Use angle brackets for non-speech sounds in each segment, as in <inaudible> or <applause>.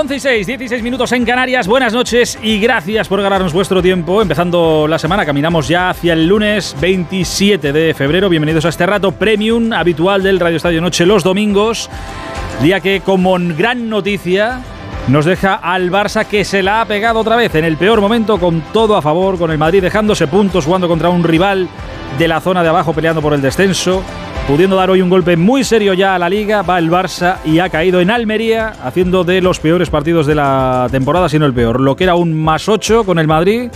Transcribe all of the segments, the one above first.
11 y 6, 16 minutos en Canarias. Buenas noches y gracias por ganarnos vuestro tiempo. Empezando la semana, caminamos ya hacia el lunes 27 de febrero. Bienvenidos a este rato premium habitual del Radio Estadio Noche los domingos. Día que, como gran noticia, nos deja al Barça que se la ha pegado otra vez en el peor momento, con todo a favor, con el Madrid dejándose puntos, jugando contra un rival de la zona de abajo peleando por el descenso pudiendo dar hoy un golpe muy serio ya a la liga, va el Barça y ha caído en Almería, haciendo de los peores partidos de la temporada, sino el peor. Lo que era un más 8 con el Madrid,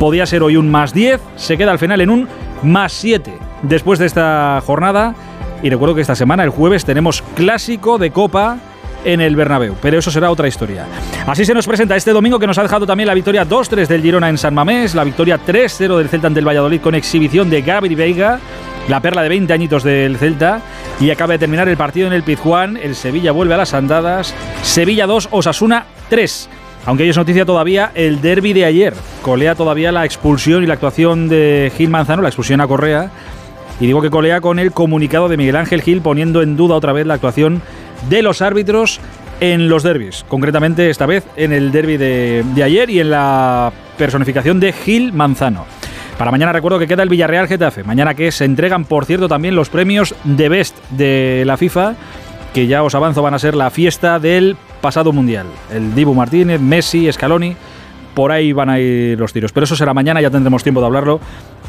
podía ser hoy un más 10, se queda al final en un más 7 después de esta jornada. Y recuerdo que esta semana, el jueves, tenemos clásico de Copa en el Bernabéu, pero eso será otra historia. Así se nos presenta este domingo que nos ha dejado también la victoria 2-3 del Girona en San Mamés, la victoria 3-0 del Celta del Valladolid con exhibición de Gabri Veiga la perla de 20 añitos del Celta. Y acaba de terminar el partido en el Pizjuán. El Sevilla vuelve a las andadas. Sevilla 2, Osasuna 3. Aunque hay es noticia todavía el derby de ayer. Colea todavía la expulsión y la actuación de Gil Manzano, la expulsión a Correa. Y digo que colea con el comunicado de Miguel Ángel Gil poniendo en duda otra vez la actuación de los árbitros en los derbis. Concretamente esta vez en el derby de, de ayer y en la personificación de Gil Manzano. Para mañana recuerdo que queda el Villarreal Getafe. Mañana que se entregan, por cierto, también los premios de Best de la FIFA, que ya os avanzo van a ser la fiesta del pasado mundial. El Dibu Martínez, Messi, Scaloni. Por ahí van a ir los tiros. Pero eso será mañana, ya tendremos tiempo de hablarlo.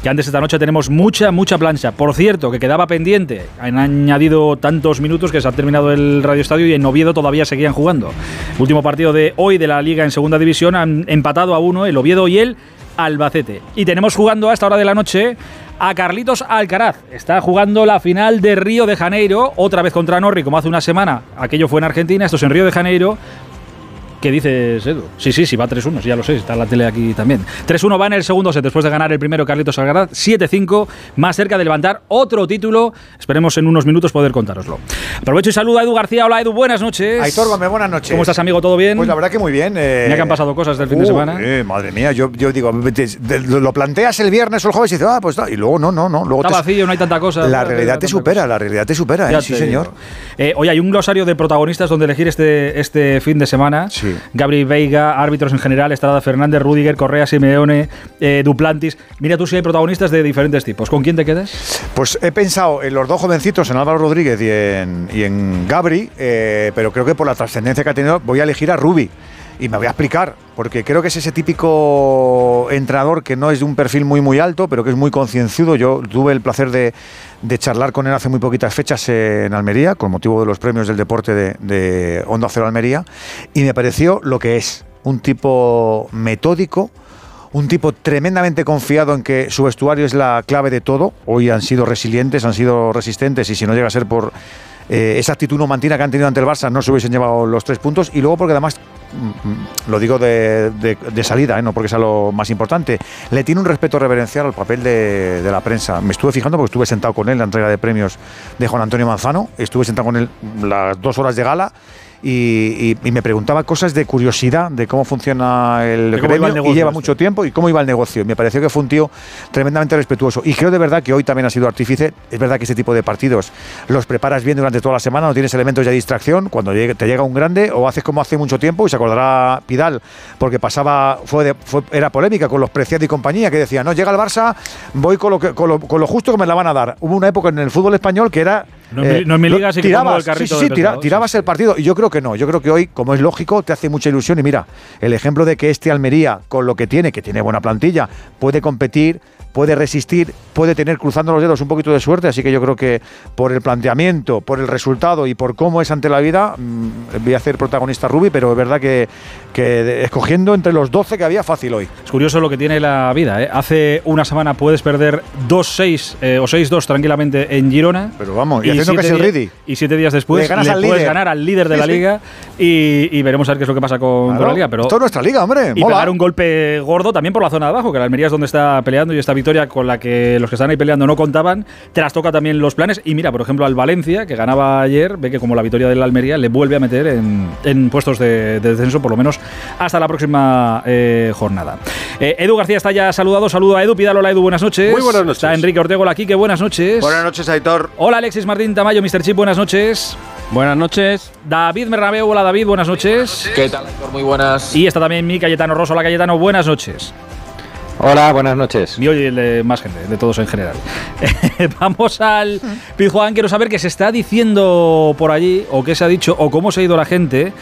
Que antes esta noche tenemos mucha, mucha plancha. Por cierto, que quedaba pendiente. Han añadido tantos minutos que se ha terminado el Radio Estadio y en Oviedo todavía seguían jugando. Último partido de hoy de la Liga en Segunda División. Han empatado a uno el Oviedo y el Albacete. Y tenemos jugando a esta hora de la noche a Carlitos Alcaraz. Está jugando la final de Río de Janeiro, otra vez contra Norri, como hace una semana. Aquello fue en Argentina, esto es en Río de Janeiro. ¿Qué dices, Edu? Sí, sí, sí, va 3-1, ya lo sé, está la tele aquí también. 3-1 va en el segundo set, después de ganar el primero Carlitos Alcaraz, 7-5, más cerca de levantar otro título. Esperemos en unos minutos poder contároslo. Aprovecho y saludo a Edu García. Hola, Edu, buenas noches. Aitor Gómez, buenas noches. ¿Cómo estás, amigo? ¿Todo bien? Pues la verdad que muy bien. Eh, Mira que han pasado cosas del fin de uh, semana. Eh, madre mía, yo, yo digo, lo planteas el viernes o el jueves y dices, ah, pues no. Y luego no, no, no. Luego Está vacío, no hay tanta cosa. La realidad te supera, la realidad te supera, ¿eh? sí, señor. Eh, hoy hay un glosario de protagonistas donde elegir este, este fin de semana. Sí. Gabriel Veiga árbitros en general, Estrada Fernández, Rudiger, Correa, Simeone, eh, Duplantis. Mira tú si hay protagonistas de diferentes tipos. ¿Con quién te quedas? Pues he pensado en los dos jovencitos, en Álvaro Rodríguez y en, y en Gabri, eh, pero creo que por la trascendencia que ha tenido voy a elegir a Rubi. Y me voy a explicar, porque creo que es ese típico entrenador que no es de un perfil muy muy alto, pero que es muy concienciudo. Yo tuve el placer de, charlar con él hace muy poquitas fechas en Almería, con motivo de los premios del deporte de, de Onda Cero Almería, y me pareció lo que es, un tipo metódico, un tipo tremendamente confiado en que su vestuario es la clave de todo. Hoy han sido resilientes, han sido resistentes y si no llega a ser por eh, esa actitud no mantina que han tenido ante el Barça no se hubiesen llevado los tres puntos y luego porque además lo digo de, salida, ¿eh? no porque sea lo más importante, le tiene un respeto reverencial al papel de, de, la prensa. Me estuve fijando porque estuve sentado con él en la entrega de premios de Juan Antonio Manzano, estuve sentado con él las dos horas de gala y, me preguntaba cosas de curiosidad de cómo funciona el gremio y lleva mucho tiempo y cómo iba el negocio. Me pareció que fue un tío tremendamente respetuoso y creo de verdad que hoy también ha sido artífice. Es verdad que ese tipo de partidos los preparas bien durante toda la semana, no tienes elementos de distracción. Cuando te llega un grande o haces como hace mucho tiempo y se acordará Pidal porque pasaba fue, era polémica con los Preciados y compañía que decía no llega el Barça voy con lo, con lo, con lo justo que me la van a dar. Hubo una época en el fútbol español que era no, eh, me ligas y tirabas, el carrito sí, sí, tirabas el partido. Y yo creo que no. Yo creo que hoy, como es lógico, te hace mucha ilusión. Y mira, el ejemplo de que este Almería, con lo que tiene, que tiene buena plantilla, puede competir, puede resistir, puede tener cruzando los dedos un poquito de suerte, así que yo creo que por el planteamiento, por el resultado y por cómo es ante la vida, mm, voy a hacer protagonista Rubi, pero es verdad que, que escogiendo entre los 12 que había fácil hoy. Es curioso lo que tiene la vida, ¿eh? hace una semana puedes perder 2-6 eh, o 6-2 tranquilamente en Girona. Pero vamos, y, haciendo que es el Ridi. Y siete días después le, puedes ganar al líder de la liga y, veremos a ver qué es lo que pasa con, la liga. Pero, Esto es nuestra liga, hombre. Y pegar un golpe gordo también por la zona de abajo, que la Almería es donde está peleando y está victoria con la que los que están ahí peleando no contaban, te las toca también los planes. Y mira, por ejemplo, al Valencia, que ganaba ayer, ve que como la victoria de la Almería le vuelve a meter en, puestos de, descenso, por lo menos hasta la próxima eh, jornada. Eh, Edu García está ya saludado. Saludo a Edu. Pídalo, Edu. Buenas noches. Muy buenas noches. Está Enrique Ortego aquí. Que buenas noches. Buenas noches, Aitor. Hola, Alexis Martín Tamayo, Mr. Chip. Buenas noches. Buenas noches. David Merrabeu. Hola, David. Buenas noches. ¿Qué tal, Aitor? Muy buenas. Y está también mi Cayetano Rosso. Hola, Cayetano. Buenas noches. Hola, buenas noches. Y hoy el de más gente, de todos en general. <laughs> Vamos al Pizjuán. Quiero saber qué se está diciendo por allí, o qué se ha dicho, o cómo se ha ido la gente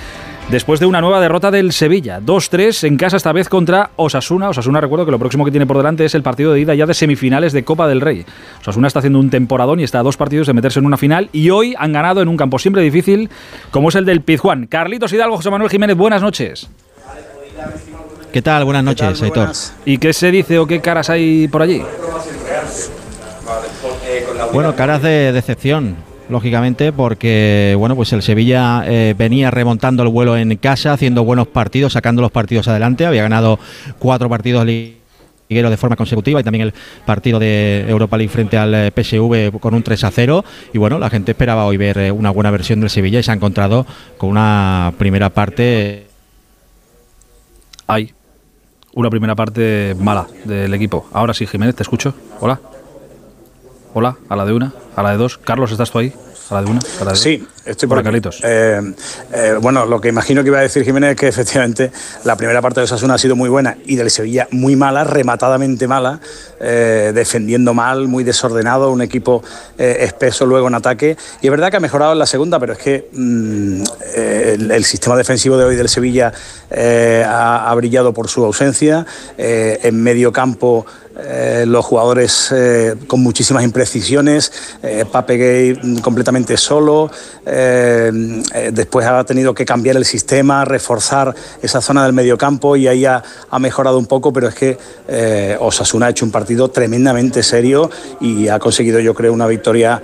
después de una nueva derrota del Sevilla. 2-3 en casa esta vez contra Osasuna. Osasuna, recuerdo que lo próximo que tiene por delante es el partido de ida ya de semifinales de Copa del Rey. Osasuna está haciendo un temporadón y está a dos partidos de meterse en una final y hoy han ganado en un campo siempre difícil como es el del Pizjuán. Carlitos Hidalgo, José Manuel Jiménez, buenas noches. ¿Qué tal? Buenas noches, Aitor. ¿Y qué se dice o qué caras hay por allí? Bueno, caras de decepción, lógicamente, porque bueno, pues el Sevilla eh, venía remontando el vuelo en casa, haciendo buenos partidos, sacando los partidos adelante. Había ganado cuatro partidos ligueros de forma consecutiva y también el partido de Europa League frente al eh, PSV con un 3 a 0. Y bueno, la gente esperaba hoy ver eh, una buena versión del Sevilla y se ha encontrado con una primera parte. Hay una primera parte mala del equipo. Ahora sí, Jiménez, te escucho. Hola. Hola, a la de una, a la de dos. Carlos, ¿estás tú ahí? ¿A la de una? ¿A la de sí, estoy por aquí. Eh, eh, bueno, lo que imagino que iba a decir Jiménez es que <laughs> efectivamente la primera parte de Osasuna ha sido muy buena y del Sevilla muy mala, rematadamente mala, eh, defendiendo mal, muy desordenado, un equipo espeso luego en ataque. Y es verdad que ha mejorado en la segunda, pero es que mm, el, el sistema defensivo de hoy del Sevilla ha, ha brillado por su ausencia. En medio campo eh, los jugadores eh, con muchísimas imprecisiones, eh, Pape Gay completamente solo, eh, después ha tenido que cambiar el sistema, reforzar esa zona del mediocampo y ahí ha, mejorado un poco, pero es que Osasuna ha hecho un partido tremendamente serio y ha conseguido yo creo una victoria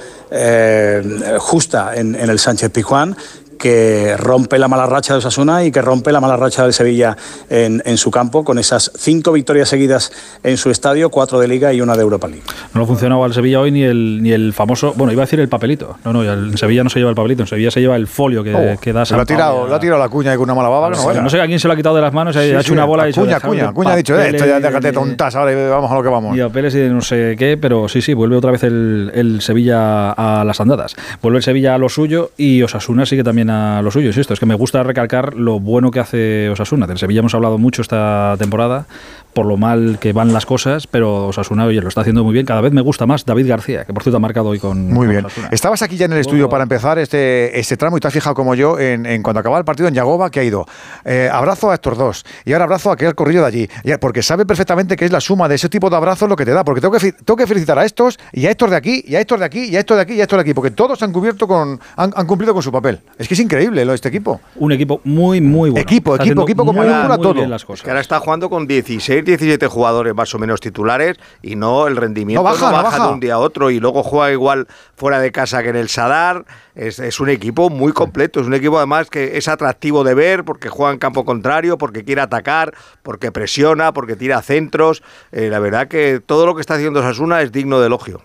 justa en, en el Sánchez Pizjuán que rompe la mala racha de Osasuna y que rompe la mala racha del Sevilla en, en, su campo, con esas cinco victorias seguidas en su estadio, cuatro de Liga y una de Europa League. No ha funcionado al Sevilla hoy ni el, ni el famoso, bueno, iba a decir el papelito. No, no, en Sevilla no se lleva el papelito, en Sevilla se lleva el folio que, Oh, que da se lo ha tirado, lo ha tirado la cuña con una mala baba. no, no, sé a quién se lo ha quitado de las manos, ha Sí, hecho sí, una bola y Acuña, Acuña, Acuña ha dicho, eh, esto ya déjate tontas ahora y vamos a lo que vamos. Y a Pérez y de no sé qué, pero sí, sí, vuelve otra vez el, el Sevilla a las andadas. Vuelve el Sevilla a lo suyo y Osasuna sigue también a lo suyo. Insisto, es que me gusta recalcar lo bueno que hace Osasuna. Del Sevilla hemos hablado mucho esta temporada por lo mal que van las cosas, pero Osasuna, oye, lo está haciendo muy bien. Cada vez me gusta más David García, que por cierto ha marcado hoy con Muy bien. Osasuna. Estabas aquí ya en el estudio para empezar este, este tramo y te has fijado como yo en, en cuando acababa el partido en Yagoba que ha ido. eh, abrazo a estos dos y ahora abrazo a aquel corrillo de allí. Porque sabe perfectamente que es la suma de ese tipo de abrazos lo que te da. Porque tengo que, tengo que felicitar a estos y a estos de aquí y a estos de aquí y a estos de aquí y a estos de aquí. Porque todos han cubierto con, han, han cumplido con su papel. Es que es increíble lo de este equipo. Un equipo muy, muy bueno. Equipo, Está equipo, equipo con muy, mayúscula muy todo. las Es cosas. que ahora está jugando con 16, 17 jugadores más o menos titulares y no el rendimiento No baja, no baja. de un día a otro y luego juega igual fuera de casa que en el Sadar. Es, es un equipo muy completo, es un equipo además que es atractivo de ver porque juega en campo contrario, porque quiere atacar, porque presiona, porque tira centros. Eh, la verdad que todo lo que está haciendo Sasuna es digno de elogio.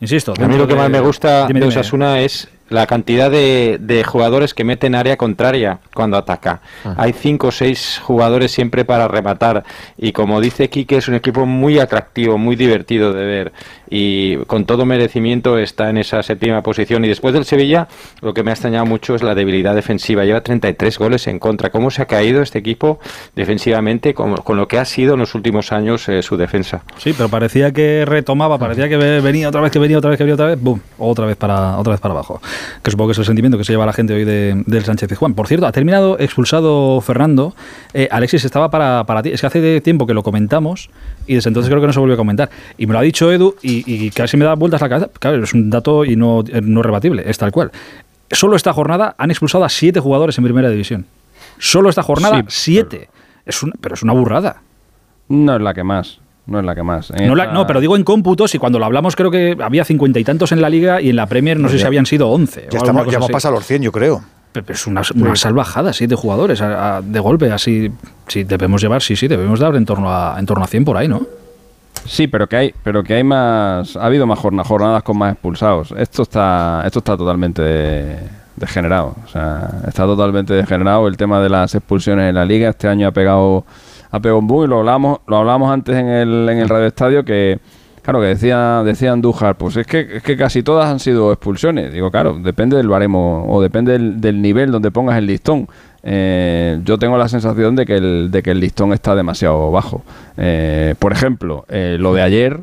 Insisto. A mí lo que más me gusta Dime, de. Osasuna es la cantidad de, de jugadores que meten área contraria cuando ataca. Hay cinco o seis jugadores siempre para rematar. Y como dice Quique, es un equipo muy atractivo, muy divertido de ver. Y con todo merecimiento está en esa séptima posición. Y después del Sevilla, lo que me ha extrañado mucho es la debilidad defensiva. Lleva 33 goles en contra. ¿Cómo se ha caído este equipo defensivamente con, con lo que ha sido en los últimos años eh, su defensa? Sí, pero parecía que retomaba, parecía que ve- venía otra vez, que venía otra vez, que venía otra vez, boom, otra vez para, otra vez para abajo. Que supongo que es el sentimiento que se lleva la gente hoy de- del Sánchez Juan. Por cierto, ha terminado expulsado Fernando. Eh, Alexis estaba para, para ti. Es que hace tiempo que lo comentamos y desde entonces creo que no se volvió a comentar. Y me lo ha dicho Edu y, y casi me da vueltas la cabeza. Claro, es un dato y no, eh, no rebatible, es tal cual. Solo esta jornada han expulsado a siete jugadores en primera división. Solo esta jornada, Sí, siete. Es una, pero es una burrada. No es la que más. No es la que más. En No, la- no, pero digo en cómputos y cuando lo hablamos creo que había cincuenta y tantos en la liga y en la Premier no sé si habían sido once. Ya, estamos, ya hemos pasado los 100, yo creo. Pero es una, una salvajada, siete jugadores a- a- de golpe, así. Sí, debemos llevar, sí, sí, debemos dar en torno a, en torno a 100 por ahí, ¿no? Sí, pero que hay, pero que hay más, ha habido más jorna- jornadas con más expulsados. Esto está, esto está totalmente de- degenerado. O sea, está totalmente degenerado el tema de las expulsiones en la liga. Este año ha pegado, a boom y lo hablábamos, lo hablábamos antes en el, en el Radio Estadio que Claro, que decía, decía Andújar, pues es que, es que casi todas han sido expulsiones. Digo, claro, depende del baremo o depende del, del nivel donde pongas el listón. Eh, yo tengo la sensación de que el, de que el listón está demasiado bajo. Eh, por ejemplo, eh, lo de ayer,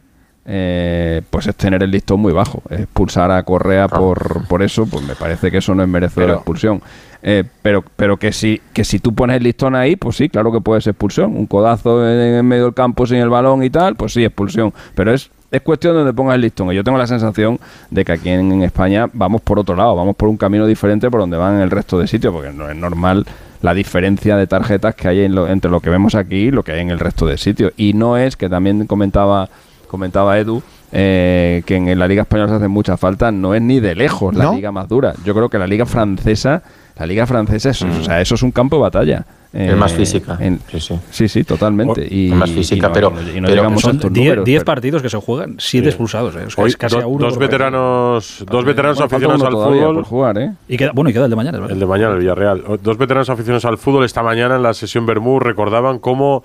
eh, pues es tener el listón muy bajo. Expulsar a Correa por, por eso, pues me parece que eso no es merecedor de expulsión. Eh, pero pero que si que si tú pones el listón ahí, pues sí, claro que puede ser expulsión. Un codazo en, en medio del campo sin el balón y tal, pues sí, expulsión. Pero es, es cuestión de donde pongas el listón. Y yo tengo la sensación de que aquí en, en España vamos por otro lado, vamos por un camino diferente por donde van el resto de sitios, porque no es normal la diferencia de tarjetas que hay en lo- entre lo que vemos aquí y lo que hay en el resto de sitios. Y no es, que también comentaba, comentaba Edu, eh, que en la Liga Española se hacen muchas faltas, no es ni de lejos la ¿No? liga más dura. Yo creo que la Liga Francesa, la Liga Francesa, es, o sea, eso es un campo de batalla. Es Eh, más física. en- Sí, sí. sí, sí, totalmente. Y, Es más física, y no- pero- y no, y no pero llegamos a Son estos 10 números, 10 pero- partidos que se juegan, 7 expulsados. eh. O sea, Hoy es casi do- a uno. dos veteranos, dos veteranos aficionados al fútbol. por jugar, ¿eh? Y queda, bueno, y queda el de mañana, es verdad. El de mañana, el Villarreal. Dos veteranos aficionados al fútbol esta mañana en la sesión Bermú recordaban cómo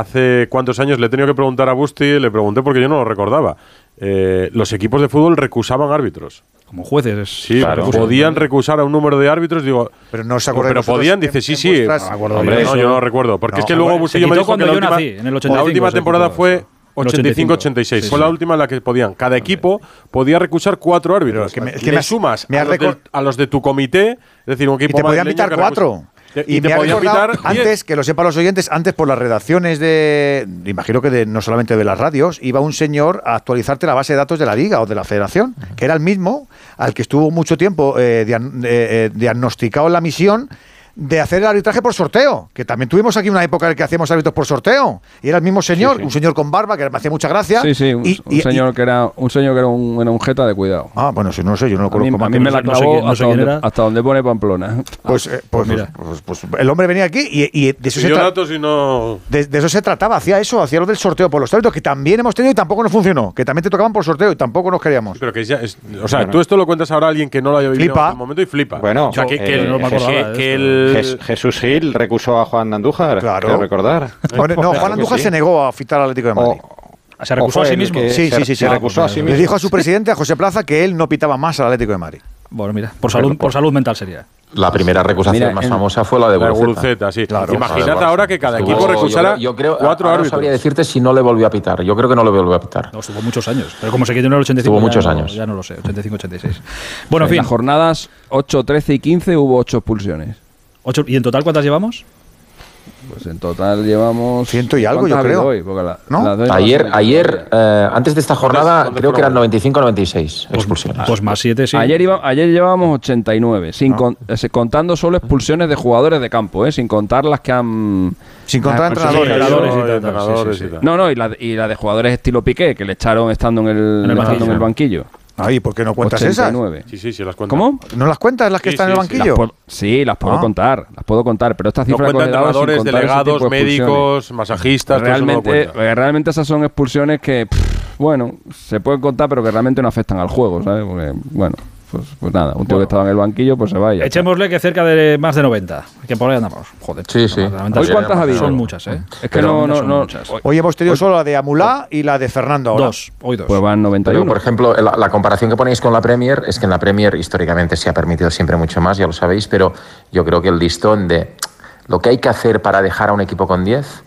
hace cuántos años le he tenido que preguntar a Busti, le pregunté porque yo no lo recordaba. Eh, los equipos de fútbol recusaban árbitros. Como jueces. Sí, Claro. podían recusar a un número de árbitros, digo. Pero no "Oh, acordáis Pero podían, dice, sí, sí. vuestras- No, hombre, no, yo no recuerdo. Porque No, es que luego se Bustillo me dijo que cuando la yo última, nací, en el la 85 última se temporada fue eso. En el 85-86. sí, Fue sí. la última en la que podían. Cada equipo podía recusar cuatro árbitros. que me- es que Le me has- sumas me a, los recor- a los de tu comité, es decir, un Y equipo te podían recusa- cuatro. Y, y te me ha podían pitar antes, que lo sepan los oyentes, antes por las redacciones de, imagino que de, no solamente de las radios, iba un señor a actualizarte la base de datos de la liga o de la federación, que era el mismo al que estuvo mucho tiempo eh, eh, eh, diagnosticado en la misión de hacer el arbitraje por sorteo, que también tuvimos aquí una época en la que hacíamos árbitros por sorteo, y era el mismo señor, un señor con barba que me hacía mucha gracia. Sí, sí, un, y- un y- señor que era un señor que era un, era un jeta de cuidado. Ah, bueno, si no lo sé, yo no lo A mí, conozco a más mí me la sé- no sé clavó hasta, donde, era. hasta donde pone Pamplona. Pues, eh, pues, mira. pues- pues el hombre venía aquí y, y de eso se Pidió tra- datos y no. De, de eso se trataba, hacía eso, hacía lo del sorteo por los árbitros, que también hemos tenido y tampoco nos funcionó, que también te tocaban por sorteo y tampoco nos queríamos. Pero que ya es- o sea, tú esto lo cuentas ahora a alguien que no lo haya vivido Flipa. en el momento y flipa. Bueno, o sea, que, que eh, que- el- Jes- Jesús Gil recusó a Juan Andújar, Claro. quiero recordar. No, Juan Andújar sí. se negó a fitar al Atlético de Madrid. O- Se recusó a sí mismo. Sí, sí, sí, se sí. recusó a sí Le mismo. dijo a su presidente, a José Plaza, que él no pitaba más al Atlético de Madrid. Bueno, mira, por salud, por salud mental sería. La primera recusación Mira, más en- famosa fue la de la de Guruceta. Sí. Claro. Imaginad ahora que cada Estuvo- equipo recusara yo, yo creo, cuatro ahora no árbitros. sabría decirte si no le volvió a pitar. Yo creo que no le volvió a pitar. No, estuvo muchos años. Pero como se quedó en el 85. Estuvo ya muchos no- años. Ya no lo sé, 85-86. Bueno, en en fin. las jornadas 8, 13 y 15 hubo 8 expulsiones. Ocho- ¿Y en total cuántas llevamos? Pues en total llevamos. Ciento y algo, ¿cuántas yo creo. hoy? La- ¿No? Ayer, ayer eh, antes de esta jornada, ¿dónde creo que eran fueron? 95-96 expulsiones. Pues más 7, sí. Ayer, iba, ayer llevábamos 89, sin con- eh, contando solo expulsiones de jugadores de campo, ¿eh? sin contar las que han. Sin contar Ah, entrenadores. entrenadores y tal, tal, entrenadores sí, sí, y tal. No, no, y la, de- y la de jugadores estilo Piqué, que le echaron estando en el, En el estando en el banquillo. Ay, ¿por qué no cuentas esas? 89. Sí, sí, sí, las cuentas. ¿Cómo? ¿No las cuentas las que Sí, están en el sí, sí. Las banquillo? sí, las puedo Ah. contar, las puedo contar, pero esta No cifra cuenta que os he dado es sin entrenadores, contar ese delegados, de médicos, masajistas, todo eso no lo realmente, eh, realmente esas son expulsiones que, pff, bueno, se pueden contar, pero que realmente no afectan al juego, ¿sabes? Porque, bueno, pues, pues nada, un tío que estaba en el banquillo, pues se va y. Echémosle que cerca de más de 90. Que por ahí andamos. Joder. Sí, sí. más de 90. ¿Hoy cuántas ha habido? Son muchas, ¿eh? Es que no, no, no. muchas. Hoy hemos tenido solo la de Amulá y la de Fernando ahora. Dos. Hoy dos. Pues van Pero, 91. por ejemplo, la, la comparación que ponéis con la Premier es que en la Premier históricamente se ha permitido siempre mucho más, ya lo sabéis, pero yo creo que el listón de lo que hay que hacer para dejar a un equipo con 10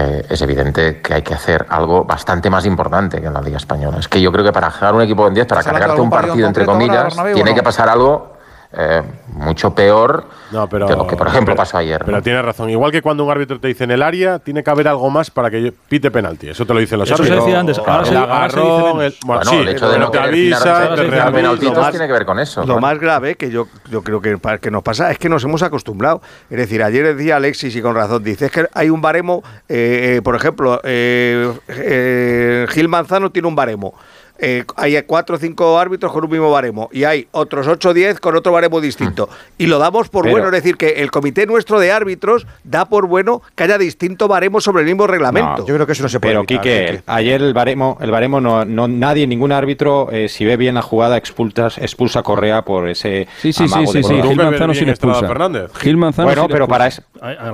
eh, es evidente que hay que hacer algo bastante más importante que en la Liga Española. Es que yo creo que para dejar un equipo con 10, para ¿Estás hablando cargarte un partido partido, en entre comillas, tiene que pasar algo eh, mucho peor No, pero, de lo que, por ejemplo, pero- pasó ayer. Pero ¿no? tienes razón. Igual que cuando un árbitro te dice en el área, tiene que haber algo más para que yo- pite penalti. Eso te lo dicen los Eso se árbitros. decía antes, ahora el agarrón, el, bueno, Bueno, sí, el hecho de no te querer avisa, penaltitos lo más- tiene que ver con eso. Lo más grave que yo, yo creo que, que nos pasa es que nos hemos acostumbrado. Es decir, ayer decía Alexis y con razón, dice, es que hay un baremo, eh, eh, por ejemplo, eh, eh, Gil Manzano tiene un baremo. Eh, hay cuatro o cinco árbitros con un mismo baremo y hay otros 8 o 10 con otro baremo distinto. Y lo damos por Pero- bueno, es decir, que el comité nuestro de árbitros da por bueno que haya distinto baremo sobre el mismo reglamento. No, Yo creo que eso no se puede Pero evitar, Quique, Quique. ayer el baremo, el baremo no, no nadie, ningún árbitro, eh, si ve bien la jugada, expulsa, expulsa a Correa por ese Sí, sí, sí, amago sí, de sí. color. Tú Gil Manzano Estrada expulsa. Fernández. Gil Manzano Bueno, pero para eso,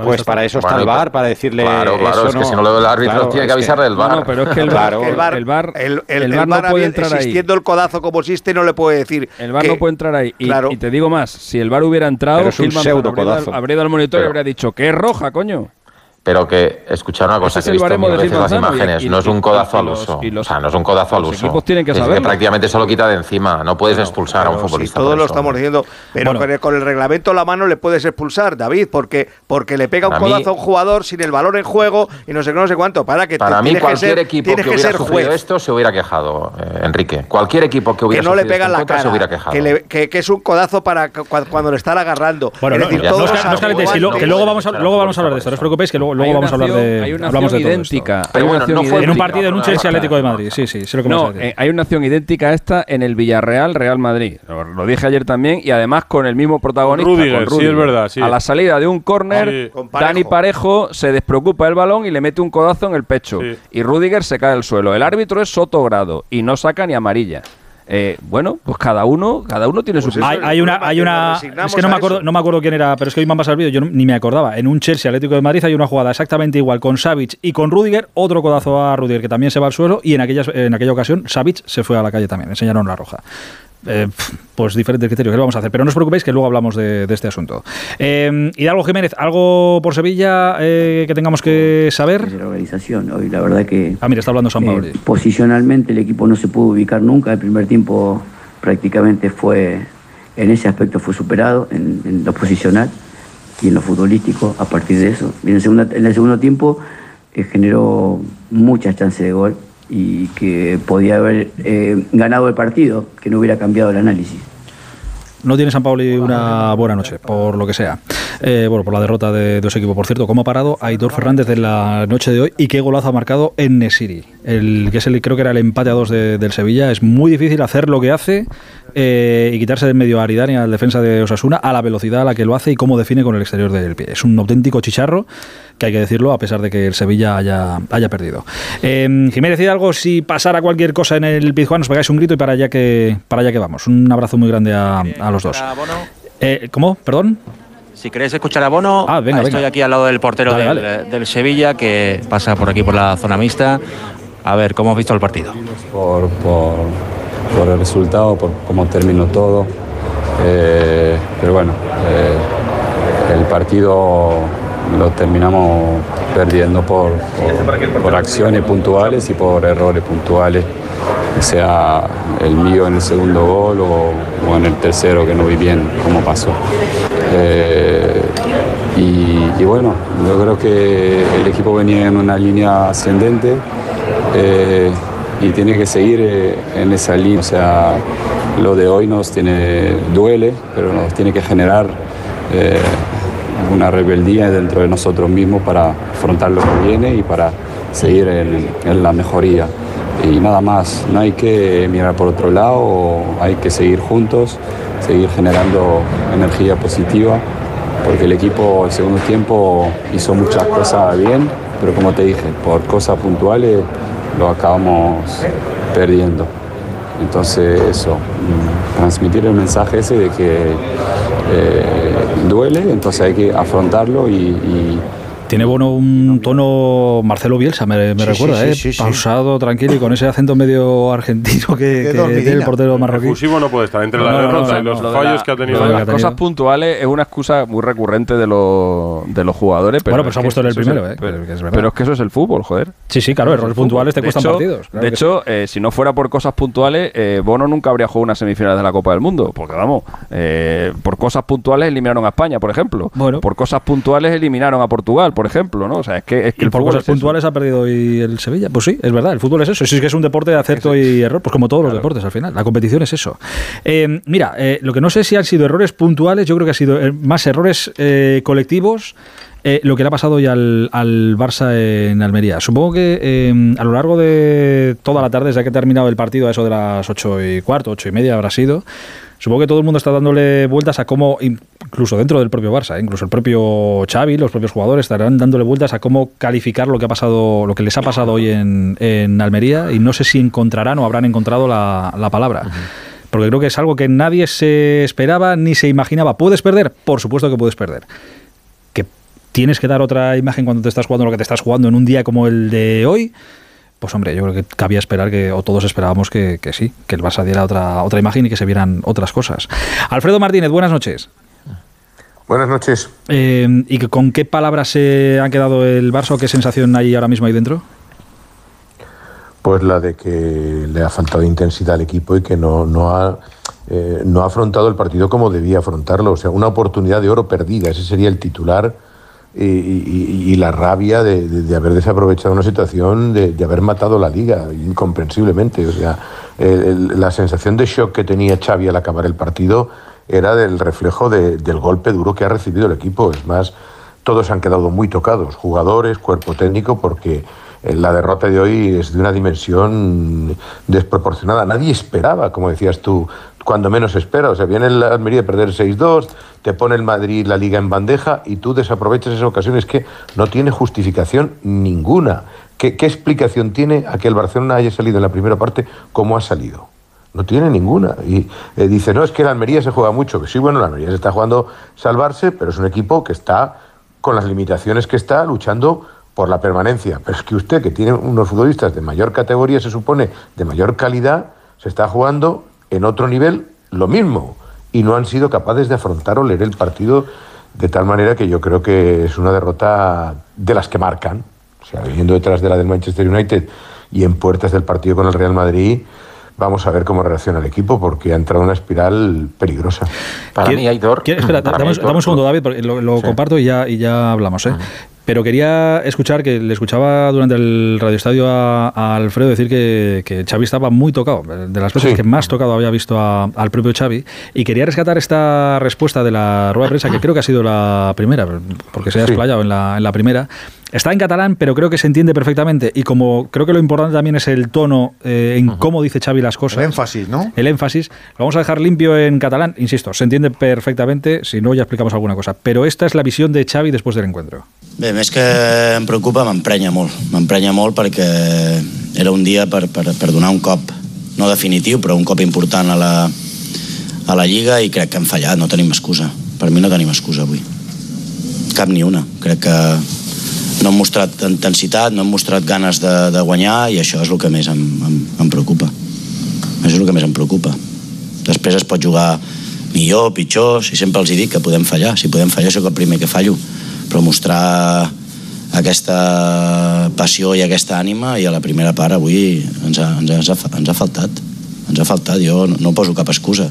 pues para eso está Bueno, el pues- VAR, para decirle Claro, claro, eso es que si no lo ve el árbitro, Claro, tiene que avisarle del VAR. no, pero es que el Claro, VAR, el el VAR, el, VAR, puede entrar ahí. existiendo el codazo como existe, no le puede decir. El que- no puede entrar ahí. Y, Claro. y te digo más, si el VAR hubiera entrado, Pero es un Gil Manzano pseudo habría dado- codazo. habría dado el monitor y Pero- habría dicho que es roja, coño. Pero que, escuchar una cosa, que he visto mil veces las y- imágenes, y- no es un codazo y al uso. y los- o sea, no es un codazo al los uso. equipos tienen que Es saberlo. prácticamente se lo quita de encima. No puedes expulsar a un futbolista. Si todos lo estamos diciendo, pero Bueno. con, el, con el reglamento en la mano le puedes expulsar, David, porque, porque le pega un A mí- codazo a un jugador sin el balón en juego y no sé qué, no sé cuánto. Para que Para te- mí, tienes que cualquier ser- equipo tienes que hubiera sufrido juez, esto se hubiera quejado, eh, Enrique. Cualquier equipo que Que hubiera no le sufrido pega en esto la se hubiera quejado. que, le- que- que es un codazo para cu- cuando, le están agarrando. Bueno, es no, decir, ya no, todos os ca- no os calentéis, que, lo- que luego vamos a, luego vamos a hablar de esto, no os preocupéis, que luego, luego Hay vamos a una hablar acción- de, hay una hablamos de todo idéntica. Pero hay una bueno, acción no fue En un idéntica. partido, en un Chelsea Atlético de Madrid, sí, sí, sé lo que No, vas a decir. eh, hay una acción idéntica a esta en el Villarreal Real Madrid. Lo, lo dije ayer también y además con el mismo protagonista. Con con sí, es verdad, sí. A la salida de un córner, Sí. Dani Parejo se despreocupa del balón y le mete un codazo en el pecho. Sí. Y Rudiger se cae al suelo. El árbitro es Sotogrado y no saca ni amarilla. Eh, bueno, pues cada uno, cada uno tiene Pues su Hay, hay una, hay que una, es que no me acuerdo, eso. no me acuerdo quién era, pero es que hoy me han pasado el vídeo, yo no- ni me acordaba. En un Chelsea Atlético de Madrid hay una jugada exactamente igual con Savic y con Rudiger, otro codazo a Rudiger que también se va al suelo y en aquella, en aquella ocasión Savic se fue a la calle también, enseñaron la roja. Eh, pues diferente criterio, ¿qué le vamos a hacer? Pero no os preocupéis que luego hablamos de, de este asunto. Eh, Hidalgo Jiménez, ¿algo por Sevilla eh, que tengamos que saber? de la organización. Hoy la verdad que Ah, mira, está hablando San eh, Pauli. posicionalmente el equipo no se pudo ubicar nunca. El primer tiempo prácticamente fue, en ese aspecto fue superado, en, en lo posicional y en lo futbolístico a partir de eso. Y en, el segunda- en el segundo tiempo generó muchas chances de gol y que podía haber eh, ganado el partido, que no hubiera cambiado el análisis. No tiene San Pauli una buena noche, por lo que sea. Eh, bueno, por la derrota de, de su equipo. Por cierto, ¿cómo ha parado Aitor Fernández en la noche de hoy y qué golazo ha marcado en Nesiri? El, que es el, creo que era el empate a dos de- del Sevilla. Es muy difícil hacer lo que hace eh, y quitarse del medio a Aridani, al defensa de Osasuna, a la velocidad a la que lo hace y cómo define con el exterior del pie. Es un auténtico chicharro, que hay que decirlo, a pesar de que el Sevilla haya, haya perdido. Eh, Jiménez algo si pasara cualquier cosa en el Pizjuán, nos pegáis un grito y para allá que, para allá que vamos. Un abrazo muy grande a, a los dos. Eh, ¿Cómo? ¿Perdón? Si queréis escuchar a Bono, Ah, venga, estoy venga. aquí al lado del portero Vale, del, Sevilla que pasa por aquí por la zona mixta. A ver, ¿cómo has visto el partido? por, por, por el resultado, por cómo terminó todo. Eh, pero bueno, eh, el partido lo terminamos perdiendo por, por, por acciones puntuales y por errores puntuales, sea el mío en el segundo gol o, o en el tercero que no vi bien cómo pasó. Eh, y, y bueno, yo creo que el equipo venía en una línea ascendente eh, y tiene que seguir eh, en esa línea. O sea, lo de hoy nos tiene, duele, pero nos tiene que generar una rebeldía dentro de nosotros mismos para afrontar lo que viene y para seguir en, la mejoría. Y nada más, no hay que mirar por otro lado, hay que seguir juntos, seguir generando energía positiva porque el equipo el segundo tiempo hizo muchas cosas bien, pero como te dije, por cosas puntuales lo acabamos perdiendo. Entonces eso, mm, transmitir el mensaje ese de que eh, duele, entonces hay que afrontarlo y, y Tiene Bono un tono Marcelo Bielsa, me, me Sí, recuerda, sí, ¿eh? sí, sí, sí. Pausado, tranquilo y con ese acento medio argentino que, tiene el portero marroquí. Efusivo no puede estar entre No, la no, no, derrota no, y los Lo fallos la- que ha tenido. lo de las tenido. cosas puntuales es una excusa muy recurrente de, los de los jugadores. Pero Bueno, pero se ha puesto en el es primero, ¿eh? Pero, es verdad. pero es que eso es el fútbol, joder. Sí, sí, claro, errores el puntuales te De cuestan hecho- partidos. claro de hecho, eh, si no fuera por cosas puntuales, eh, Bono nunca habría jugado unas semifinales de la Copa del Mundo. Porque vamos, eh, por cosas puntuales eliminaron a España, por ejemplo. Bueno. Por cosas puntuales eliminaron a Portugal, por ejemplo, ¿no? O sea, es que, es que el por cosas es eso. puntuales ha perdido hoy el Sevilla. Pues sí, es verdad, el fútbol es eso. Sí, es que es un deporte de acierto y error, pues como todos los deportes al final. La competición es eso. Eh, mira, eh, lo que no sé si han sido errores puntuales, yo creo que ha sido eh, más errores eh, colectivos. eh, lo que le ha pasado hoy al, al Barça en Almería. Supongo que eh, a lo largo de toda la tarde, desde que ha terminado el partido, a eso de las ocho y cuarto, ocho y media habrá sido, Supongo que todo el mundo está dándole vueltas a cómo, incluso dentro del propio Barça, ¿eh? incluso el propio Xavi, los propios jugadores estarán dándole vueltas a cómo calificar lo que ha pasado, lo que les ha pasado hoy en, en Almería y no sé si encontrarán o habrán encontrado la, la palabra. Porque creo que es algo que nadie se esperaba ni se imaginaba. ¿Puedes perder? Por supuesto que puedes perder. Que tienes que dar otra imagen cuando te estás jugando lo que te estás jugando en un día como el de hoy. Pues hombre, yo creo que cabía esperar que, o todos esperábamos que, que sí, que el Barça diera otra, otra imagen y que se vieran otras cosas. Alfredo Martínez, buenas noches. Buenas noches. Eh, ¿Y con qué palabras se ha quedado el Barça o qué sensación hay ahora mismo ahí dentro? Pues la de que le ha faltado intensidad al equipo y que no, no, ha, eh, no ha afrontado el partido como debía afrontarlo. O sea, una oportunidad de oro perdida. Ese sería el titular y, la rabia de, haber desaprovechado una situación, de, haber matado la liga, incomprensiblemente. O sea, la sensación de shock que tenía Xavi al acabar el partido era del reflejo de- del golpe duro que ha recibido el equipo. Es más, todos han quedado muy tocados, jugadores, cuerpo técnico, porque eh, la derrota de hoy es de una dimensión desproporcionada. Nadie esperaba, como decías tú, cuando menos espera. O sea, viene el Almería a perder 6-2, te pone el Madrid la liga en bandeja y tú desaprovechas esa ocasión. Es que no tiene justificación ninguna. ¿Qué, explicación tiene a que el Barcelona haya salido en la primera parte como ha salido? No tiene ninguna. Y eh, dice, no, es que el Almería se juega mucho. Que sí, bueno, el Almería se está jugando salvarse, pero es un equipo que está, con las limitaciones que está, luchando por la permanencia. Pero es que usted, que tiene unos futbolistas de mayor categoría, se supone, de mayor calidad, se está jugando en otro nivel lo mismo. Y no han sido capaces de afrontar o leer el partido de tal manera que yo creo que es una derrota de las que marcan. O sea, viniendo detrás de la del Manchester United y en puertas del partido con el Real Madrid, vamos a ver cómo reacciona el equipo porque ha entrado en una espiral peligrosa. Para ¿Quiere- mí hay Dor. quiere- espera, mí un- segundo, David, porque lo, lo Sí. comparto y ya, y ya hablamos. ¿eh? Pero quería escuchar, que le escuchaba durante el radioestadio a, a Alfredo decir que, que Xavi estaba muy tocado, de las veces Sí. que más tocado había visto a- al propio Xavi, y quería rescatar esta respuesta de la rueda de prensa, que creo que ha sido la primera, porque se ha Sí. explayado en la, en la primera. Está en catalán, pero creo que se entiende perfectamente, y como creo que lo importante también es el tono eh, en cómo dice Xavi las cosas. El énfasis, ¿no? El énfasis. Lo vamos a dejar limpio en catalán, insisto, se entiende perfectamente, si no ya explicamos alguna cosa. Pero esta es la visión de Xavi después del encuentro. Bé, més que em preocupa, m'emprenya molt. M'emprenya molt perquè era un dia per, per, per donar un cop, no definitiu, però un cop important a la, a la Lliga i crec que hem fallat, no tenim excusa. Per mi no tenim excusa avui. Cap ni una. Crec que no hem mostrat intensitat, no hem mostrat ganes de, de guanyar i això és el que més em, em, em preocupa. Això és el que més em preocupa. Després es pot jugar millor, pitjor, si sempre els dic que podem fallar. Si podem fallar, sóc el primer que fallo. Però mostrar aquesta passió i aquesta ànima i a la primera part avui ens ha, ens ha, ens ha, ens ha faltat. Ens ha faltat, jo no, no poso cap excusa.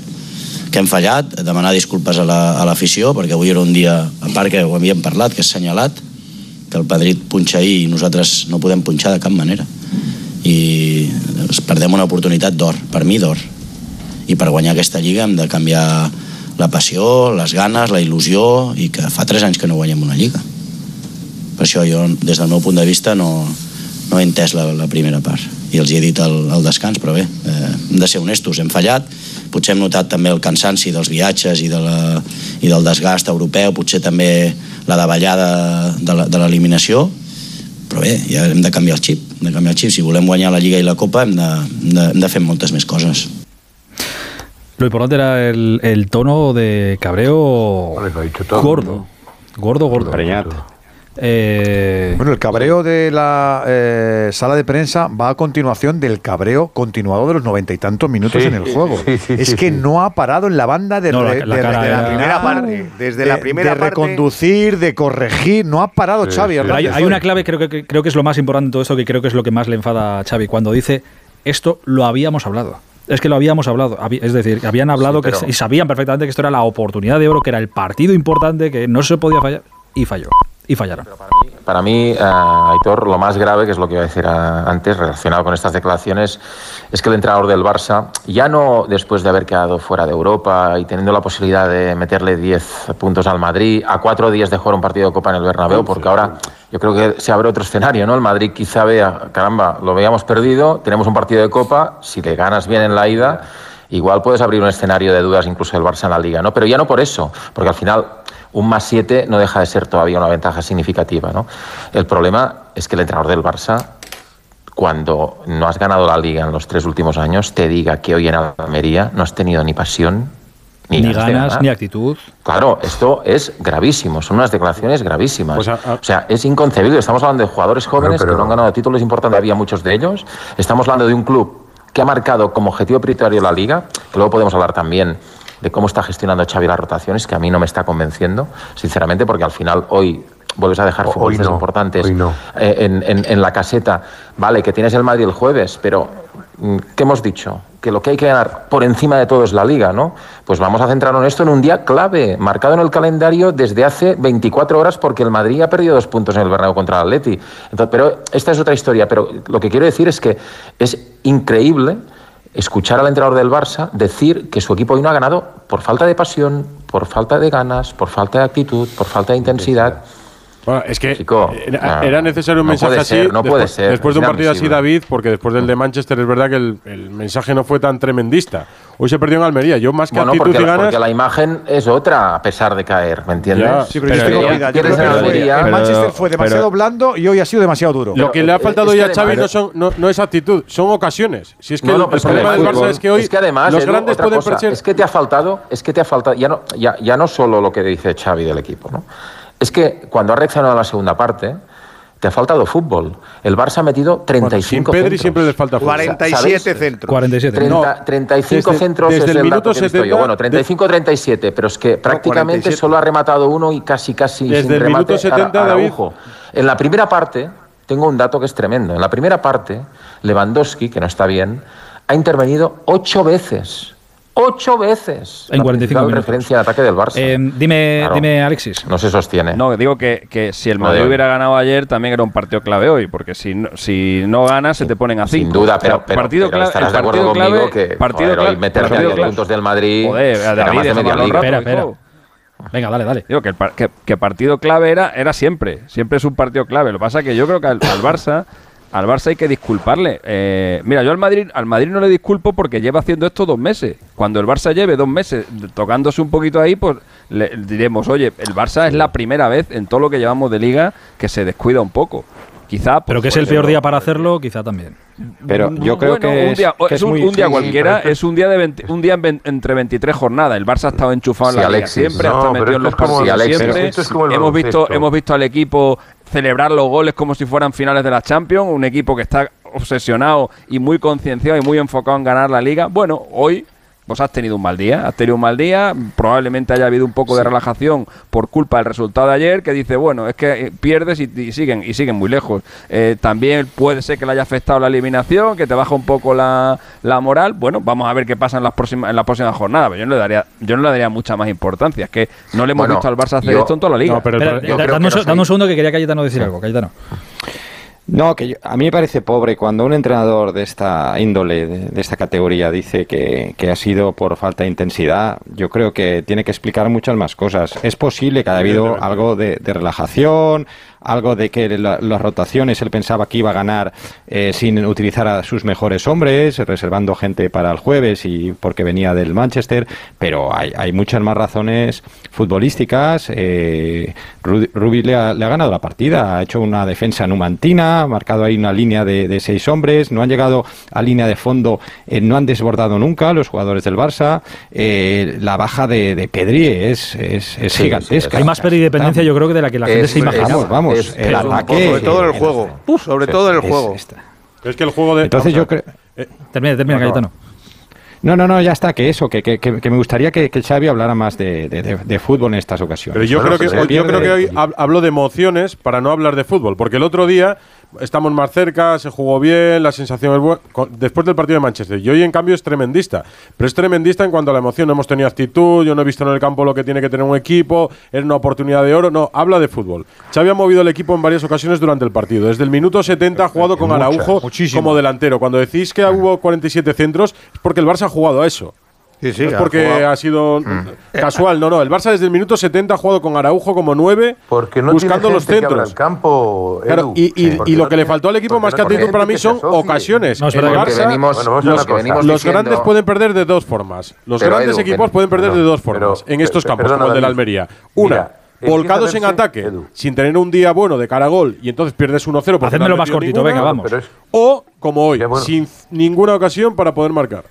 Que hem fallat, demanar disculpes a la- a l'afició, la, perquè avui era un dia, a part que ho havíem parlat, que és senyalat, que el Madrid punxa ahir i nosaltres no podem punxar de cap manera. I perdem una oportunitat d'or, per mi d'or. I per guanyar aquesta lliga hem de canviar la passió, les ganes, la il·lusió i que fa 3 anys que no guanyem una lliga. Per això jo, des del meu punt de vista, no, no he entès la, la primera part. I els he dit al, al descans, però bé, eh, hem de ser honestos, hem fallat, potser hem notat també el cansanci dels viatges i, de la, i del desgast europeu, potser també la davallada de la- de l'eliminació, però bé, ja hem de canviar el xip, hem de canviar el xip. Si volem guanyar la Lliga i la Copa hem de, hem de, hem de fer moltes més coses. Lo importante era el, el tono de cabreo gordo. Gordo, gordo. Eh, Bueno, el cabreo de la eh, sala de prensa va a continuación del cabreo continuado de los noventa y tantos minutos Sí, en el juego. sí, sí, es sí, que sí. no ha parado en la banda de, No, la- re- la de Primera parte, desde de- la primera de parte- reconducir, de corregir. No ha parado Xavi. Hay, hay una clave, creo que, creo que es lo más importante de todo esto, que creo que es lo que más le enfada a Xavi, cuando dice, esto lo habíamos hablado. Es que lo habíamos hablado. Es decir, habían hablado Sí, pero- que, y sabían perfectamente que esto era la oportunidad de oro, que era el partido importante, que no se podía fallar, y falló. Y fallaron. Para mí, eh, Aitor, lo más grave, que es lo que iba a decir ah, antes, relacionado con estas declaraciones, es que el entrenador del Barça, ya no después de haber quedado fuera de Europa y teniendo la posibilidad de meterle 10 puntos al Madrid, a cuatro días de jugar un partido de Copa en el Bernabéu, porque ahora yo creo que se abre otro escenario, ¿no? El Madrid quizá vea, caramba, lo veíamos perdido, tenemos un partido de Copa, si le ganas bien en la ida, igual puedes abrir un escenario de dudas incluso del Barça en la Liga, ¿no? Pero ya no por eso, porque al final un más 7 no deja de ser todavía una ventaja significativa. ¿no? El problema es que el entrenador del Barça, cuando no has ganado la liga en los tres últimos años, te diga que hoy en Almería no has tenido ni pasión, ni, Ni ganas, ni actitud. Claro, esto es gravísimo, son unas declaraciones gravísimas. Pues a- a- o sea, es inconcebible. Estamos hablando de jugadores jóvenes pero- que no han ganado títulos importantes, había muchos de ellos. Estamos hablando de un club que ha marcado como objetivo prioritario la liga, que luego podemos hablar también de cómo está gestionando Xavi las rotaciones, que a mí no me está convenciendo, sinceramente, porque al final hoy vuelves a dejar futbolistas no, importantes no. eh, en, en- en la caseta. Vale, que tienes el Madrid el jueves, pero mm, ¿qué hemos dicho? Que lo que hay que ganar por encima de todo es la liga, ¿no? Pues vamos a centrarnos en esto en un día clave, marcado en el calendario desde hace 24 horas, porque el Madrid ha perdido dos puntos en el Bernabéu contra el Atleti. Entonces, pero esta es otra historia, pero lo que quiero decir es que es increíble escuchar al entrenador del Barça decir que su equipo hoy no ha ganado por falta de pasión, por falta de ganas, por falta de actitud, por falta de intensidad. Bueno, es que Chico, era, no, era necesario un no mensaje puede así. ser, no puede después, ser, Después de un partido así. David, porque después del de Manchester es verdad que el, el mensaje no fue tan tremendista. Hoy se perdió en Almería. Yo más que Bueno, actitud porque, y la- ganas. porque la imagen es otra a pesar de caer, ¿me entiendes? Ya, Sí, pero, yo estoy Pero con Vida. Yo pierdes creo que Almería, el Manchester fue demasiado pero- blando y hoy ha sido demasiado duro. Lo que le ha eh, faltado hoy a Xavi no, son, no, no es actitud, son ocasiones. Si es que No, el, el problema del Barça es que hoy es que además, los grandes pueden. Es que te ha faltado, es que te ha faltado, ya no, ya, ya no solo lo que dice Xavi del equipo, ¿no? Es que cuando ha reaccionado a la segunda parte, te ha faltado fútbol. El Barça ha metido 35 Sin Pedri centros. siempre les falta fútbol. 47 ¿Sabéis? centros. 47. 30, No, 35 desde- centros desde es el el, minuto dato que he visto 70, yo. Bueno, 35-37, pero es que prácticamente 47. solo ha rematado uno y casi casi Desde sin el remate minuto 70, Ara- David. Araujo. En la primera parte, tengo un dato que es tremendo. En la primera parte, Lewandowski, que no está bien, ha intervenido ocho veces. ¡Ocho veces! En La 45 principal minutos. referencia de ataque del Barça. Eh, dime, Claro. dime, Alexis. no se sostiene. No, digo que, que si el Madrid hubiera ganado ayer también era un partido clave hoy, porque si no, si no ganas se te ponen a cinco. Sin duda, pero, O sea, pero, partido pero clave- estarás el de acuerdo partido conmigo que partido joder, hoy clave- meterle a partido 10 clave- puntos del Madrid Joder, era David, más de media liga. Espera. Venga, dale, dale. Digo que, el par- que, que partido clave era, era siempre, siempre es un partido clave. Lo que pasa es que yo creo que al, al Barça, al Barça hay que disculparle. Eh, mira, yo al Madrid, al Madrid no le disculpo porque lleva haciendo esto dos meses. Cuando el Barça lleve dos meses tocándose un poquito ahí, pues le diremos, oye, el Barça es la primera vez en todo lo que llevamos de liga que se descuida un poco. Quizá, pues, Pero que es por el peor día para hacerlo, quizá también. Pero yo creo bueno, que un es, día, que es es un, muy- un día sí, cualquiera, es un día de 20 un día en entre 23 jornadas. El Barça ha estado enchufado en Sí, la liga Alexis. siempre, No, ha estado pero metido en los partidos siempre. esto es como el hemos visto hemos visto al equipo celebrar los goles como si fueran finales de la Champions, un equipo que está obsesionado y muy concienciado y muy enfocado en ganar la liga. Bueno, hoy pues has tenido un mal día, has tenido un mal día, probablemente haya habido un poco de relajación por culpa del resultado de ayer, que dice, bueno, es que eh, pierdes y, y siguen y siguen muy lejos. Eh, también puede ser que le haya afectado la eliminación, que te baja un poco la, la moral. Bueno, vamos a ver qué pasa en las próximas en la próxima jornada. Pero yo no le daría yo no le daría mucha más importancia, es que no le hemos Bueno, visto al Barça hacer yo- esto en toda la liga. No, pero yo da- creo dame, un, que dame segundo que quería Cayetano decir algo. Cayetano. No, que yo- a mí me parece pobre cuando un entrenador de esta índole, de, de esta categoría, dice que, que ha sido por falta de intensidad. Yo creo que tiene que explicar muchas más cosas. Es posible que haya habido algo de, de relajación, algo de que la- las rotaciones él pensaba que iba a ganar eh, sin utilizar a sus mejores hombres, reservando gente para el jueves y porque venía del Manchester, pero hay, hay muchas más razones futbolísticas. Eh, Ru- Rubi le ha, le ha ganado la partida, ha hecho una defensa numantina, ha marcado ahí una línea de, de seis hombres, no han llegado a línea de fondo, eh, no han desbordado nunca los jugadores del Barça. Eh, la baja de, de Pedri es, es, es Sí, gigantesca. sí, Hay más peridependencia, yo creo, que de la que la gente Es- se imagina. Vamos, vamos, Es- el ataque. Sobre todo en el juego. Sobre todo en el juego. es que el juego de. Entonces yo creo. Eh, Termina, termina, No, no. Cayetano. No, no, no, ya está, que eso, que, que, que me gustaría que, que Xavi hablara más de, de- de- de fútbol en estas ocasiones. Pero yo Bueno, creo que hoy, yo creo que hoy hab- hablo de emociones para no hablar de fútbol, porque el otro día estamos más cerca, se jugó bien, la sensación es buena, después del partido de Manchester. Y hoy en cambio es tremendista, pero es tremendista en cuanto a la emoción, no hemos tenido actitud, yo no he visto en el campo lo que tiene que tener un equipo, es una oportunidad de oro, no, habla de fútbol. Xavi ha movido el equipo en varias ocasiones durante el partido, desde el minuto 70 ha jugado con Araujo como delantero. Cuando decís que hubo 47 centros es porque el Barça ha jugado a eso. Sí, sí, no es porque jugado. ha sido casual, no, no. El Barça desde el minuto 70 ha jugado con Araujo como 9, Porque no buscando tiene los gente que abra centros. el campo, Edu. Claro, y, y- Sí, y lo que le faltó al equipo más que actitud para mí gente son ocasiones. No, el Barça, venimos- bueno, los, los grandes pueden perder de dos formas. Los Pero, grandes Edu, equipos ven- pueden perder no, de dos pero- formas en pe- estos campos, perdona, como el de la. Almería. Una, Mira, volcados en ataque, Edu. sin tener un día bueno de cara a gol, y entonces pierdes 1-0 porque Hacedmelo no has más cortito, ninguna, venga, vamos. Pero O, como hoy, sin ninguna ocasión para poder marcar.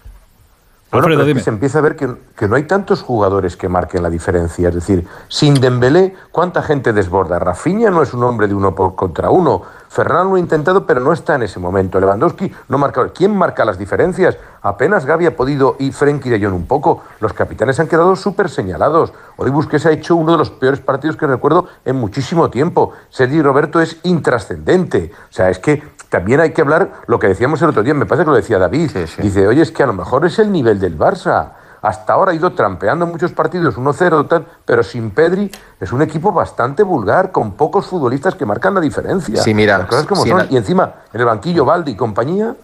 Bueno, Alfredo, pero es que dime. se empieza a ver que, que no hay tantos jugadores que marquen la diferencia. Es decir, sin Dembélé, ¿cuánta gente desborda? Rafinha no es un hombre de uno por contra uno. Ferran lo ha intentado, pero no está en ese momento. Lewandowski no marca. ¿Quién marca las diferencias? Apenas Gaby ha podido y Frenkie de Jong un poco. Los capitanes han quedado súper señalados. Hoy Busquets ha hecho uno de los peores partidos que recuerdo en muchísimo tiempo. Sergi Roberto es intrascendente. O sea, es que también hay que hablar lo que decíamos el otro día, me parece que lo decía David. Dice, oye, es que a lo mejor es el nivel del Barça. Hasta ahora ha ido trampeando muchos partidos, 1-0, tal, pero sin Pedri es un equipo bastante vulgar, con pocos futbolistas que marcan la diferencia. Sí, mira, Las cosas como sí, son. Y encima, en el banquillo, Valdi y compañía,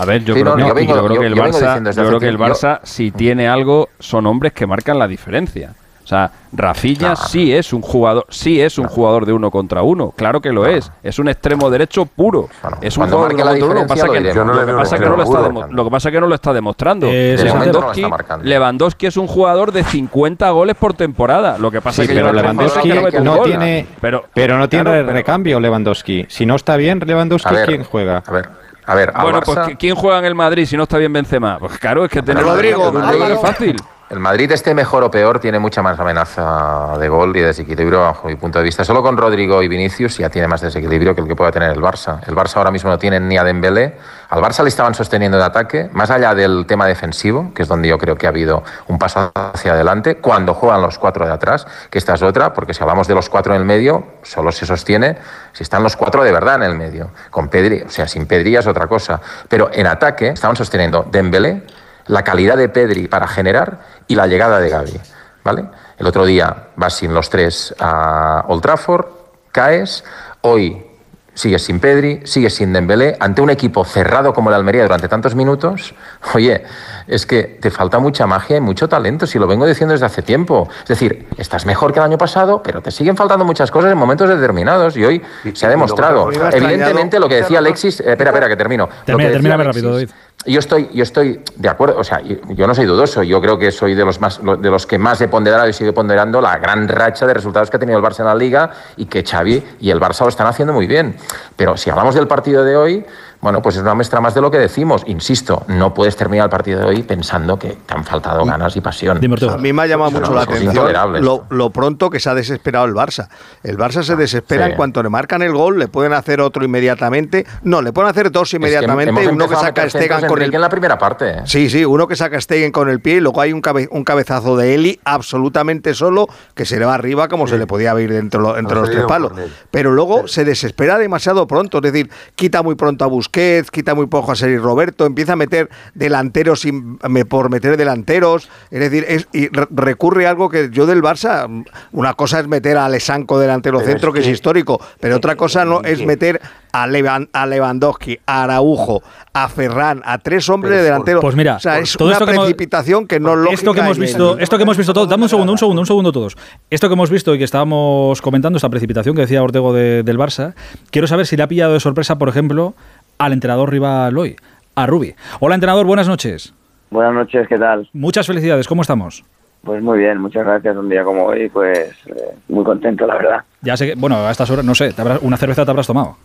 A ver, yo Sí, creo no, que, yo vengo- yo creo que el yo vengo Barça, diciendo desde yo hace creo que el tiempo- Barça, si tiene algo, son hombres que marcan la diferencia. O sea, Rafinha sí es un jugador, sí es un jugador de uno contra uno, claro que lo es. Es un extremo derecho puro. Bueno, es un jugador de marque uno la contra uno. Lo que pasa lo que, no lo que veo pasa un que no lo está demostrando. Eh, no Lewandowski, está. Lewandowski es un jugador de 50 goles por temporada. Lo que pasa Sí, es que pero Lewandowski que no gol. tiene, Pero, pero no tiene pero- recambio Lewandowski. Si no está bien Lewandowski, ver, ¿quién juega? A ver, a ver, Bueno, Barça- pues ¿quién juega en el Madrid si no está bien Benzema? Pues claro, es que tener Rodrigo, un Rodrigo es fácil. El Madrid esté mejor o peor tiene mucha más amenaza de gol y de desequilibrio bajo mi punto de vista. Solo con Rodrigo y Vinicius ya tiene más desequilibrio que el que pueda tener el Barça. El Barça ahora mismo no tiene ni a Dembélé. Al Barça le estaban sosteniendo de ataque, más allá del tema defensivo, que es donde yo creo que ha habido un paso hacia adelante, cuando juegan los cuatro de atrás, que esta es otra, porque si hablamos de los cuatro en el medio, solo se sostiene si están los cuatro de verdad en el medio. Con Pedri, o sea, sin Pedri es otra cosa. Pero en ataque estaban sosteniendo Dembélé, la calidad de Pedri para generar y la llegada de Gaby. ¿vale? El otro día vas sin los tres a Old Trafford, caes, hoy sigues sin Pedri, sigues sin Dembélé, ante un equipo cerrado como el Almería durante tantos minutos, oye, es que te falta mucha magia y mucho talento, si lo vengo diciendo desde hace tiempo. Es decir, estás mejor que el año pasado, pero te siguen faltando muchas cosas en momentos determinados y hoy se ha demostrado. Evidentemente lo que decía Alexis, eh, espera, espera, que termino. Lo que Termina, Alexis- rápido, David. yo estoy, yo estoy de acuerdo, o sea, yo yo no soy dudoso, yo creo que soy de los más, de los que más he ponderado y sigue ponderando la gran racha de resultados que ha tenido el Barça en la Liga y que Xavi y el Barça lo están haciendo muy bien. Pero si hablamos del partido de hoy, bueno, pues es una muestra más de lo que decimos. Insisto, no puedes terminar el partido de hoy pensando que te han faltado ganas y pasión. A mí me ha llamado mucho la atención lo, lo pronto que se ha desesperado el Barça. El Barça se desespera sí. en cuanto le marcan el gol, le pueden hacer otro inmediatamente. No, le pueden hacer dos Es que inmediatamente. hemos uno que saca a Stegen con Enrique, el en la primera parte. Sí, sí, uno que saca a Stegen con el pie y luego hay un, cabe- un cabezazo de Eli absolutamente solo que se le va arriba como se le podía ir entre, lo- entre los tres palos. Pero luego se desespera demasiado pronto, es decir, quita muy pronto a Busquets, quita muy poco a Sergi Roberto, empieza a meter delanteros sin, me- por meter delanteros, es decir, es, y re- recurre a algo que yo del Barça, una cosa es meter a Alessanco delantero Pero centro, es que, es histórico, pero otra cosa no es meter a, Levan- a Lewandowski, a Araujo, a Ferran, a tres hombres de delantero. Pues mira, o sea, es todo una esto que hemos- precipitación que no es lógica. Esto que hemos visto, esto que hemos visto todos, dame un segundo, un segundo, un segundo todos. Esto que hemos visto y que estábamos comentando, esta precipitación que decía Ortego de- del Barça, quiero saber si le ha pillado de sorpresa, por ejemplo, al entrenador rival hoy, a Rubi. Hola, entrenador, buenas noches. Buenas noches, ¿qué tal? Muchas felicidades, ¿cómo estamos? Pues muy bien, muchas gracias. Un día como hoy, pues eh, muy contento, la verdad. Ya sé que, bueno, a estas horas, no sé, te habrás- una cerveza te habrás tomado.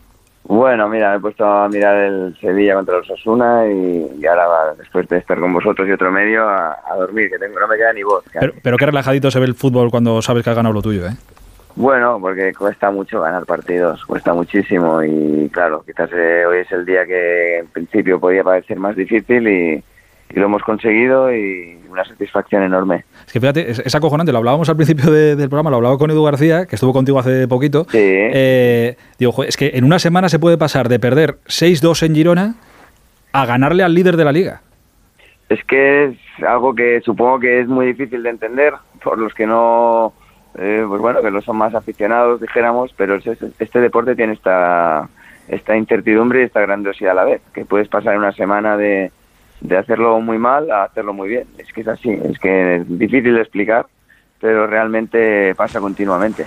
Bueno, mira, me he puesto a mirar el Sevilla contra los Osasuna y, y ahora, va, después de estar con vosotros y otro medio, a, a dormir, que tengo, no me queda ni voz. Pero, pero qué relajadito se ve el fútbol cuando sabes que has ganado lo tuyo, ¿eh? Bueno, porque cuesta mucho ganar partidos, cuesta muchísimo y claro, quizás eh, hoy es el día que en principio podía parecer más difícil y, y lo hemos conseguido y una satisfacción enorme. Es que fíjate, es, es acojonante, lo hablábamos al principio de- del programa, lo hablaba con Edu García, que estuvo contigo hace poquito. Eh, digo, "Jo, es que en una semana se puede pasar de perder 6-2 en Girona a ganarle al líder de la liga. Es que es algo que supongo que es muy difícil de entender por los que no, eh, pues bueno, que no son más aficionados, dijéramos, pero es- es- este deporte tiene esta, esta incertidumbre y esta grandiosidad a la vez, que puedes pasar una semana de, de hacerlo muy mal a hacerlo muy bien. Es que es así, es que es difícil de explicar, pero realmente pasa continuamente.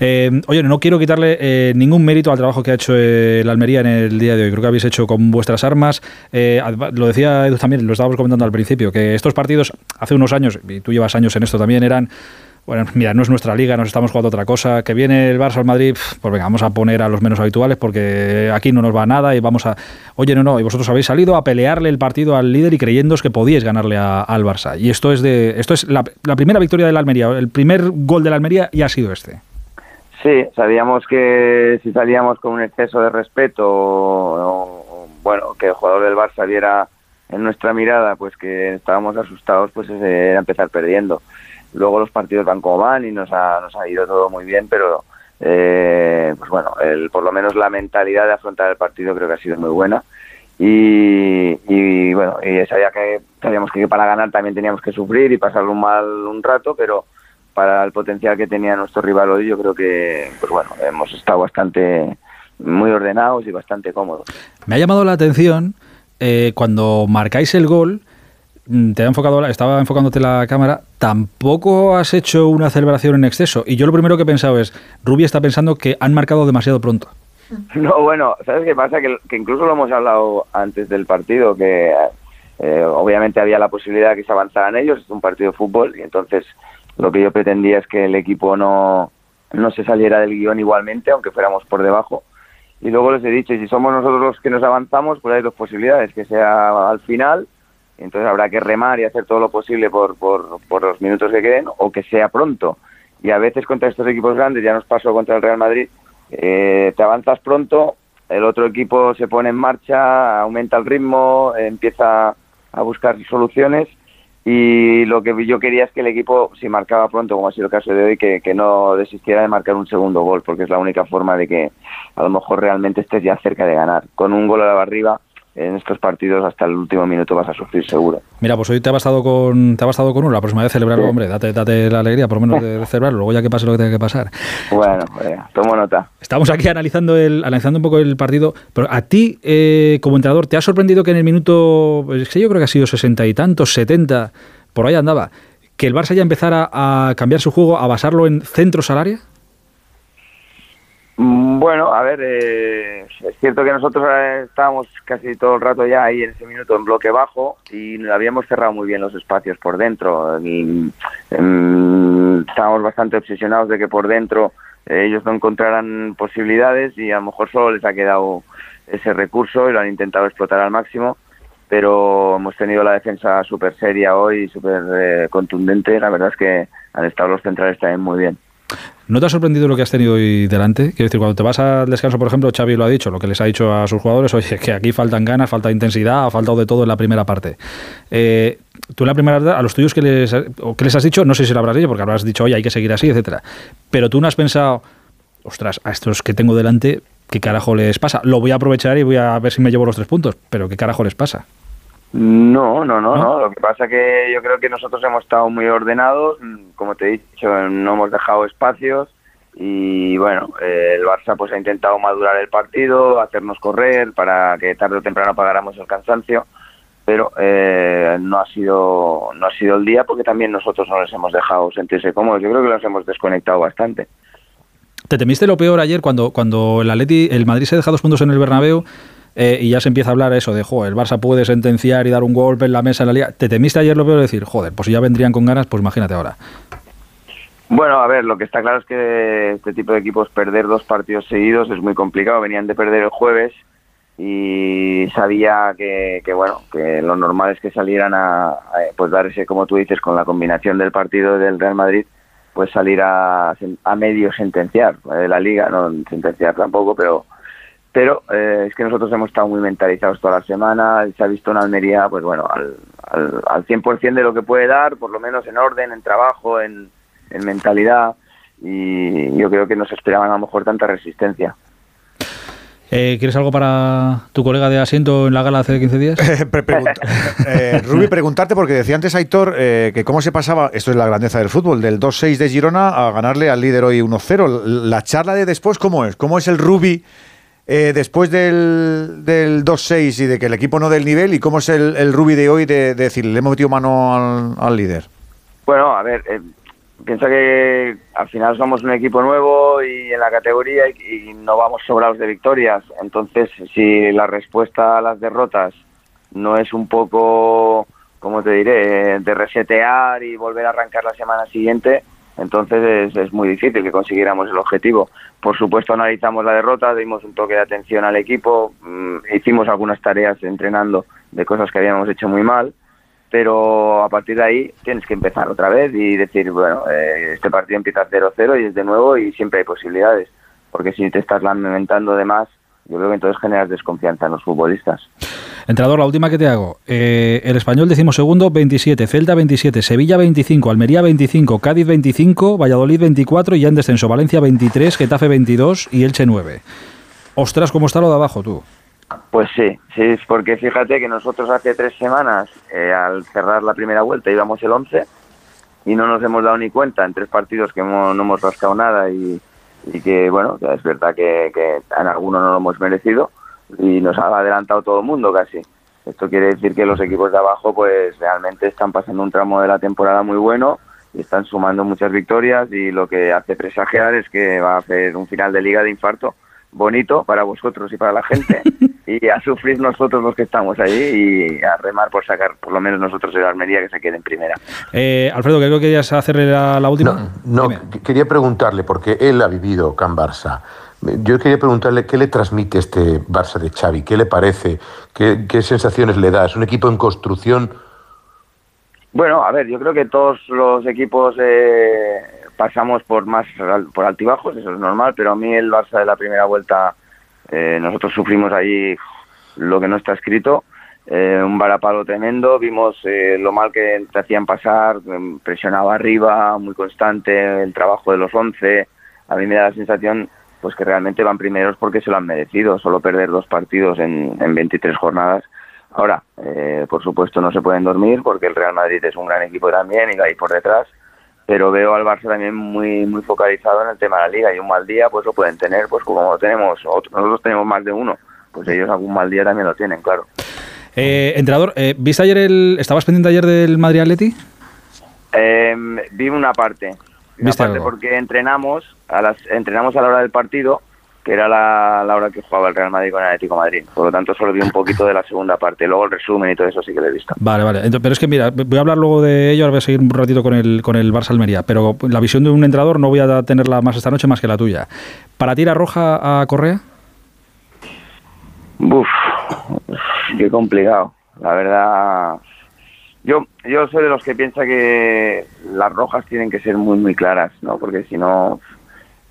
Eh, oye, no quiero quitarle eh, ningún mérito al trabajo que ha hecho eh, la Almería en el día de hoy. Creo que habéis hecho con vuestras armas. Eh, lo decía Edu también, lo estábamos comentando al principio, que estos partidos hace unos años, y tú llevas años en esto también, eran. Bueno, mira, no es nuestra liga, nos estamos jugando otra cosa. Que viene el Barça al Madrid, pues venga, vamos a poner a los menos habituales porque aquí no nos va nada y vamos a. Oye, no, no, y vosotros habéis salido a pelearle el partido al líder y creyéndoos que podíais ganarle a- al Barça. Y esto es de, esto es la, la primera victoria de la Almería, el primer gol de la Almería y ha sido este. Sí, sabíamos que si salíamos con un exceso de respeto, o, bueno, que el jugador del Barça viera en nuestra mirada, pues que estábamos asustados, pues era empezar perdiendo. Luego los partidos van como van y nos ha, nos ha ido todo muy bien, pero eh, pues bueno, el, por lo menos la mentalidad de afrontar el partido creo que ha sido muy buena. Y, y bueno, y sabía que, sabíamos que para ganar también teníamos que sufrir y pasarlo mal un rato, pero para el potencial que tenía nuestro rival hoy, yo creo que, pues bueno, hemos estado bastante muy ordenados y bastante cómodos. Me ha llamado la atención eh, cuando marcáis el gol, te ha enfocado, estaba enfocándote la cámara, tampoco has hecho una celebración en exceso. Y yo lo primero que he pensado es, Rubi está pensando que han marcado demasiado pronto. <laughs> No, bueno, ¿sabes qué pasa? Que, que incluso lo hemos hablado antes del partido, que eh, obviamente había la posibilidad que se avanzaran ellos, es un partido de fútbol, y entonces lo que yo pretendía es que el equipo no, no se saliera del guion igualmente, aunque fuéramos por debajo. Y luego les he dicho, si somos nosotros los que nos avanzamos, pues hay dos posibilidades, que sea al final, entonces habrá que remar y hacer todo lo posible por, por, los minutos que queden, o que sea pronto. Y a veces contra estos equipos grandes, ya nos pasó contra el Real Madrid, eh, te avanzas pronto, el otro equipo se pone en marcha, aumenta el ritmo, empieza a buscar soluciones y lo que yo quería es que el equipo, si marcaba pronto, como ha sido el caso de hoy, que, que no desistiera de marcar un segundo gol, porque es la única forma de que a lo mejor realmente estés ya cerca de ganar. Con un gol a la barriga, en estos partidos hasta el último minuto vas a sufrir seguro. Mira, pues hoy te ha bastado con, te ha bastado con uno. La próxima vez celebrarlo, hombre, date, date la alegría, por lo menos de, celebrarlo. Luego ya que pase lo que tenga que pasar. Bueno, eh, tomo nota. Estamos aquí analizando el, analizando un poco el partido. Pero a ti, eh, como entrenador, ¿te ha sorprendido que en el minuto, pues es que yo creo que ha sido sesenta y tantos, setenta, por ahí andaba, que el Barça ya empezara a cambiar su juego, a basarlo en centros al área? Mm, Bueno, a ver, eh, es cierto que nosotros eh, estábamos casi todo el rato ya ahí en ese minuto en bloque bajo y habíamos cerrado muy bien los espacios por dentro. Y, em, estábamos bastante obsesionados de que por dentro eh, ellos no encontraran posibilidades y a lo mejor solo les ha quedado ese recurso y lo han intentado explotar al máximo. Pero hemos tenido la defensa súper seria hoy, súper contundente. La verdad es que han estado los centrales también muy bien. ¿No te ha sorprendido lo que has tenido hoy delante? Quiero decir, cuando te vas al descanso, por ejemplo, Xavi lo ha dicho, lo que les ha dicho a sus jugadores, oye, que aquí faltan ganas, falta intensidad, ha faltado de todo en la primera parte. Eh, tú en la primera parte, a los tuyos, ¿qué les, o qué les has dicho? No sé si lo habrás dicho, porque habrás dicho, oye, hay que seguir así, etcétera. Pero tú no has pensado, ostras, a estos que tengo delante, ¿qué carajo les pasa? Lo voy a aprovechar y voy a ver si me llevo los tres puntos, pero ¿qué carajo les pasa? No, no, no, no. Lo que pasa que yo creo que nosotros hemos estado muy ordenados, como te he dicho, no hemos dejado espacios y bueno, eh, el Barça pues ha intentado madurar el partido, hacernos correr para que tarde o temprano pagáramos el cansancio, pero eh, no ha sido no ha sido el día porque también nosotros no les hemos dejado sentirse cómodos. Yo creo que los hemos desconectado bastante. ¿Te temiste lo peor ayer cuando, cuando el Atleti, el Madrid se deja dos puntos en el Bernabéu eh, y ya se empieza a hablar eso de, joder, el Barça puede sentenciar y dar un golpe en la mesa en la liga? ¿Te temiste ayer lo peor de decir, joder, pues si ya vendrían con ganas, pues imagínate ahora? Bueno, a ver, lo que está claro es que este tipo de equipos perder dos partidos seguidos es muy complicado. Venían de perder el jueves y sabía que, que, bueno, que lo normal es que salieran a, a, pues dar ese, como tú dices, con la combinación del partido del Real Madrid, pues salir a, a medio sentenciar eh, la liga, no sentenciar tampoco, pero pero eh, es que nosotros hemos estado muy mentalizados toda la semana, se ha visto en Almería, pues bueno, al, al, al 100% de lo que puede dar, por lo menos en orden, en trabajo, en, en mentalidad, y yo creo que nos esperaban a lo mejor tanta resistencia. Eh, ¿Quieres algo para tu colega de asiento en la gala hace 15 días? <laughs> <laughs> Eh, Rubi, preguntarte, porque decía antes Aitor eh, que cómo se pasaba, esto es la grandeza del fútbol, del 2-6 de Girona a ganarle al líder hoy 1-0. La charla de después, ¿cómo es? ¿Cómo es el Rubi eh, después del, del 2-6 y de que el equipo no dé el nivel? ¿Y cómo es el, el Rubi de hoy de, de decir, le hemos metido mano al, al líder? Bueno, a ver, eh, piensa que al final somos un equipo nuevo y en la categoría y, y no vamos sobrados de victorias. Entonces, si la respuesta a las derrotas no es un poco, como te diré, de resetear y volver a arrancar la semana siguiente, entonces es, es muy difícil que consiguiéramos el objetivo. Por supuesto, analizamos la derrota, dimos un toque de atención al equipo, mm, hicimos algunas tareas entrenando de cosas que habíamos hecho muy mal pero a partir de ahí tienes que empezar otra vez y decir, bueno, eh, este partido empieza 0-0 y es de nuevo y siempre hay posibilidades, porque si te estás lamentando de más, yo creo que entonces generas desconfianza en los futbolistas. Entrenador, la última que te hago. Eh, el español segundo 27, Celta 27, Sevilla 25, Almería 25, Cádiz 25, Valladolid 24 y ya en descenso Valencia 23, Getafe 22 y Elche 9. Ostras, ¿cómo está lo de abajo tú? Pues sí, sí, porque fíjate que nosotros hace tres semanas, eh, al cerrar la primera vuelta, íbamos el 11 y no nos hemos dado ni cuenta en tres partidos que hemos- no hemos rascado nada y, y que, bueno, es verdad que, que en algunos no lo hemos merecido y nos ha adelantado todo el mundo casi. Esto quiere decir que los equipos de abajo pues realmente están pasando un tramo de la temporada muy bueno y están sumando muchas victorias y lo que hace presagiar es que va a hacer un final de liga de infarto bonito para vosotros y para la gente <laughs> y a sufrir nosotros los que estamos ahí y a remar por sacar por lo menos nosotros el Almería que se quede en primera. Eh, Alfredo, creo que querías hacerle la, la última. No, qu- quería preguntarle, porque él ha vivido Can Barça. Yo quería preguntarle qué le transmite este Barça de Xavi, qué le parece, qué, qué sensaciones le da. Es un equipo en construcción. Bueno, a ver, yo creo que todos los equipos eh, pasamos por más por altibajos, eso es normal, pero a mí el Barça de la primera vuelta, eh, nosotros sufrimos allí lo que no está escrito, eh, un varapalo tremendo, vimos eh, lo mal que te hacían pasar, em, presionaba arriba, muy constante, el trabajo de los 11, a mí me da la sensación pues que realmente van primeros porque se lo han merecido, solo perder dos partidos en, en 23 jornadas. Ahora, eh, por supuesto, no se pueden dormir porque el Real Madrid es un gran equipo también y ahí por detrás, pero veo al Barça también muy muy focalizado en el tema de la liga y un mal día pues lo pueden tener, pues como lo tenemos, otros- nosotros tenemos más de uno, pues ellos algún mal día también lo tienen, claro. Eh, entrenador, eh, ¿viste ayer el. ¿Estabas pendiente ayer del Madrid Atleti? Eh, vi una parte, una ¿Viste parte algo? porque entrenamos a las entrenamos a la hora del partido, que era la, la hora que jugaba el Real Madrid con el Atlético de Madrid. Por lo tanto, solo vi un poquito de la segunda parte. Luego el resumen y todo eso sí que lo he visto. Vale, vale. Ento- pero es que mira, voy a hablar luego de ello, ahora voy a seguir un ratito con el, con el Barça Almería, pero la visión de un entrenador no voy a tenerla más esta noche más que la tuya. ¿Para ti era roja a Correa? Uf, qué complicado. La verdad, yo yo soy de los que piensa que las rojas tienen que ser muy muy claras, ¿no? Porque si no,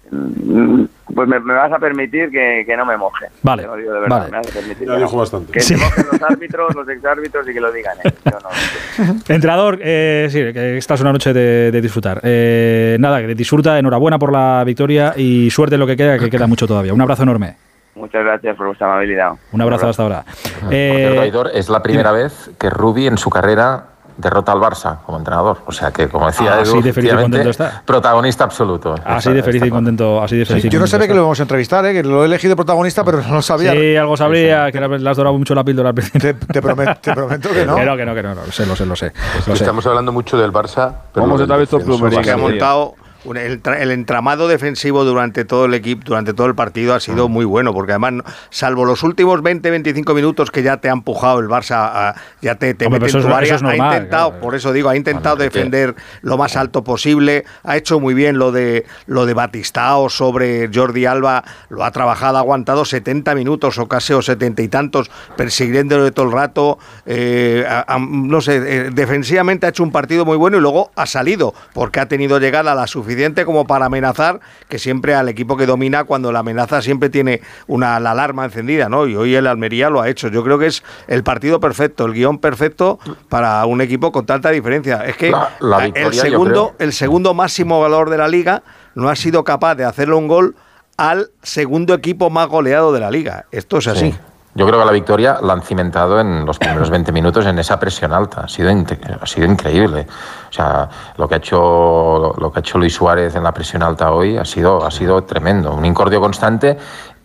pues me, me vas a permitir que, que no me moje. Vale, Te lo digo de verdad, vale. me vas a permitir Ya dijo bastante. Que se mojen los árbitros, los exárbitros y que lo digan ellos. Yo no. <laughs> Entrenador, eh, sí, que esta es una noche de, de disfrutar. Eh, nada, que disfruta, enhorabuena por la victoria y suerte en lo que queda, que queda mucho todavía. Un abrazo enorme. Muchas gracias por vuestra amabilidad. Un abrazo hasta ahora. Por Eh, cierto, Aidor, es la primera vez que Rubi en su carrera derrota al Barça como entrenador. O sea que, como decía Así Edu, de feliz y contento está. protagonista absoluto. así de feliz y contento, así de feliz y Yo no sabía que lo íbamos a entrevistar, ¿eh? que lo he elegido protagonista, pero no lo sabía. Sí, algo sabría, que le has dorado mucho la píldora al principio. Te, prometo, te prometo que <laughs> no. Que no, que no, que no, no, lo sé, lo sé, lo sé. Es lo que sé. estamos hablando mucho del Barça. Pero ¿Cómo lo se del te ha montado el, el entramado defensivo durante todo el equipo, durante todo el partido ha sido muy bueno, porque además, salvo los últimos 20-25 minutos que ya te ha empujado el Barça, a- ya te, te Hombre, mete en tu es- área, es normal, ha intentado, claro. por eso digo, ha intentado que- defender lo más alto posible, ha hecho muy bien lo de lo de Batistao sobre Jordi Alba, lo ha trabajado, ha aguantado 70 minutos o casi o 70 y tantos, persiguiéndolo todo el rato, eh, a- a- no sé, eh, defensivamente ha hecho un partido muy bueno y luego ha salido, porque ha tenido llegada la suficiente suficiente como para amenazar, que siempre al equipo que domina, cuando la amenaza siempre tiene una la alarma encendida, ¿no? Y hoy el Almería lo ha hecho. Yo creo que es el partido perfecto, el guion perfecto para un equipo con tanta diferencia. Es que La- la el victoria, segundo, el segundo máximo valor de la liga no ha sido capaz de hacerle un gol al segundo equipo más goleado de la liga. Esto es así. Sí. Yo creo que la victoria la han cimentado en los primeros 20 minutos en esa presión alta. Ha sido, ha sido increíble. O sea, lo que, ha hecho, lo que ha hecho Luis Suárez en la presión alta hoy ha sido, ha sido tremendo. Un incordio constante,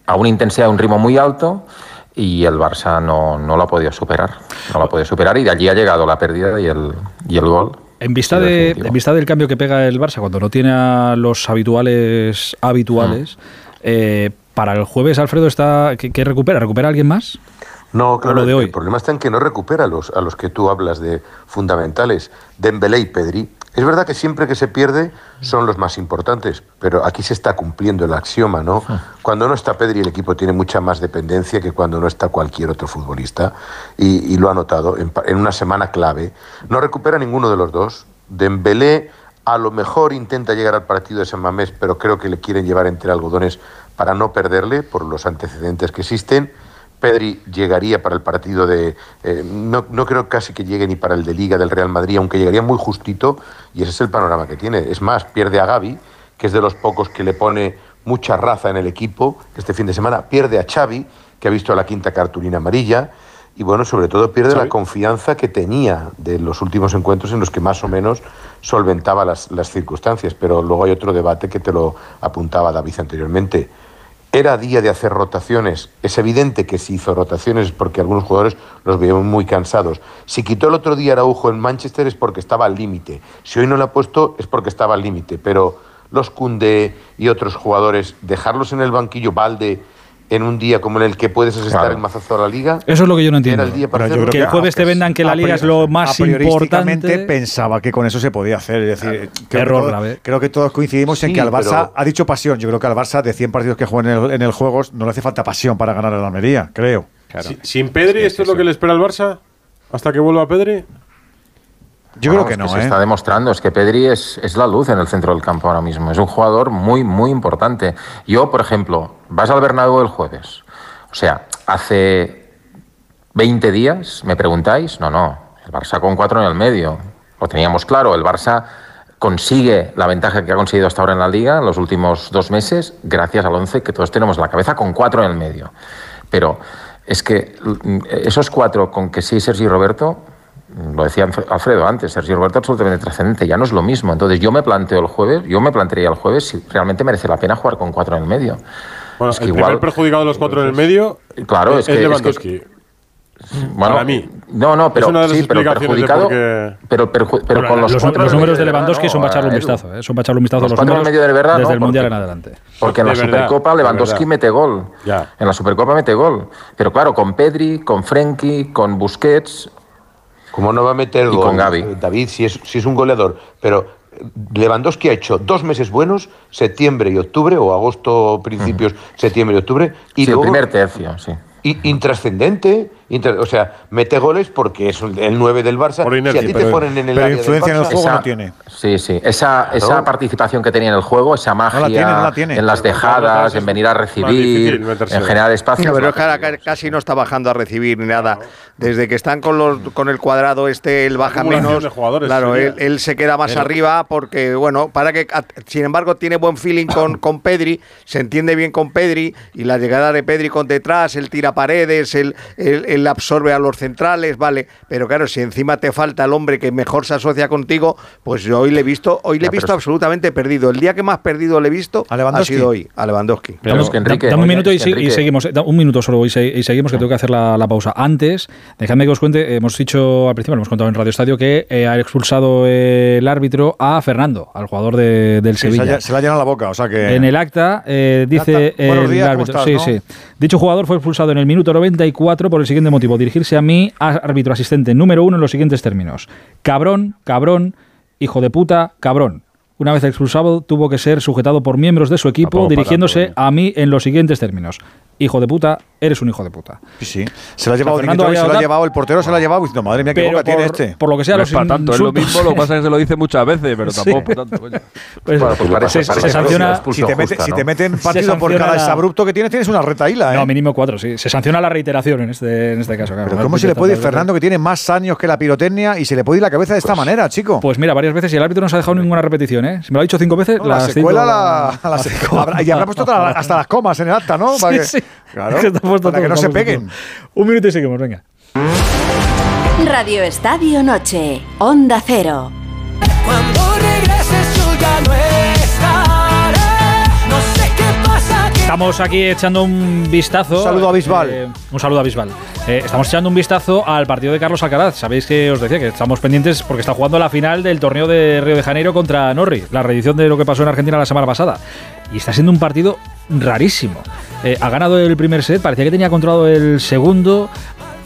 a una intensidad, a un ritmo muy alto y el Barça no, no lo ha podido superar. No lo ha podido superar y de allí ha llegado la pérdida y el, y el gol. En vista, de, en vista del cambio que pega el Barça cuando no tiene a los habituales habituales, eh, para el jueves Alfredo está ¿qué, qué recupera? ¿Recupera alguien más? No, claro, lo de hoy. el problema está en que no recupera a los, a los que tú hablas de fundamentales, Dembélé y Pedri. Es verdad que siempre que se pierde son los más importantes, pero aquí se está cumpliendo el axioma, ¿no? Cuando no está Pedri el equipo tiene mucha más dependencia que cuando no está cualquier otro futbolista y, y lo ha notado en una semana clave. No recupera ninguno de los dos. Dembélé a lo mejor intenta llegar al partido de San Mamés, pero creo que le quieren llevar entre algodones para no perderle por los antecedentes que existen. Pedri llegaría para el partido de... eh, no, no creo casi que llegue ni para el de Liga del Real Madrid, aunque llegaría muy justito, y ese es el panorama que tiene. Es más, pierde a Gaby, que es de los pocos que le pone mucha raza en el equipo este fin de semana. Pierde a Xavi, que ha visto la quinta cartulina amarilla, y bueno, sobre todo pierde la confianza que tenía de los últimos encuentros en los que más o menos solventaba las, las circunstancias. Pero luego hay otro debate que te lo apuntaba David anteriormente. Era día de hacer rotaciones. Es evidente que si hizo rotaciones es porque algunos jugadores los veían muy cansados. Si quitó el otro día Araujo en Manchester es porque estaba al límite. Si hoy no lo ha puesto es porque estaba al límite. Pero los Cundé y otros jugadores, dejarlos en el banquillo, Valde, en un día como en el que puedes asestar Claro. el mazazo a la liga. Eso es lo que yo no entiendo. Era el día para Pero yo hacerlo. que el jueves te vendan que la liga es lo más importante. pensaba que con eso se podía hacer. Es decir, creo, Error que todos, grave. creo que todos coincidimos en que al Barça, pero- ha dicho pasión, yo creo que al Barça de 100 partidos que juega en el, en el Juegos no le hace falta pasión para ganar a la Almería, creo. Si- Sin Pedri, ¿esto es lo que le espera al Barça? ¿Hasta que vuelva Pedri? Yo creo que no, se ¿eh? está demostrando, es que Pedri es, es la luz en el centro del campo ahora mismo. Es un jugador muy, muy importante. Yo, por ejemplo, vas al Bernabéu el jueves. O sea, hace 20 días, ¿me preguntáis? No, no. El Barça con cuatro en el medio. Lo teníamos claro. El Barça consigue la ventaja que ha conseguido hasta ahora en la Liga en los últimos dos meses gracias al 11 que todos tenemos en la cabeza con cuatro en el medio. Pero es que mm, esos cuatro con que sí Sergi Roberto, mm, lo decía Alfre- Alfredo antes, Sergi Roberto absolutamente trascendente, ya no es lo mismo. Entonces yo me planteo el jueves, yo me plantearía el jueves si realmente merece la pena jugar con cuatro en el medio. Bueno, Es que el igual- primer perjudicado de los cuatro en el medio Claro, es que- es que- Lewandowski. Bueno, Para mí. No, no, pero Es una de las sí, pero explicaciones de perjudicado. por qué- Pero, perju- pero Bueno, con los, los, cuatro los números de Lewandowski verdad, son para echarle un vistazo. ¿eh? Son para echarle un vistazo Los los cuatro en el números medio de verdad, desde ¿no? el Mundial en Porque- adelante. Porque en la verdad, Supercopa Lewandowski mete gol. Ya. En la Supercopa mete gol. Pero claro, con Pedri, con Frenkie, con Busquets. ¿Cómo no va a meter gol? con eh, David, si es, si es un goleador. Pero Lewandowski ha hecho dos meses buenos, septiembre y octubre, o agosto, principios, septiembre y octubre. Y Sí, el primer tercio, sí. y- intrascendente, o sea, mete goles porque es el el 9 del Barça. Por si a ti te pero- ponen en el pero área del influencia en el juego Esa- no tiene. Sí, sí. Esa, esa participación que tenía en el juego, esa magia tiene, no la tiene. en las dejadas, en venir a recibir, difícil en generar espacios. No, pero es no, que ahora ca- casi no está bajando a recibir ni nada. Desde que están con los con el cuadrado este, él baja menos. claro, él, él se queda más arriba porque, bueno, para que, sin embargo, tiene buen feeling con, <coughs> con Pedri, se entiende bien con Pedri y la llegada de Pedri con detrás, él tira paredes, él, él- él absorbe a los centrales, vale. Pero claro, si encima te falta el hombre que mejor se asocia contigo, pues yo hoy le he visto, hoy le he visto absolutamente perdido. El día que más perdido le he visto ¿A ha Lewandowski? sido hoy, a Lewandowski. Pero que Enrique- dame un oye, minuto y, seguimos. eh, Un minuto solo y, se- y seguimos, que tengo que hacer la, la pausa. Antes, dejadme que os cuente, hemos dicho al principio, lo hemos contado en Radio Estadio, que eh, ha expulsado el árbitro a Fernando, al jugador de- del Sí, se, Sevilla. se le ha llenado la boca, o sea que... En el acta eh, dice acta. El días, ¿cómo árbitro. estás, sí, no? sí. Dicho jugador fue expulsado en el minuto 94 por el siguiente motivo: dirigirse a mí, árbitro asistente número uno, en los siguientes términos: cabrón, cabrón, hijo de puta, cabrón. Una vez expulsado, tuvo que ser sujetado por miembros de su equipo, dirigiéndose tanto, a mí en los siguientes términos: hijo de puta, eres un hijo de puta. Sí. Se lo ha llevado, O sea, Fernando Dimitrovic, se lo ha llevado, el portero se lo ha llevado diciendo, madre mía, qué Pero boca tiene por- este. por lo que sea, No los es para tanto, es lo mismo, lo que pasa es que se lo dice muchas veces, pero <laughs> Sí. tampoco para tanto. coño. Pues, Bueno, pues parece- se, parece se que sanciona. Si te, mete- justa, si ¿no? te meten partido por cada la- exabrupto que tienes, tienes una retaíla, ¿eh? No, mínimo cuatro, sí. Se sanciona la reiteración en este, en este caso. claro. Pero ¿cómo se le puede ir. Fernando que tiene más años que la pirotecnia y se le puede ir la cabeza de esta manera, chico? Pues mira, varias veces y el árbitro no se ha dejado ninguna repetición, ¿eh? Si me lo ha dicho cinco veces, la secuela la, y habrá puesto hasta las comas en el acta, ¿no? <laughs> Sí, sí. Claro, Que está puesto para que no se peguen. Un minuto y seguimos, venga. Radio Estadio Noche, Onda Cero. Cuando regreses yo ya no estaré. No sé qué pasa. que- Estamos aquí echando un vistazo. Un saludo a Bisbal. eh, un saludo a Bisbal. Eh, estamos echando un vistazo al partido de Carlos Alcaraz. Sabéis que os decía que estamos pendientes porque está jugando la final del torneo de Río de Janeiro contra Norri, la reedición de lo que pasó en Argentina la semana pasada. Y está siendo un partido rarísimo. Eh, ha ganado el primer set, parecía que tenía controlado el segundo.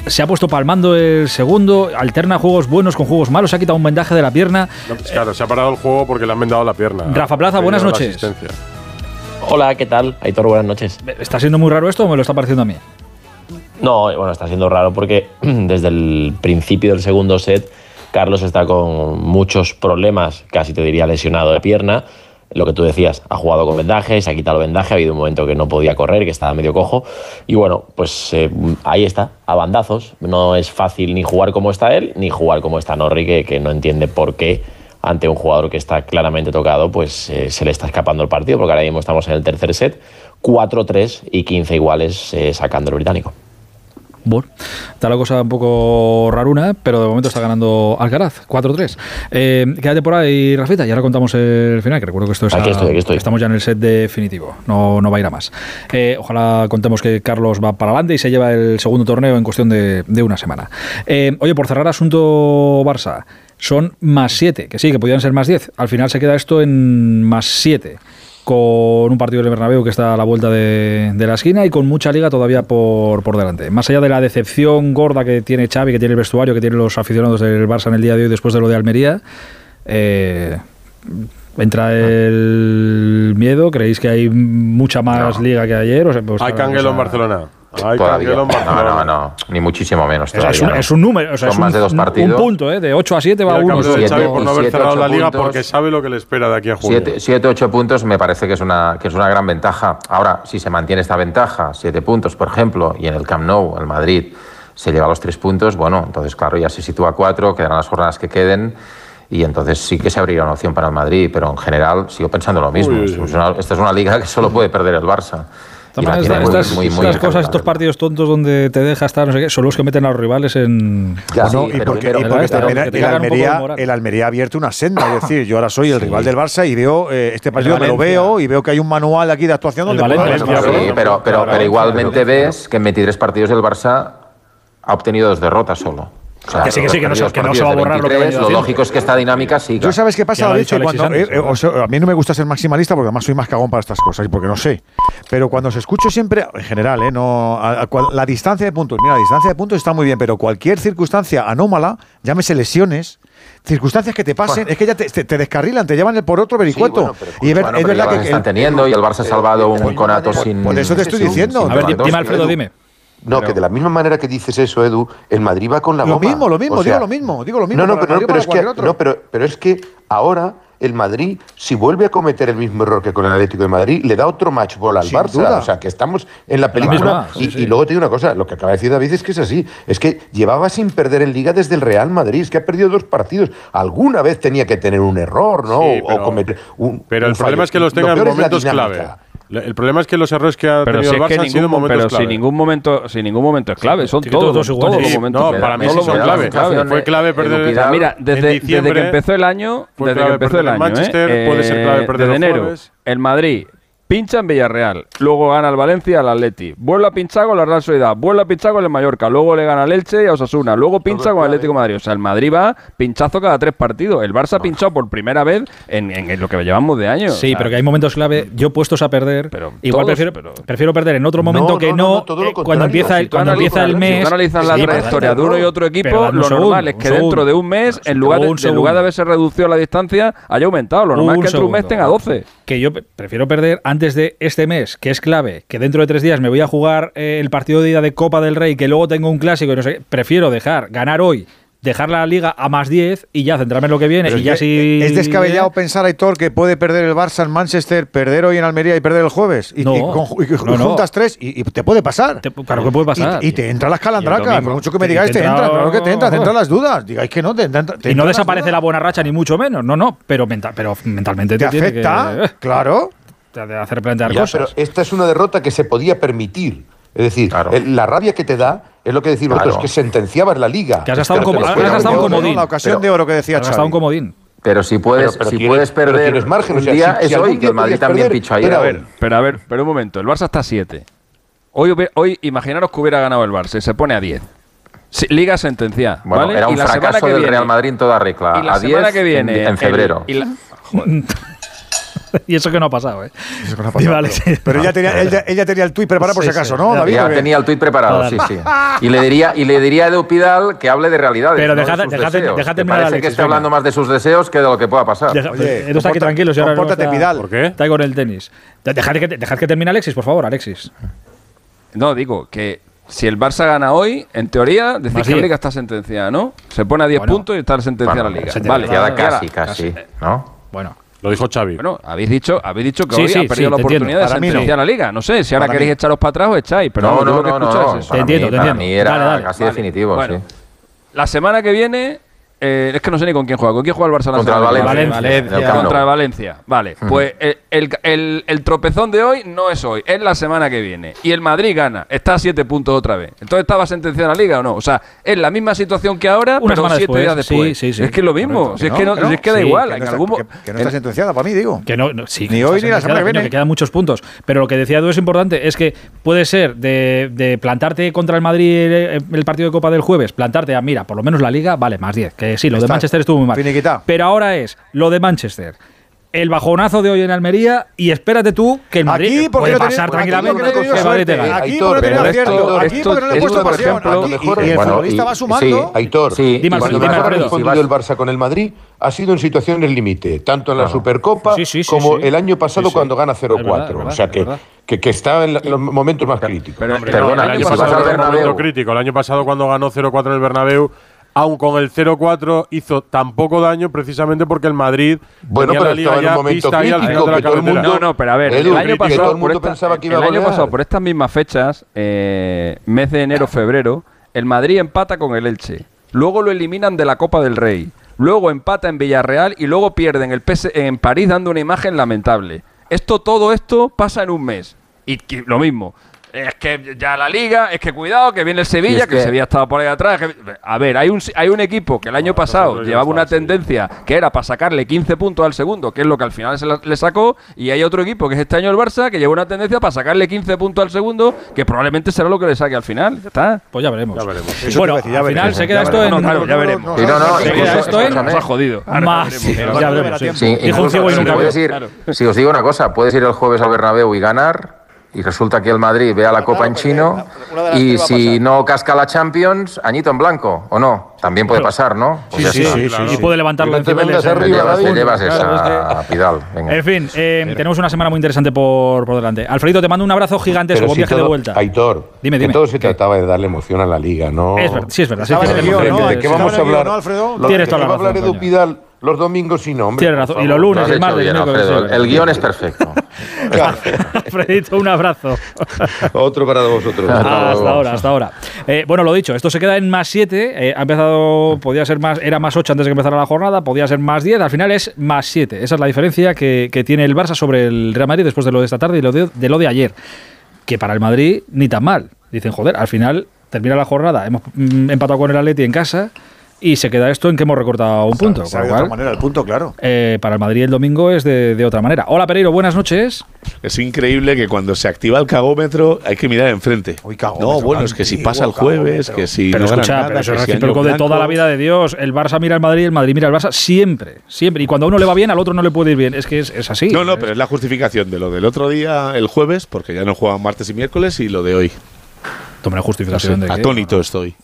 Se ha puesto palmando el segundo, alterna juegos buenos con juegos malos, se ha quitado un vendaje de la pierna. No, pues claro, se ha parado el juego porque le han vendado la pierna. Rafa Plaza, buenas noches. Hola, ¿qué tal? Aitor, buenas noches. ¿Está siendo muy raro esto o me lo está pareciendo a mí? No, bueno, está siendo raro porque <clears throat> desde el principio del segundo set, Carlos está con muchos problemas, casi te diría lesionado de pierna. Lo que tú decías, ha jugado con vendaje, se ha quitado el vendaje, ha habido un momento que no podía correr, que estaba medio cojo. Y bueno, pues eh, ahí está, a bandazos. No es fácil ni jugar como está él, ni jugar como está Norri, que, que no entiende por qué ante un jugador que está claramente tocado, pues eh, se le está escapando el partido, porque ahora mismo estamos en el tercer set, 4-3 y 15 iguales eh, sacando el británico. Bueno, está la cosa un poco raruna, pero de momento está ganando Alcaraz, 4-3. Eh, quédate por ahí, Rafita, y ahora contamos el final, que recuerdo que esto es Aquí a- estoy, aquí estoy. estamos ya en el set definitivo, no, no va a ir a más. Eh, ojalá contemos que Carlos va para adelante y se lleva el segundo torneo en cuestión de, de una semana. Eh, oye, por cerrar asunto Barça, son más 7, que sí, que podían ser más 10. Al final se queda esto en más 7 con un partido del Bernabéu que está a la vuelta de, de la esquina y con mucha liga todavía por, por delante. Más allá de la decepción gorda que tiene Xavi, que tiene el vestuario, que tienen los aficionados del Barça en el día de hoy después de lo de Almería, eh, entra el miedo. ¿Creéis que hay mucha más liga que ayer? O sea, pues, Hay canguelo en Barcelona. Hay Todavía. No, no, no, ni muchísimo menos. es, es todavía, un, ¿no? es un número, o sea, Son es un, más de dos un- partidos. un punto, ¿eh? de 8 a 7 va el uno. Siete- Xavi por no haber siete, cerrado ocho la liga puntos. porque sabe lo que le espera de aquí a junio. 7, 8 puntos me parece que es, una, que es una gran ventaja. Ahora, si se mantiene esta ventaja, 7 puntos, por ejemplo, y en el Camp Nou, el Madrid, se lleva los 3 puntos, bueno, entonces, claro, ya se sitúa a 4, quedarán las jornadas que queden. Y entonces sí que se abriría una opción para el Madrid, pero en general sigo pensando lo mismo. Uy, uy, uy. Esta es una liga que solo puede perder el Barça. Estas, muy, estas- muy, muy estas cosas, estos partidos tontos donde te deja estar, no sé qué, son los que meten a los rivales en. Ya, No, sí, y porque, pero- y porque ¿verdad? también Pero que te el, Almería, el Almería ha abierto una senda. Es decir, yo ahora soy el rival del Barça y veo eh, este partido, me lo veo y veo que hay un manual aquí de actuación donde puedo Valencia, ganar. Valencia, Sí, pero, pero, pero igualmente ves que en 23 partidos el Barça ha obtenido dos derrotas solo. O sea, Que sí, que sí, que no se- que no se va a borrar lo que ha 23, venido Lo lógico es que esta dinámica siga. Yo sabes qué pasa, David, dicho que cuando, eh, eh, o sea, a mí no me gusta ser maximalista porque además soy más cagón para estas cosas y porque no sé. Pero cuando se escucho siempre, en general, eh, no, a- a la distancia de puntos, mira, la distancia de puntos está muy bien, pero cualquier circunstancia anómala, llámese lesiones, circunstancias que te pasen, es que ya te, te- te descarrilan, te llevan el por otro vericueto. bueno, pero- y es, ver- bueno, es verdad que están teniendo y el Barça ha salvado un conato sin. por eso te estoy diciendo. A ver, dime, Alfredo, dime. No, que de la misma manera que dices eso, Edu, el Madrid va con la Lo goma. mismo, lo mismo, O sea, digo lo mismo, digo lo mismo. No, no, pero, es que, no pero, pero es que ahora el Madrid, si vuelve a cometer el mismo error que con el Atlético de Madrid, le da otro match ball al Sin Barça. duda. O sea, que estamos en la La película. y, sí. y luego te digo una cosa, lo que acaba de decir David es que es así. Es que llevaba sin perder en Liga desde el Real Madrid, es que ha perdido dos partidos. Alguna vez tenía que tener un error, ¿no? Sí, o, pero- o cometer un. Pero un el problema es que los Lo tenga en momentos clave. El problema es que los errores que ha Pero, tenido si el Barça que han sido ningún, momentos pero clave. sin ningún momento, sin ningún momento es clave, son Sí, todos, todos los- todos los Sí, momentos. no, clave. para mí Todos sí los son clave. clave. Fue clave perder O sea, mira, desde, desde que empezó el año, desde que empezó el en año, Manchester, ¿eh? puede ser clave Eh, perder desde el enero, el Madrid pincha en Villarreal, luego gana el Valencia al Atleti, vuelve a pinchar con la Real Sociedad, vuelve a pinchar con el Mallorca, luego le gana al Elche y a Osasuna, luego pincha con el Atlético de Madrid. O sea, el Madrid va pinchazo cada tres partidos. El Barça ha pinchado por primera vez en, en- en lo que llevamos de año. Sí, O sea, pero que hay momentos clave. Yo puestos a perder, Pero igual todos, prefiero, pero- prefiero perder en otro momento No, que no, no, no, no, todo lo eh, cuando empieza Si cuando empieza el mes. Si tú analizas la Sí, trayectoria de uno y otro equipo, lo segundo, normal es que dentro de un mes, en lugar de, en lugar de haberse reducido la distancia, haya aumentado. Lo normal es que entre un mes tenga 12. Que yo prefiero perder antes antes de este mes, que es clave, que dentro de tres días me voy a jugar eh, el partido de ida de Copa del Rey, que luego tengo un clásico y no sé, prefiero dejar, ganar hoy, dejar la liga a más 10 y ya centrarme en lo que viene. Es descabellado pensar, Aitor, que puede perder el Barça en Manchester, perder hoy en Almería y perder el jueves. Y, no, juntas tres y, te puede pasar. Claro que puede pasar. Y, te entran las calandracas. Por mucho que me digáis, te, entra, te entran, claro que te entran, te entran las dudas. Digáis que no, Y no desaparece la buena racha, ni mucho menos. No, no, pero, mental, pero mentalmente te, afecta. Que... Eh. Claro te de hacer plantear ya, cosas. Pero esta es una derrota que se podía permitir. Es decir, claro. el, la rabia que te da es lo que decir claro. vosotros, que sentenciabas la liga. Que has gastado un, comodín. La ocasión pero, de oro que decía Has gastado un comodín. Pero si puedes, pero, pero si tienes, puedes perder pero margen, un día, o sea, si, es si hoy, que el Madrid también pichó ayer. Pero ¿eh? a ver, pero a ver, pero un momento, el Barça está a 7. Hoy, hoy imaginaros que hubiera ganado el Barça se pone a 10. Liga sentenciada. Bueno, ¿vale? era un y fracaso del viene, Real Madrid en toda regla. Y la a semana 10 que viene. En, en febrero. El, y la, joder. <laughs> <laughs> y eso que no ha pasado, ¿eh? Eso que no ha pasado. Vale. Pero, pero ella, tenía, ah, ella, ella, tenía, el tuit preparado pues, por si acaso, sí. ¿no, Ya tenía el tuit preparado, claro. sí, sí. Y le diría, y le diría a Edu Pidal que hable de realidades. Pero no dejad, de sus terminar Parece Alex, que está venga. hablando más de sus deseos que de lo que pueda pasar. Deja, Oye, Edu está aquí tranquilo, si ahora no está, Pidal. ¿Por qué? Está con el tenis. Dejad que, dejad que termine Alexis, por favor, Alexis. No, digo que si el Barça gana hoy, en teoría, decís que la liga está sentenciada, ¿no? Se pone a 10 bueno, puntos y está sentenciada bueno, la liga. Vale, casi, casi, casi, ¿no? Bueno. Lo dijo Xavi. Bueno, habéis dicho, habéis dicho que hoy sí, perdido la oportunidad de sentenciar no. la liga. No sé, si ahora queréis echaros para atrás o echáis, pero no, no, no, lo que no, no, no. Te entiendo, te entiendo. Para casi definitivo, bueno, La semana que viene eh, es que no sé ni con quién juega. ¿Con quién juega el Barcelona? Contra Valencia. Contra Valencia. Vale, pues eh, el, el, tropezón de hoy no es hoy, es la semana que viene. Y el Madrid gana, está a 7 puntos otra vez. Entonces estaba sentenciada la liga o no. O sea, es la misma situación que ahora, Una pero 7 días después. Sí, sí, sí. Es que es lo mismo, si es que, no, da igual. Que no, está, que, no está sentenciada para mí, digo. Que no, sí ni hoy ni la semana que viene. que quedan muchos puntos. Pero lo que decía tú es importante, es que puede ser de, de plantarte contra el Madrid el, partido de Copa del jueves, plantarte a, mira, por lo menos la liga vale más 10. Que eh, sí, lo de Manchester estuvo muy mal. Pero ahora es lo de Manchester. El bajonazo de hoy en Almería y espérate tú que el Madrid aquí, puede pasar tenés, tranquilamente aquí, no le porque no le he puesto por ejemplo, aquí, mejor, y, el futbolista va sumando. Sí, Aitor, sí, dime, cuando dime, mejor el Barça con el Madrid ha sido en situaciones límite, tanto en la Supercopa sí, sí, sí, como el año pasado cuando gana 0-4. O sea que, que, que, estaba en los momentos más críticos. Perdona, el, año pasado. Crítico. el año pasado cuando ganó 0-4 en el Bernabéu aun con el 0-4 hizo tan poco daño precisamente porque el Madrid bueno pero la estaba en un momento crítico mundo no no pero a ver el, año pasado el, por pensaba que iba el año pasado por estas mismas fechas eh, mes de enero febrero el Madrid empata con el Elche luego lo eliminan de la Copa del Rey luego empata en Villarreal y luego pierden el en París dando una imagen lamentable. Esto todo esto pasa en un mes. Y lo mismo es que ya la liga, es que cuidado, que viene el Sevilla, que, que, el Sevilla estaba por ahí atrás. A ver, hay un, hay un equipo que el año pasado llevaba una tendencia que era para sacarle 15 puntos al segundo, que es lo que al final le sacó, y hay otro equipo que es este año el Barça, que lleva una tendencia para sacarle 15 puntos al segundo, que probablemente será lo que le saque al final. ¿Está? Pues ya veremos. Ya veremos. Bueno, decir, ya al final veremos, se queda esto en. No, claro, ya veremos. No, no, se queda esto en. Nos ha jodido. Más. Ya veremos. Si os digo una cosa, puedes ir el jueves al Bernabéu y ganar y resulta que el Madrid ve a la Copa claro, en chino y si no casca la Champions, añito en blanco, ¿o no? También puede pasar, ¿no? Pues sí, sí, sí, claro. Y puede levantarlo encima de te llevas, te llevas claro, esa Pidal. Venga. En fin, eh, tenemos una semana muy interesante por, por delante. Alfredo, te mando un abrazo gigantesco. Buen si viaje todo, de vuelta. Aitor, dime, dime. Que todo se trataba de darle emoción a la liga, ¿no? Es verdad, sí, es verdad. Sí, ¿no? ¿De qué vamos a hablar? Alfredo? Tienes toda la razón. hablar Edu Pidal los domingos sin nombre. Tienes razón. Y los lunes, el martes. El guion es perfecto. <laughs> Fredito, un abrazo. Otro para vosotros. Ah, hasta ahora, hasta ahora. Eh, bueno, lo dicho, esto se queda en más 7. Eh, ha empezado, podía ser más, era más 8 antes de que empezara la jornada, podía ser más 10. Al final es más 7. Esa es la diferencia que, tiene el Barça sobre el Real Madrid después de lo de esta tarde y lo de, lo de ayer. Que para el Madrid ni tan mal. Dicen, joder, al final termina la jornada, hemos mm, empatado con el Atleti en casa y se queda esto en que hemos recortado un punto. De otra manera el punto, claro. Eh, para el Madrid el domingo es de, de, otra manera. Hola Pereiro, buenas noches. Es increíble que cuando se activa el cagómetro hay que mirar enfrente. No, bueno, es que si pasa el jueves, que si. Pero escucha, pero es recíproco de toda la vida de Dios. El Barça mira al Madrid, el Madrid mira al Barça, siempre, siempre. Y cuando a uno le va bien, al otro no le puede ir bien. Es que es, es así. No, no, pero es la justificación de lo del otro día, el jueves, porque ya no juegan martes y miércoles, y lo de hoy. Toma la justificación de. Atónito estoy.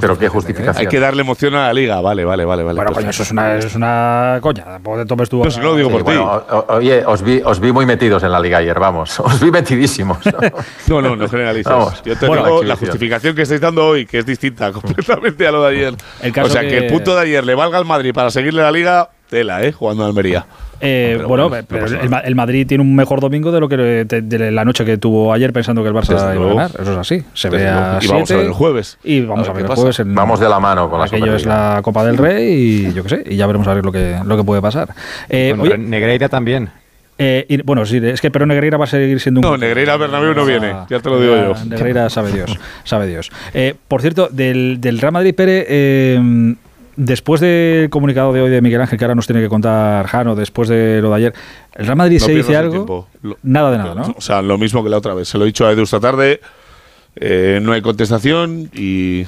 Pero qué justificación. Hay que darle emoción a la liga. Vale, vale, vale. vale. Bueno, coño, eso es una, es una coña. Tampoco te tomes tú. No, si no lo digo Sí, por ti. bueno, o- o- oye, os vi, os vi muy metidos en la liga ayer, vamos. <laughs> Os vi metidísimos. <laughs> No, no, no generalizas. Vamos. Yo te Bueno, digo la justificación que estáis dando hoy, que es distinta <laughs> completamente a lo de ayer. El caso o sea, que... que- el punto de ayer le valga al Madrid para seguirle la liga, tela, ¿eh? Jugando a Almería. Eh, Pero bueno, bueno, no pero el, Ma- el Madrid tiene un mejor domingo de lo que de, de la noche que tuvo ayer pensando que el Barça Desde iba luego. a ganar. Eso es así. Se Desde ve a. Y vamos a siete ver el jueves. Y vamos A a, ver el jueves. en- Vamos de la mano con la Aquello es la Copa del Rey y yo qué sé. Y ya veremos a ver lo que, lo que puede pasar. Eh, Con oye, Negreira también. eh, y- bueno, sí, es que pero Negreira va a seguir siendo un. No, Negreira Bernabéu no viene, ya te lo digo yo. Negreira sabe Dios, sabe Dios. Eh, por cierto, del, del Real Madrid Pérez, eh, después del comunicado de hoy de Miguel Ángel, que ahora nos tiene que contar Jano, después de lo de ayer, ¿el Real Madrid No se dice algo? Lo- Nada de nada, ¿no? O sea, lo mismo que la otra vez. Se lo he dicho a Edu esta tarde. eh, no hay contestación y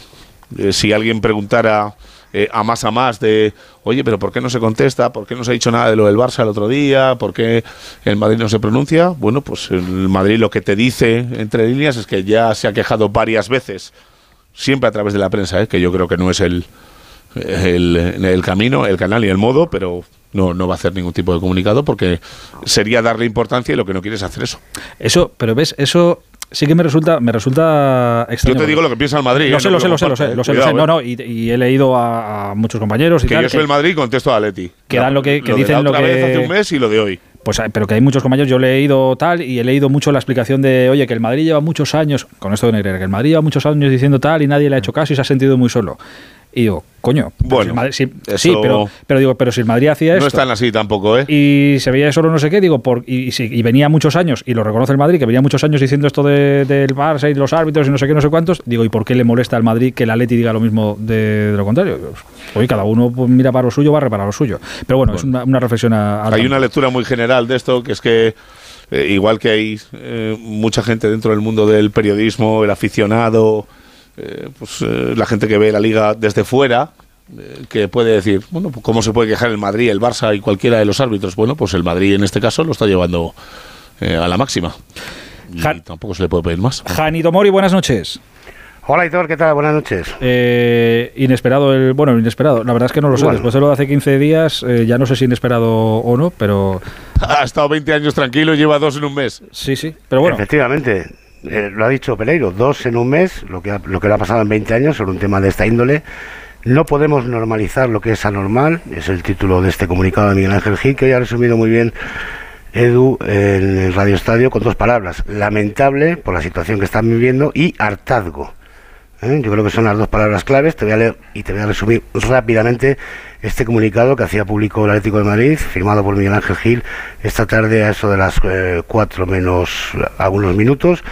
eh, si alguien preguntara eh, a más a más de, oye, pero ¿por qué no se contesta? ¿Por qué no se ha dicho nada de lo del Barça el otro día? ¿Por qué el Madrid no se pronuncia? Bueno, pues el Madrid lo que te dice entre líneas es que ya se ha quejado varias veces, siempre a través de la prensa, ¿eh? que yo creo que no es el, el, el camino, el canal y el modo, pero no, no va a hacer ningún tipo de comunicado porque sería darle importancia y lo que no quiere es hacer eso. Eso, pero ves, eso sí que me resulta, me resulta extraño. Yo te digo lo que piensa el Madrid. Lo ¿eh? sé, No lo sé, lo sé, lo sé, lo sé. Cuidado, No, ¿eh? no, y, y he leído a, a muchos compañeros y Que tal. yo soy el Madrid y contesto a Leti. que dan lo que, que lo de dicen la lo otra que vez hace un mes y lo de hoy. Pues hay- pero que hay muchos compañeros, yo le he leído tal y he leído mucho la explicación de, oye, que el Madrid lleva muchos años, con esto de Negreira, que el Madrid lleva muchos años diciendo tal y nadie le ha hecho caso y se ha sentido muy solo. Y digo, coño, Bueno, si Madrid- sí, eso- sí, pero, pero digo, pero si el Madrid hacía No esto están así tampoco, ¿eh? y se veía solo no sé qué, digo, por, y, y venía muchos años, y lo reconoce el Madrid, que venía muchos años diciendo esto de- del Barça y los árbitros y no sé qué, no sé cuántos, digo, ¿y por qué le molesta al Madrid que el Atleti diga lo mismo de, de lo contrario? Oye, cada uno pues, mira para lo suyo, va a reparar lo suyo. Pero bueno, es una, una reflexión a, a- Hay una lectura muy general de esto, que es que eh, igual que hay eh, mucha gente dentro del mundo del periodismo, el aficionado, eh, pues eh, la gente que ve la liga desde fuera, eh, que puede decir, bueno, pues, ¿cómo se puede quejar el Madrid, el Barça y cualquiera de los árbitros? Bueno, pues el Madrid en este caso lo está llevando eh, a la máxima. Y tampoco se le puede pedir más. Janito Mori, buenas noches. Hola, Hitor, ¿qué tal? Buenas noches. Eh, inesperado, el bueno, inesperado. La verdad es que no lo sé. Bueno. Después de lo de hace 15 días, eh, ya no sé si inesperado o no, pero <laughs> Ha estado 20 años tranquilo y lleva dos en un mes. Sí, sí, pero bueno. Efectivamente, eh, lo ha dicho Pereiro, dos en un mes, lo que, ha- lo que le ha pasado en 20 años sobre un tema de esta índole. No podemos normalizar lo que es anormal, es el título de este comunicado de Miguel Ángel Gil, que hoy ha resumido muy bien Edu en el Radio Estadio con dos palabras, lamentable por la situación que están viviendo y hartazgo. ¿eh? Yo creo que son las dos palabras claves. Te voy a leer y te voy a resumir rápidamente este comunicado que hacía público el Atlético de Madrid, firmado por Miguel Ángel Gil esta tarde a eso de las eh, cuatro menos algunos minutos.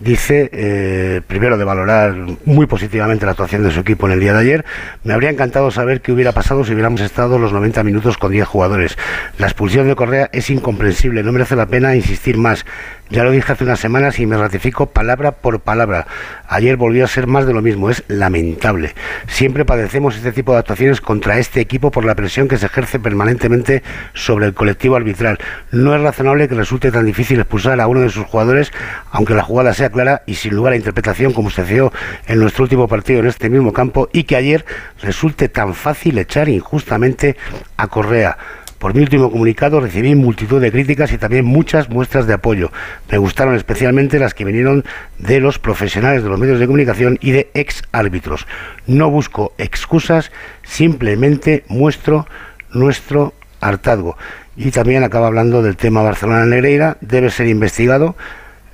Dice, eh, primero, de valorar muy positivamente la actuación de su equipo en el día de ayer. Me habría encantado saber qué hubiera pasado si hubiéramos estado los 90 minutos con 10 jugadores. La expulsión de Correa es incomprensible, no merece la pena insistir más. Ya lo dije hace unas semanas y me ratifico palabra por palabra. Ayer volvió a ser más de lo mismo, es lamentable. Siempre padecemos este tipo de actuaciones contra este equipo por la presión que se ejerce permanentemente sobre el colectivo arbitral. No es razonable que resulte tan difícil expulsar a uno de sus jugadores, aunque la jugada sea clara y sin lugar a interpretación como sucedió en nuestro último partido en este mismo campo y que ayer resulte tan fácil echar injustamente a Correa. Por mi último comunicado recibí multitud de críticas y también muchas muestras de apoyo. Me gustaron especialmente las que vinieron de los profesionales de los medios de comunicación y de ex árbitros. No busco excusas, simplemente muestro nuestro hartazgo. Y también acaba hablando del tema Barcelona-Negreira, debe ser investigado,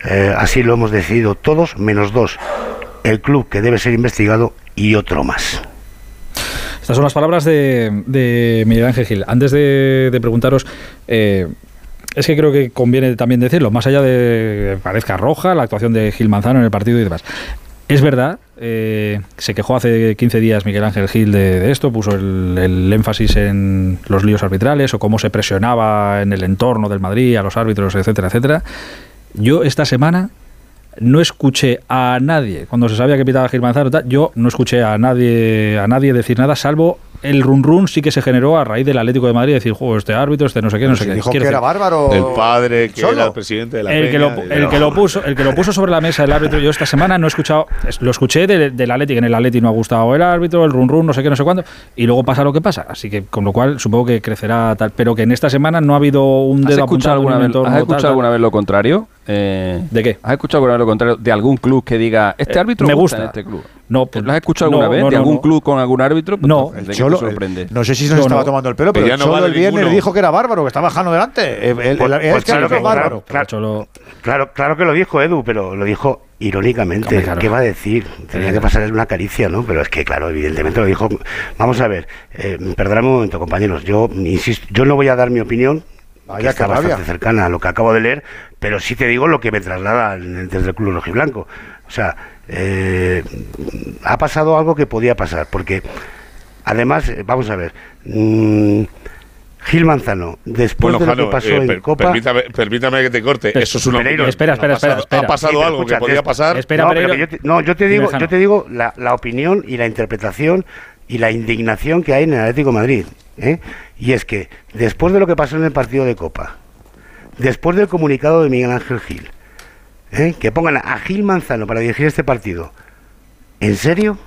eh, así lo hemos decidido todos, menos dos. El club que debe ser investigado y otro más. Estas son las palabras de, Miguel Ángel Gil. Antes de, preguntaros, eh, es que creo que conviene también decirlo, más allá de que parezca roja la actuación de Gil Manzano en el partido y demás. Es verdad, eh, se quejó hace 15 días Miguel Ángel Gil de, de esto, puso el, el énfasis en los líos arbitrales o cómo se presionaba en el entorno del Madrid a los árbitros, etcétera, etcétera. Yo esta semana no escuché a nadie, cuando se sabía que pitaba Gil Manzano, yo no escuché a nadie, a nadie decir nada, salvo el run run sí que se generó a raíz del Atlético de Madrid, decir, juego este árbitro, este no sé qué, no sé qué. Dijo que era bárbaro. El padre, que era el presidente de la el que, lo, el, que lo puso, el que lo puso sobre la mesa el árbitro, yo esta semana no he escuchado, lo escuché del, del Atlético, en el Atlético no ha gustado el árbitro, el run run, no sé qué, no sé cuándo, y luego pasa lo que pasa. Así que con lo cual supongo que crecerá tal. Pero que en esta semana no ha habido un dedo ¿Has escuchado alguna vez, ¿Has escuchado alguna vez lo contrario? Eh, ¿De qué? ¿Has escuchado alguna vez lo contrario de algún club que diga este eh, árbitro eh, me gusta, gusta en este club? No, pues, ¿Lo has escuchado alguna vez? No, ¿De algún club con algún árbitro? Pues, no, el Cholo, sorprende. No sé si se nos estaba tomando el pelo, pues pero, pero el Cholo el viernes ninguno. dijo que era bárbaro, que estaba bajando delante. Pues, pues es que claro, es bárbaro. Claro, que lo dijo Edu, pero lo dijo irónicamente, ¿qué va a decir? Tenía que pasarle una caricia, ¿no? Pero es que, claro, evidentemente lo dijo. Vamos a ver, eh, un momento, compañeros. Yo insisto, yo no voy a dar mi opinión, que está bastante cercana a lo que acabo de leer, pero sí te digo lo que me traslada desde el Club Rojiblanco. O sea, eh, ha pasado algo que podía pasar, porque además, eh, vamos a ver, mm, Gil Manzano, después de lo que eh, pasó en per, Copa... Permítame, que te corte, eso es una... Pereiro, espera, espera, ha pasado, espera, Ha pasado algo que podía pasar... Espera, no, yo te, no, yo te digo, yo te digo la, opinión y la interpretación y la indignación que hay en el Atlético Madrid. ¿eh? Y es que, después de lo que pasó en el partido de Copa, después del comunicado de Miguel Ángel Gil, ¿Eh? Que pongan a Gil Manzano para dirigir este partido. ¿En serio?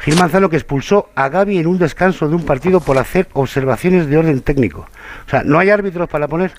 Gil Manzano que expulsó a Gaby en un descanso de un partido por hacer observaciones de orden técnico. O sea, ¿no hay árbitros para poner?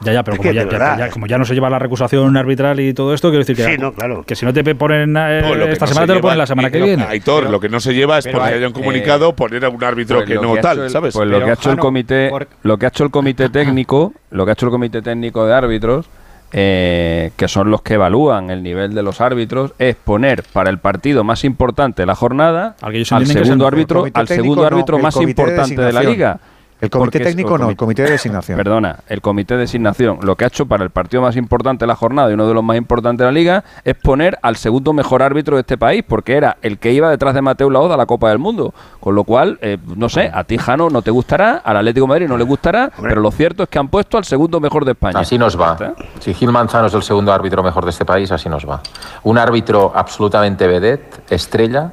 Ya, ya, pero como ya, no se lleva la recusación arbitral y todo esto, quiero decir que, sí, no, claro. que si no te ponen eh, esta semana, te lo ponen la semana que, viene. Aitor, pero, lo que no se lleva es, por si haya un eh, comunicado, poner a un árbitro pues que no tal, ¿sabes? Pues lo que, ha hecho el comité, por... lo que ha hecho el comité <laughs> técnico, lo que ha hecho el comité técnico de árbitros eh, que son los que evalúan el nivel de los árbitros, es poner para el partido más importante de la jornada al, segundo árbitro, al segundo árbitro más importante de la liga. El comité técnico no, el comité de <laughs> designación. Perdona, el comité de designación lo que ha hecho para el partido más importante de la jornada y uno de los más importantes de la liga es poner al segundo mejor árbitro de este país, porque era el que iba detrás de Mateo Laoda a la Copa del Mundo. Con lo cual, eh, no sé, a ti Jano no te gustará, al Atlético Madrid no le gustará, pero lo cierto es que han puesto al segundo mejor de España. Así nos va. Si Gil Manzano es el segundo árbitro mejor de este país, así nos va. Un árbitro absolutamente vedette, estrella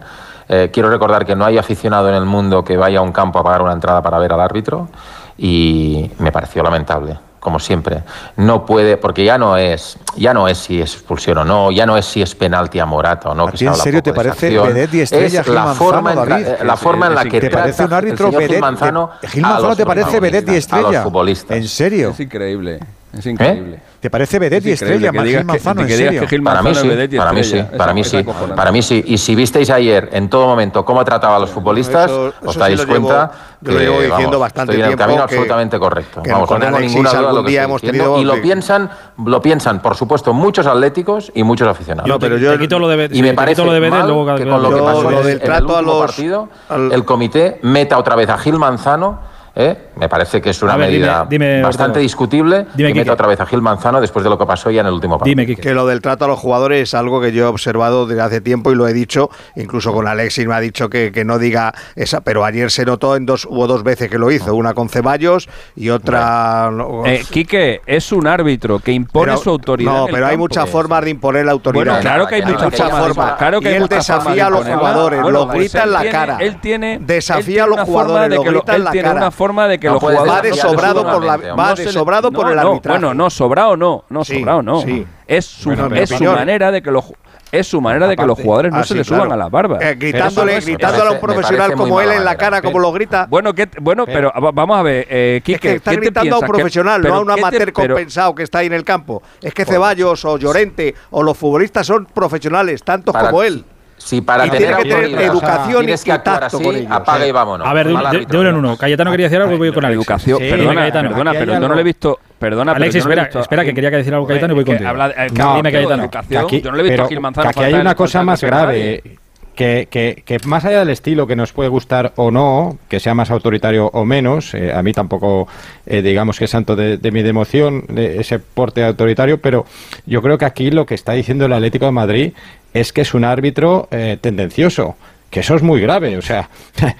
eh, quiero recordar que no hay aficionado en el mundo que vaya a un campo a pagar una entrada para ver al árbitro y me pareció lamentable como siempre. No puede, porque ya no es, ya no es si es expulsión o no, ya no es si es penalti a Morata o no. ¿A ti en serio te parece y Estrella Gil la Manzano, forma en, la forma en la que te un árbitro el Gil Manzano, te, Gil Manzano te parece y Estrella a los futbolistas. En serio. Es increíble, es ¿Eh? increíble. ¿Te parece Bedetti estrella, más Gil Manzano, que. Que Gil Manzano para mí sí, para mí sí, para mí sí, para mí sí. Y si visteis ayer, en todo momento, cómo trataba a los futbolistas, os dais cuenta que, diciendo bastante estoy en el camino absolutamente correcto. vamos, no tengo ninguna duda lo que hemos tenido, Y lo piensan, lo piensan, por supuesto, muchos atléticos y muchos aficionados. Te quito lo de Bedetti, y me parece lo luego con lo que pasó en el último partido, el comité meta otra vez a Gil Manzano ¿eh? me parece que es una medida bastante discutible. Dime, y meto otra vez a Gil Manzano después de lo que pasó ya en el último partido. Dime, Quique. Que lo del trato a los jugadores es algo que yo he observado desde hace tiempo y lo he dicho, incluso con Alexis me ha dicho que, no diga esa, pero ayer se notó en dos, hubo dos veces que lo hizo, una con Ceballos y otra... Eh, Quique, es un árbitro que impone su autoridad. No, pero hay muchas formas de imponer la autoridad. Bueno, claro que hay muchas formas. Claro que y él desafía a los jugadores, lo pues grita en la cara. Él tiene, desafía a los jugadores, lo grita en la cara forma de que los jugadores. Va desobrado por, la, va desobrado por el arbitraje. bueno, no, sobrado no. No, sí, sobrado no. Sí. Es, su, es su manera de que los es su manera de que los jugadores no ah, se le suban a las barbas. Eh, gritándole, eso, gritándole a un profesional como él en la cara, como lo grita. Bueno, que, bueno eh. pero, vamos a ver, eh, Quique, que está gritando a un profesional, no a un amateur compensado que está ahí en el campo. Es que Ceballos o Llorente o los futbolistas son profesionales, tantos como él. Si para tener educación tienes que actuar apaga ¿eh? y vámonos. A ver, de, de, uno en uno. Cayetano quería decir algo, voy con la Educación, sí, perdona, perdona pero yo no lo he visto... Perdona, Alex, pero espera, espera, que quería decir algo Cayetano y voy contigo. Habla, no, dime, Cayetano. Yo no le he visto pero, a aquí hay una cosa más grave. Que, que, que, más allá del estilo que nos puede gustar o no, que sea más autoritario o menos, eh, a mí tampoco eh, digamos que es santo de, mi democión de eh, ese porte autoritario, pero yo creo que aquí lo que está diciendo el Atlético de Madrid es que es un árbitro eh, tendencioso que eso es muy grave, o sea,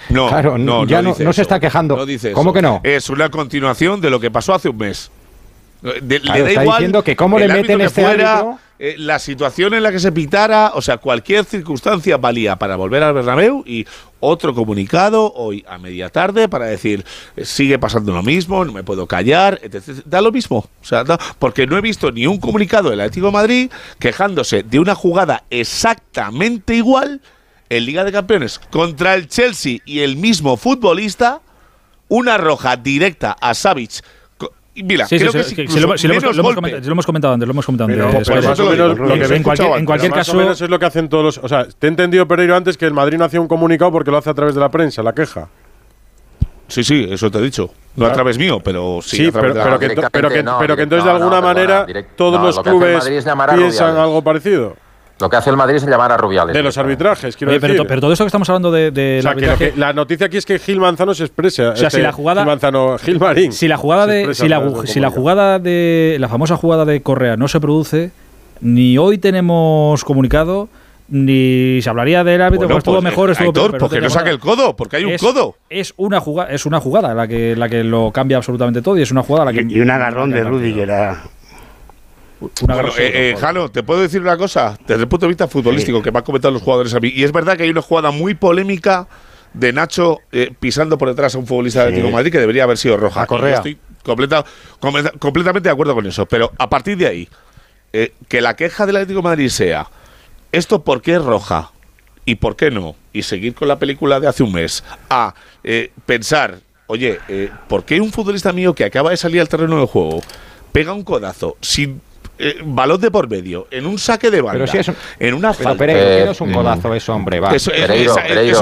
no, <laughs> claro, no, ya no, no, se está quejando. ¿Cómo que no? Es una continuación de lo que pasó hace un mes. De, le da igual diciendo que cómo le meten este fuera, eh, la situación en la que se pitara, o sea, cualquier circunstancia valía para volver al Bernabéu y otro comunicado hoy a media tarde para decir eh, sigue pasando lo mismo, no me puedo callar, etc. Da lo mismo, o sea, da, porque no he visto ni un comunicado del Atlético Madrid quejándose de una jugada exactamente igual en Liga de Campeones contra el Chelsea y el mismo futbolista, una roja directa a Savic Mira, sí, creo sí, que sí, si lo, si lo, hemos, comentado, lo, hemos, comentado antes, lo hemos comentado pero, antes. Menos, lo que en cualquier, en cualquier caso. Más o menos es lo que hacen todos los. O sea, te he entendido, Pereiro, antes que el Madrid no hacía un comunicado porque lo hace a través de la prensa, la queja. Sí, sí, eso te he dicho. No claro. a través mío, pero sí. sí pero, pero, que, pero, que, no, pero, que, entonces no, de alguna manera todos los clubes piensan algo parecido. Lo que hace el Madrid es llamar a Rubiales. De los arbitrajes, quiero decir. Pero, todo eso que estamos hablando de, de o sea, que la noticia aquí es que Gil Manzano se expresa. O sea, si este, la jugada. Gil Manzano, Gil Marín. Si la jugada de. Si la, jugada de. La famosa jugada de Correa no se produce, ni hoy tenemos comunicado ni se hablaría del árbitro bueno, pues estuvo pues, mejor, estuvo Aitor, peor. Pero porque no saque el codo, porque hay un codo. Es una jugada, es una jugada la que, la que lo cambia absolutamente todo y es una jugada la que. Y, un agarrón de Rudiger una eh, eh, Jano, ¿te puedo decir una cosa? Desde el punto de vista futbolístico, que me han comentado los jugadores a mí, y es verdad que hay una jugada muy polémica de Nacho eh, pisando por detrás a un futbolista de Atlético Madrid que debería haber sido roja. Correa. Estoy completamente de acuerdo con eso, pero a partir de ahí, que la queja del Atlético Madrid sea, ¿esto por qué es roja? ¿Y por qué no? Y seguir con la película de hace un mes, a pensar, oye, ¿por qué un futbolista mío que acaba de salir al terreno de juego pega un codazo sin eh, de por medio, en un saque de banda, si en una falta. Pereiro, es un eh, codazo mm. eso, hombre? Eso,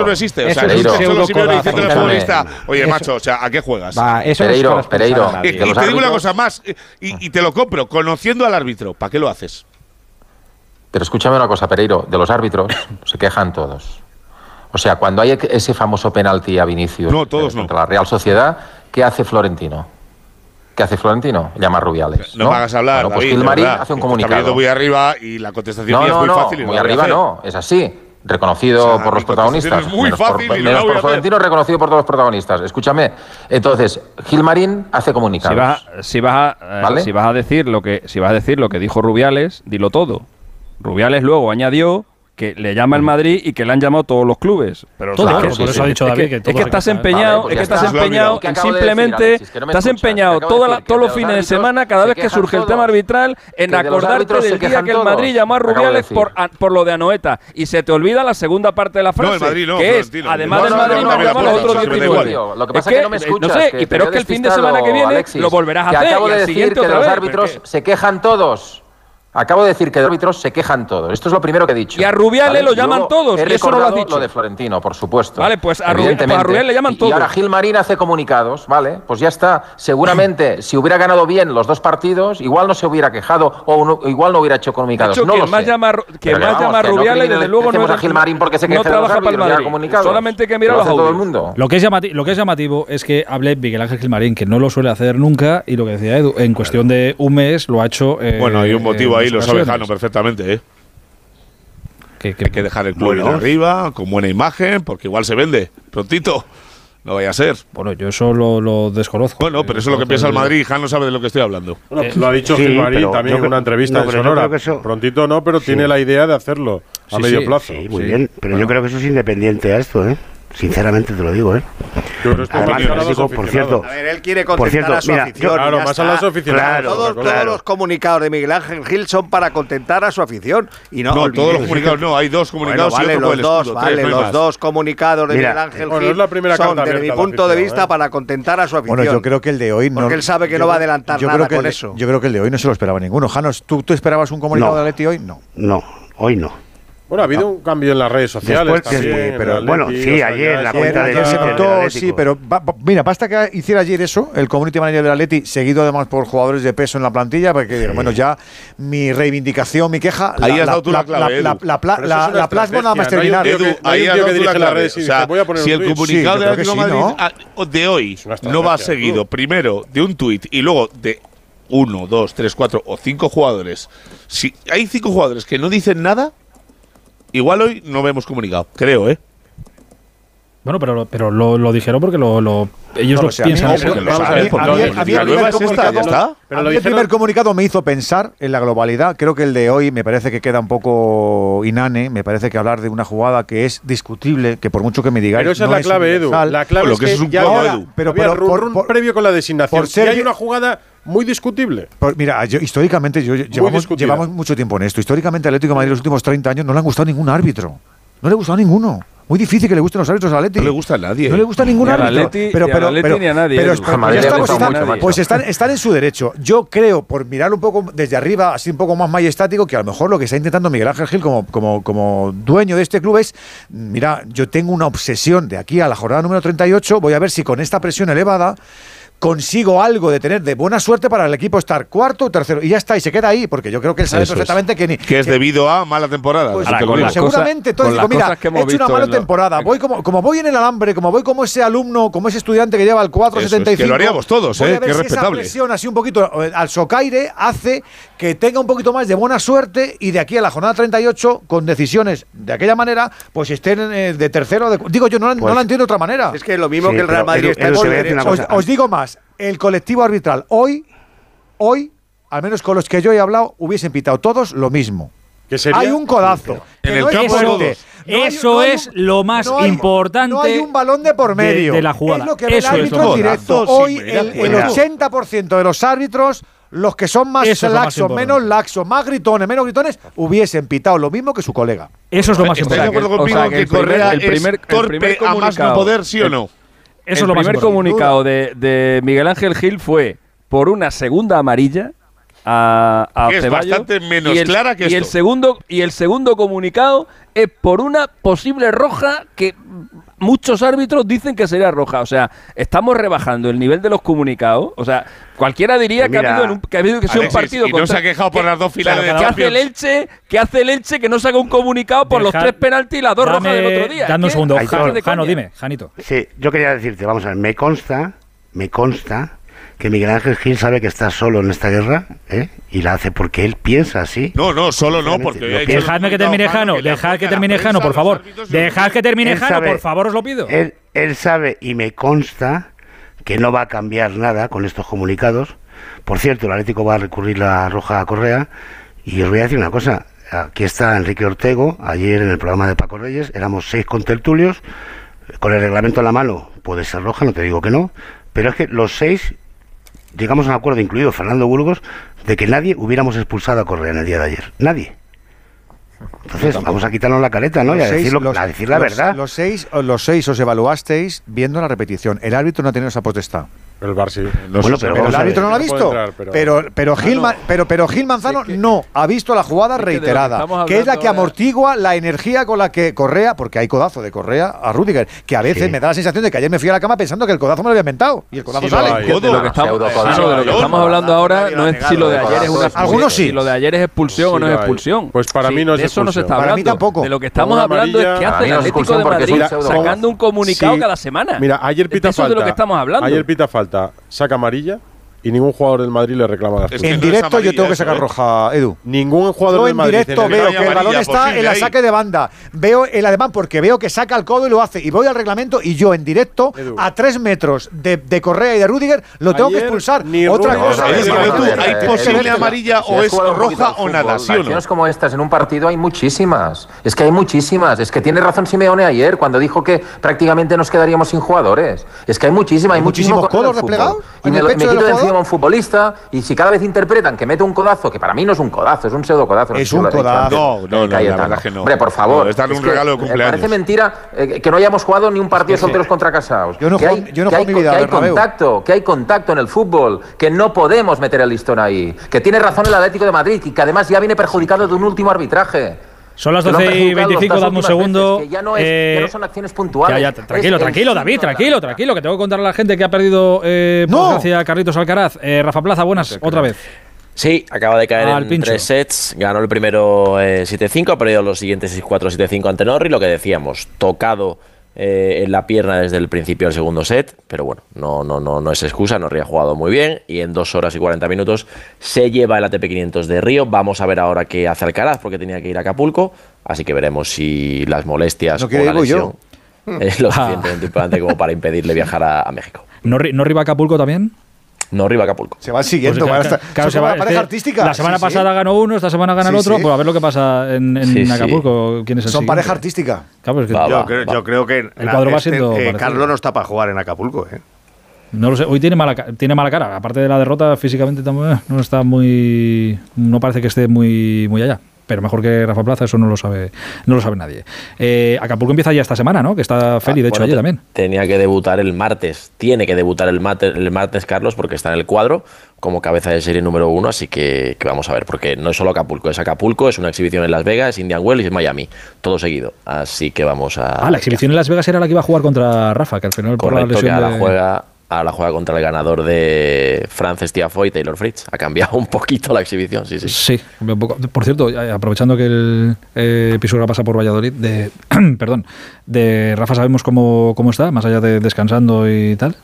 no existe. O sea, eso Oye, macho, o sea, ¿a qué juegas? Eso Pereiro, Pereiro. Y, te digo una cosa más, eh, y, te lo compro, conociendo al árbitro, ¿para qué lo haces? Pero escúchame una cosa, Pereiro, de los árbitros <coughs> se quejan todos. O sea, cuando hay e-, ese famoso penalti a Vinicius contra la Real Sociedad, ¿qué hace Florentino? ¿Qué hace Florentino? Llama a Rubiales. No, ¿no? hagas hablar. Bueno, pues Gilmarín hace un comunicado. muy arriba y la contestación es muy fácil. Muy arriba no, es así. Reconocido por los protagonistas. Es muy menos fácil. Por, y menos por Florentino, reconocido por todos los protagonistas. Escúchame. Entonces, Gilmarín hace comunicados. Si vas, a, si ¿vale? si si vas a decir lo que dijo Rubiales, dilo todo. Rubiales luego añadió que le llama el Madrid y que le han llamado todos los clubes. Pero todo, claro, es que, por eso ha dicho David que, que estás empeñado, vale, pues es que estás empeñado simplemente de decir, Alexis, no estás escuchas, empeñado toda la, todos los, fines de semana cada vez que surge todos, el tema arbitral en acordarte de del día que el Madrid llamó a Rubiales por, a, por lo de Anoeta y se te olvida la segunda parte de la frase, no, el Madrid no, que es además del Madrid me llaman los otros 10. Lo que pasa es que no me escuchas, pero es que el fin de semana que viene lo volverás a hacer y el siguiente otra vez. los árbitros se quejan todos. Acabo de decir que de árbitros se quejan todos. Esto es lo primero que he dicho. Y a Rubiales ¿vale? lo llaman Luego todos. He eso no lo has dicho. Lo de Florentino, por supuesto. Vale, pues a, Rubiales le llaman todos. Y ahora Gil Marín hace comunicados, ¿vale? Pues ya está. Seguramente, <clears throat> si hubiera ganado bien los dos partidos, igual no se hubiera quejado o no, igual no hubiera hecho comunicados. Hecho, no que lo más sé. Llama, que más llama a Rubiales, no desde luego no. a Gil Marín porque se queja no trabaja para el comunicados. Solamente que mira lo hace todo el mundo. Lo que, es lo que es llamativo es que hable Miguel Ángel Gil Marín, que no lo suele hacer nunca, y lo que decía Edu, en cuestión de un mes lo ha hecho. Eh, bueno, hay un motivo ahí y lo sabe Jano perfectamente, ¿eh? ¿Qué, qué, Hay que dejar el club bueno. arriba, con buena imagen, porque igual se vende prontito. No vaya a ser. Bueno, yo eso lo, desconozco. Bueno, pero eso es lo que piensa el eh, Madrid. Jan no sabe de lo que estoy hablando. Eh, lo ha dicho sí, Gilmarín también en una entrevista no, Sonora. Prontito no, pero tiene la idea de hacerlo a medio plazo. muy bien, pero yo creo que eso es independiente a esto, ¿eh? Sinceramente te lo digo, ¿eh? Yo no estoy Además, a por cierto. A ver, él quiere contentar por cierto, a su mira, afición. Claro, más a los aficionados. Claro, todos, claro. todos, los comunicados de Miguel Ángel Gil son para contentar a su afición. Y no, no todos los comunicados no, hay dos comunicados bueno, vale, y otro los dos, escudo, Vale, los dos comunicados de Miguel Ángel Gil es la primera son, desde mi punto de vista, ¿eh? para contentar a su afición. Bueno, yo creo que el de hoy no. Porque él sabe que no va a adelantar nada con eso. Yo creo que el de hoy no se lo esperaba ninguno. Janos, ¿tú, tú esperabas un comunicado de Atleti hoy? No. No, hoy no. Bueno, ha habido un cambio en las redes sociales. Pero bueno, sí, ayer en la cuenta ayer, de se notó, sí, pero mira, basta que hiciera ayer eso, el community manager del Atleti, seguido además por jugadores de peso en la plantilla, porque sí. bueno, ya mi reivindicación, mi queja, ahí la, has dado tú la, clave, la, plasma nada más terminar. Edu, ahí has dado la clave. O sea, si el comunicado del Atlético Madrid ah, de hoy no va seguido, primero de un tuit y luego de uno, dos, tres, cuatro o cinco jugadores. Si hay cinco jugadores que no dicen nada, igual hoy no vemos comunicado. Creo, ¿eh? Bueno, pero, pero lo, lo dijeron porque lo, lo ellos no, lo o sea, piensan. el primer comunicado me hizo pensar en la globalidad. Creo que el de hoy me parece que queda un poco inane. Me parece que hablar de una jugada que es discutible, que por mucho que me digáis. Pero esa no es la clave, Edu. La clave lo que, es un ya Edu. Pero, por, por, previo con la designación. Si hay una jugada muy discutible. Mira, yo, históricamente yo, llevamos, mucho tiempo en esto. Históricamente, Atlético Madrid los últimos 30 años no le han gustado ningún árbitro. No le gustó a ninguno. Muy difícil que le gusten los árbitros a Atleti. No le gusta a nadie. No le eh. gusta a ningún árbitro. Leti, pero, pero, ni a pero, ni a nadie. Pero, pues, pues, ya estamos, están, mucho, pues están, en su derecho. Yo creo, por mirar un poco desde arriba, así un poco más majestático, que a lo mejor lo que está intentando Miguel Ángel Gil como, como, como dueño de este club es, mira, yo tengo una obsesión de aquí a la jornada número 38, voy a ver si con esta presión elevada consigo algo de tener de buena suerte para el equipo estar cuarto o tercero y ya está y se queda ahí porque yo creo que él sabe perfectamente que ni que es debido a mala temporada pues seguramente todo mira he hecho una mala temporada voy como, como voy en el alambre como voy como ese alumno como ese estudiante que lleva el 475 es, que lo haríamos todos eh, que esa presión así un poquito eh, al socaire hace que tenga un poquito más de buena suerte y de aquí a la jornada 38 con decisiones de aquella manera pues estén eh, de tercero de, digo yo no, no, pues la entiendo de otra manera. es que lo mismo que el Real Madrid está os, os digo más el colectivo arbitral hoy, hoy, al menos con los que yo he hablado, hubiesen pitado todos lo mismo. Hay un codazo. En el campo de Eso es lo más importante. No hay un balón de por medio. De, la jugada. Es lo que ve el árbitro directo. Hoy el, el 80% de los árbitros los que son más Eso laxos, menos laxos, más gritones, menos gritones, hubiesen pitado lo mismo que su colega. Eso es lo más importante. ¿Estás de acuerdo conmigo o que, el Correa primer, el primer, torpe a más poder, sí o no? Eso es lo primer comunicado de, de Miguel Ángel Gil fue por una segunda amarilla a, a es Ceballos, bastante menos y el, clara que y esto. el segundo y el segundo comunicado es por una posible roja que muchos árbitros dicen que sería roja. O sea estamos rebajando el nivel de los comunicados. O sea cualquiera diría mira, que ha habido, en un, que ha habido que Alexis, sea un partido y no contra, se ha quejado por que, las dos finales de que hace el Elche que hace el Elche que no saca un comunicado por Deja, los tres penaltis y las dos dame, rojas del otro día. dame un segundo. Jano dime Janito. Sí yo quería decirte vamos a ver me consta me consta que Miguel Ángel Gil sabe que está solo en esta guerra ¿eh? y la hace porque él piensa así. No, no, solo no, porque... Dejadme que termine Jano, dejad que termine Jano, por favor. Dejad que termine Jano, por favor, os lo pido. Él, sabe y me consta que no va a cambiar nada con estos comunicados. Por cierto, el Atlético va a recurrir la roja Correa y os voy a decir una cosa. Aquí está Enrique Ortego, ayer en el programa de Paco Reyes, éramos seis contertulios, con el reglamento en la mano, puede ser roja, no te digo que no, pero es que los seis llegamos a un acuerdo, incluido Fernando Burgos, de que nadie hubiéramos expulsado a Correa en el día de ayer. Nadie. Entonces, vamos a quitarnos la careta, ¿no? Y a, decir, a decir la verdad. Los seis, los seis os evaluasteis viendo la repetición. El árbitro no ha tenido esa potestad. El bar sí. No bueno, pero el árbitro no lo ha visto. Pero, pero, pero, Gil, pero, pero Gil Manzano no ha visto la jugada reiterada, que, es la que amortigua la energía con la que Correa, porque hay codazo de Correa a Rudiger, que a veces me da la sensación de que ayer me fui a la cama pensando que el codazo me lo había inventado. Y el codazo sale. Lo de lo que estamos, hablando ahora no es si lo de ayer es una expulsión. Si lo de ayer es expulsión o no es expulsión. Pues para mí no es Eso no se está hablando. Para mí tampoco. De lo que estamos hablando es que hace ah, el Atlético de Madrid sacando un comunicado cada semana. Mira, ayer pita falta. Eso es de lo que estamos hablando. Ayer pita falta saca amarilla y ningún jugador del Madrid le reclama las En directo yo tengo que sacar roja, Edu. Ningún jugador del Madrid. en directo veo que el balón está en la saque de banda. Veo el ademán porque veo que saca el codo y lo hace. Y voy al reglamento y yo en directo a tres metros de, de, Correa y de Rudiger lo tengo que expulsar. Otra cosa. No, es, no, ¿Hay posible amarilla o es roja o nada? Como estas en un partido hay muchísimas. Es que hay muchísimas. Es que tiene razón Simeone ayer cuando dijo que prácticamente nos quedaríamos sin jugadores. Es que hay muchísimas. Hay muchísimos codos replegados un futbolista y si cada vez interpretan que mete un codazo, que para mí no es un codazo, es un pseudo codazo. Es un codazo. No, no, no, que no. Hombre, por favor. Parece mentira eh, que no hayamos jugado ni un partido sí, sí. solteros contra casados. Yo no que no que mi vida, que hay contacto, que hay contacto en el fútbol, que no podemos meter el listón ahí, que tiene razón el Atlético de Madrid y que además ya viene perjudicado de un último arbitraje. Son las 12 y 25, dame un segundo. Que ya, no es, eh, ya, no son acciones puntuales. Tranquilo, tranquilo, David, tranquilo, tranquilo, que tengo que contar a la gente que ha perdido eh, no. gracias Carlitos Alcaraz. Eh, Rafa Plaza, buenas, otra vez. Sí, acaba de caer en tres sets, ganó el primero eh, 7-5, ha perdido los siguientes 6-4, 7-5 ante Norri, lo que decíamos, tocado eh, en la pierna desde el principio del segundo set, pero bueno, no, no, no, no es excusa, no habría jugado muy bien y en dos horas y 40 minutos se lleva el ATP 500 de Río. Vamos a ver ahora qué hace Alcaraz porque tenía que ir a Acapulco, así que veremos si las molestias no, o la lesión yo? es lo ah. suficientemente ah. importante como para impedirle viajar a, a México. ¿No, ¿No Acapulco también? No arriba Acapulco. Se van siguiendo. Pues, claro, claro, se va- pareja este- artística. La semana Sí, sí. pasada ganó uno, esta semana gana el otro. sí. Pues a ver lo que pasa en, en Sí, sí. Acapulco. ¿Quién es el Son siguiente? pareja artística. Claro, es que- yo, creo, yo creo que El cuadro va siendo eh. Carlos no está para jugar en Acapulco. ¿eh? No lo sé, hoy tiene mala, tiene mala cara. Aparte de la derrota, físicamente también eh, no está muy. No parece que esté muy, muy allá. Pero mejor que Rafa Plaza, eso no lo sabe, no lo sabe nadie. Eh, Acapulco empieza ya esta semana, ¿no? Que está Feli, de hecho, Bueno, allí también. Tenía que debutar el martes. Tiene que debutar el, mate- el martes, Carlos, porque está en el cuadro como cabeza de serie número uno. Así que, que vamos a ver, porque no es solo Acapulco, es Acapulco, es una exhibición en Las Vegas, es Indian Wells y es Miami. Todo seguido. Así que vamos a. Ah, la exhibición en Las Vegas era la que iba a jugar contra Rafa, que al final por la Correcto, que lesión ahora de- juega, ahora juega contra el ganador de Frances Tiafoe y Taylor Fritz. Ha cambiado <laughs> un poquito la exhibición, sí, sí. Sí, un poco- por cierto, aprovechando que el eh, pasa por Valladolid, de, <clears throat> perdón, de Rafa sabemos cómo, cómo está, más allá de descansando y tal.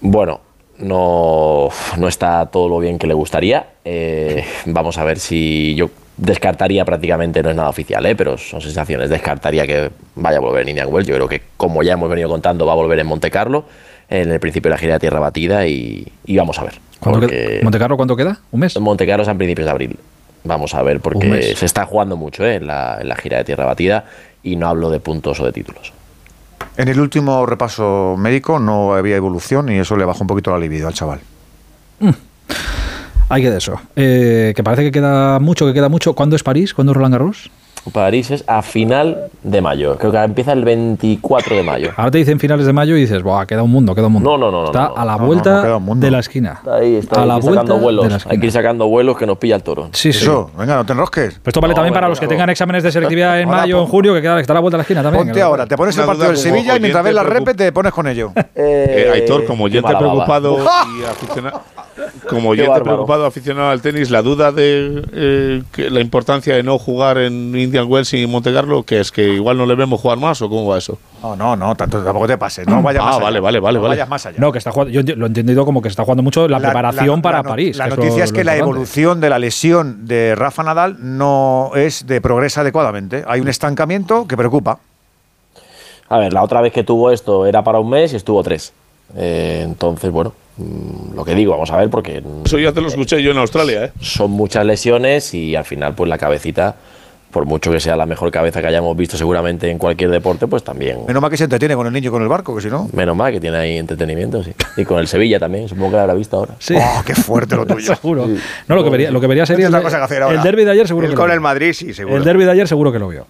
Bueno, no, no está todo lo bien que le gustaría. Eh, vamos a ver si yo descartaría prácticamente, no es nada oficial, ¿eh? pero son sensaciones, descartaría que vaya a volver en Indian Wells. Yo creo que, como ya hemos venido contando, va a volver en Monte Carlo, en el principio de la gira de Tierra Batida y, y vamos a ver. ¿Cuánto porque- queda- ¿Montecarlo cuánto queda? ¿Un mes? Monte Carlo es a principios de abril. Vamos a ver, porque se está jugando mucho ¿eh? en, la, en la gira de Tierra Batida y no hablo de puntos o de títulos. En el último repaso médico no había evolución y eso le bajó un poquito la libido al chaval. Hay que de eso. Eh, que parece que queda mucho, que queda mucho. ¿Cuándo es París? ¿Cuándo es Roland Garros? París es a final de mayo. Creo que empieza el 24 de mayo. Ahora te dicen finales de mayo y dices, Buah, queda un mundo, queda un mundo. No, no, no, Está no, no. a la vuelta no, de la esquina. Está ahí, está a ahí, la hay que ir vuelta sacando de la vuelos. esquina. Hay que ir sacando vuelos que nos pilla el toro. Sí, sí. Eso, venga, no te enrosques. Esto vale No, también para los que tengan exámenes de selectividad en mayo o en junio, que queda que está a la vuelta de la esquina también. Ponte ahora, te pones el partido del Sevilla y mientras ves la repe te pones con ello. Eh, Aitor, como oyente mala baba. preocupado <laughs> y aficionado, como bárbaro. preocupado aficionado al tenis, la duda de eh, que la importancia de no jugar en Indian Wells y Monte Carlo, que es que igual no le vemos jugar más o cómo va eso. No, no, no, tanto, tampoco te pases, no vayas Ah, más allá. vale, vale, vale, No vale. vayas más allá. No, que está jugando, yo lo he entendido como que se está jugando mucho la, preparación la- para la no- París. La que es noticia lo- es lo que la evolución de la lesión de Rafa Nadal no es de progresa adecuadamente. Hay un estancamiento que preocupa. A ver, la otra vez que tuvo esto era para un mes y estuvo tres. Eh, entonces, bueno, mm, lo que digo, vamos a ver, porque Eso ya te lo escuché yo en Australia, ¿eh? son muchas lesiones y al final, pues la cabecita, por mucho que sea la mejor cabeza que hayamos visto seguramente en cualquier deporte, pues también. Menos mal que se entretiene con el niño y con el barco, que si no. Menos mal que tiene ahí entretenimiento, sí. Y con el Sevilla también, supongo que lo habrá visto ahora. Sí. Oh, qué fuerte lo tuyo. <laughs> Seguro. No, lo que vería, lo que vería sería Tienes el, otra cosa que hacer ahora. el derby de ayer, seguro Él que con lo el. Madrid, sí, seguro. El derby de ayer seguro que lo vio.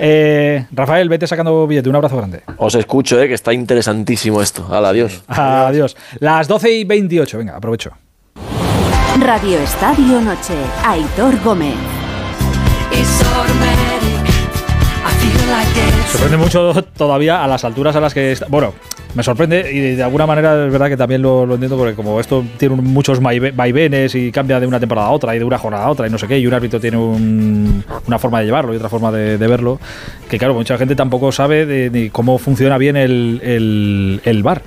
Eh, Rafael, vete sacando billete. Un abrazo grande. Os escucho, eh, que está interesantísimo esto. Hala, adiós. Adiós. Las 12 y 28. Venga, aprovecho. Radio Estadio Noche. Aitor Gómez. Sorprende mucho todavía a las alturas a las que está. Bueno, me sorprende y de alguna manera es verdad que también lo, entiendo porque como esto tiene muchos vaive- vaivenes y cambia de una temporada a otra y de una jornada a otra y no sé qué, y un árbitro tiene un- una forma de llevarlo y otra forma de, verlo, que claro, mucha gente tampoco sabe de, cómo funciona bien el, el, el bar.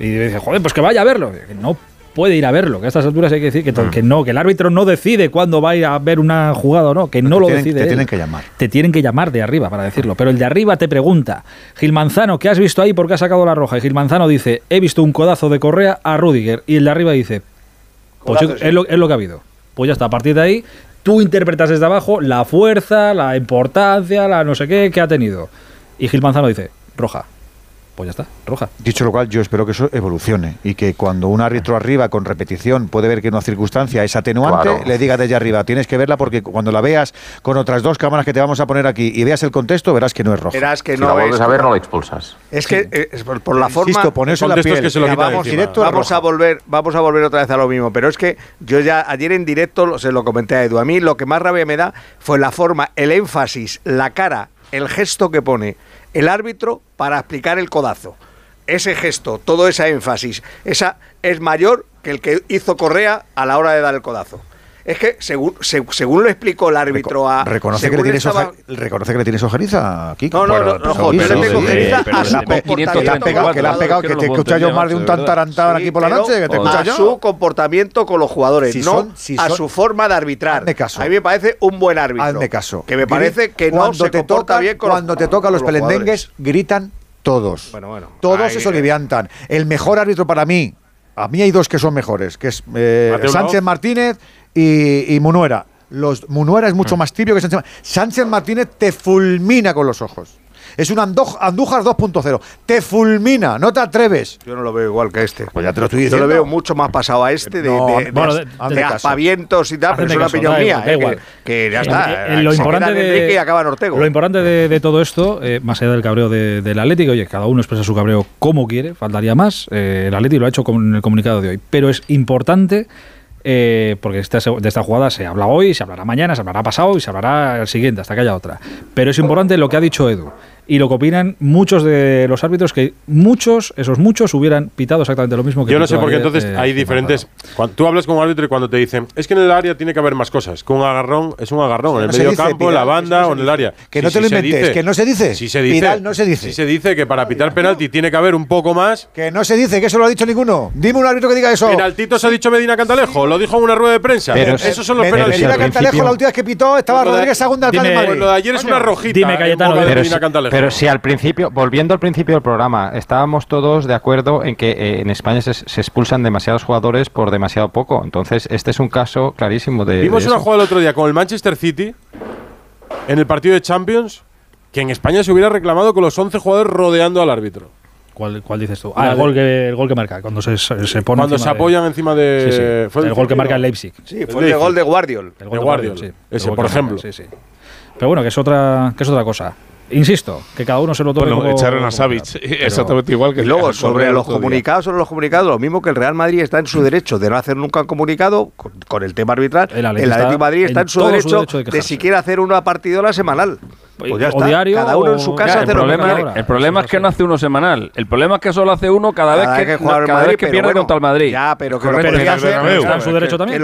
Y dice, joder, pues que vaya a verlo. No puede ir a verlo, que a estas alturas hay que decir que, to- que no, que el árbitro no decide cuándo va a ir a ver una jugada o no, que no lo tienen- decide. Te él tienen que llamar. te tienen que llamar de arriba para decirlo. Pero el de arriba te pregunta, Gil Manzano, ¿qué has visto ahí? ¿Por qué has sacado la roja? Y Gil Manzano dice, he visto un codazo de Correa a Rudiger. Y el de arriba dice, pues Codazo, yo- sí. es, lo, es lo que ha habido. Pues ya está, a partir de ahí, tú interpretas desde abajo la fuerza, la importancia, la no sé qué que ha tenido. Y Gil Manzano dice, roja. Pues ya está, roja. Dicho lo cual, yo espero que eso evolucione y que cuando un árbitro arriba con repetición puede ver que una circunstancia es atenuante, Claro. le diga desde arriba, tienes que verla porque cuando la veas con otras dos cámaras que te vamos a poner aquí y veas el contexto, verás que no es roja. Verás que Si no la vuelves es- a ver, no la expulsas. Es que eh, es por, por la forma. Insisto, la piel. que se lo quita vamos directo a vamos roja. a volver vamos a volver otra vez a lo mismo pero es que yo ya ayer en directo se lo comenté a Edu a mí lo que más rabia me da fue la forma el énfasis la cara el gesto que pone el árbitro para explicar el codazo. Ese gesto todo ese énfasis esa es mayor que el que hizo Correa a la hora de dar el codazo es que según, según lo explicó el árbitro a. Reconoce que, le estaba... reconoce que le tienes ojeriza, Kiko. No, no, no, pues, yo le tengo ojeriza a su comportamiento. Que le han pegado, que te escucha yo más de un tan tarantado aquí por la noche, que te escucha yo. A su comportamiento con los jugadores, no a su forma de arbitrar. Hazme caso. A mí me parece un buen árbitro. Hazme caso. Que me parece que no se comporta bien con Cuando te tocan los pelendengues, gritan todos. Bueno, bueno. Todos se soliviantan. El mejor árbitro para mí, a mí hay dos que son mejores, que es eh, Sánchez Martínez y, Munuera. Los, Munuera es mucho mm. más tibio que Sánchez Martínez. Sánchez Martínez te fulmina con los ojos. Es un Andújar 2.0. Te fulmina, no te atreves. Yo no lo veo igual que este. Pues ya te lo estoy diciendo. Yo lo veo mucho más pasado a este de, de, de, bueno, de, de aspavientos y tal, pero es una opinión mía. Eh, que, ya eh, está. Eh, lo, importante de, y acaban Ortego. lo importante de, todo esto, más allá del cabreo del Atlético, oye, cada uno expresa su cabreo como quiere, faltaría más. el Atlético lo ha hecho con el comunicado de hoy. Pero es importante eh, porque esta, de esta jugada se habla hoy, se hablará mañana, se hablará pasado y se hablará el siguiente, hasta que haya otra. Pero es importante lo que ha dicho Edu y lo que opinan muchos de los árbitros que muchos, esos muchos, hubieran pitado exactamente lo mismo que Yo no sé porque ayer, entonces hay diferentes. Cuando, tú hablas con un árbitro y cuando te dicen, es que en el área tiene que haber más cosas, que un agarrón es un agarrón, en el medio campo, en la banda o en el área. Que no te lo inventes, que no se dice. Si se dice, Piral no se dice. Si se dice que para pitar penalti tiene que haber un poco más. Que no se dice, que eso lo ha dicho ninguno. Dime un árbitro que diga eso. Penaltitos ha dicho Medina Cantalejo, lo dijo en una rueda de prensa. Esos son los Medina penaltis. Medina Cantalejo, la última vez que pitó, estaba pues Rodríguez Segunda. Pues lo de ayer es una rojita. Dime, eh, Cayetano. Medina Cantalejo. Pero si al principio, volviendo al principio del programa, estábamos todos de acuerdo en que eh, en España se, expulsan demasiados jugadores por demasiado poco. Entonces, este es un caso clarísimo de. Vimos de una jugada el otro día con el Manchester City en el partido de Champions que en España se hubiera reclamado con los 11 jugadores rodeando al árbitro. ¿Cuál, dices tú? Ah, el gol, que, el gol que marca, cuando se, se pone Cuando se apoyan encima de. ¿Fue el, gol que marca el Leipzig. Sí, fue el, gol de Guardiol. El gol de Guardiol, Ese, por ejemplo. Pero bueno, que es otra, que es otra cosa. Insisto, que cada uno se lo tome. Bueno, como, echaron a Savic, exactamente igual que. Y luego, sobre los comunicados, sobre los comunicados, lo mismo que el Real Madrid está en su derecho de no hacer nunca un comunicado con, el tema arbitral, el, el Atlético Madrid está en, su, derecho su derecho, de, de siquiera hacer una partidola semanal. Pues pues o diario. Cada uno en su casa. Ya, el, problema, el, problema, es que no hace uno semanal. El problema es que solo hace uno cada, vez que, pierde contra el Madrid. Ya, pero que lo podría hacer. Está en su derecho también.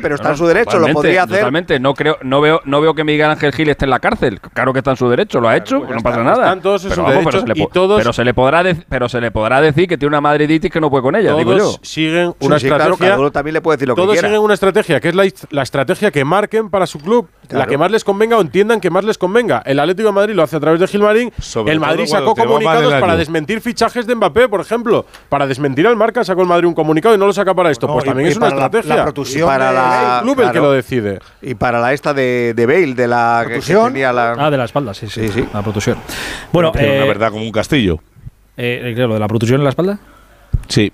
Pero está en su derecho, lo podría hacer. Totalmente. No creo, no veo, no veo que Miguel Ángel Gil esté en la cárcel. Claro que está en su derecho, lo ha hecho, pues no pasa nada. Todos y todos. Pero se le podrá, pero se le podrá decir que tiene una madriditis que no puede con ella. Digo yo. Siguen una estrategia. también le puede decir lo que Todos siguen una estrategia, que es la estrategia que marquen para su club, la que más les convenga o entiendan que más les convenga. El Atlético de Madrid lo hace a través de Gilmarín. El Madrid sacó comunicados para desmentir fichajes de Mbappé, por ejemplo. Para desmentir al marca sacó el Madrid un comunicado y no lo saca para esto. Pues también es una estrategia. La, la para la, el club el que lo decide. Y para la esta de, de Bale, de la protusión. Que la... Ah, de la espalda, sí, sí. sí. La protusión. Bueno, eh, una verdad como un castillo. Eh, eh ¿de la protusión en la espalda? Sí.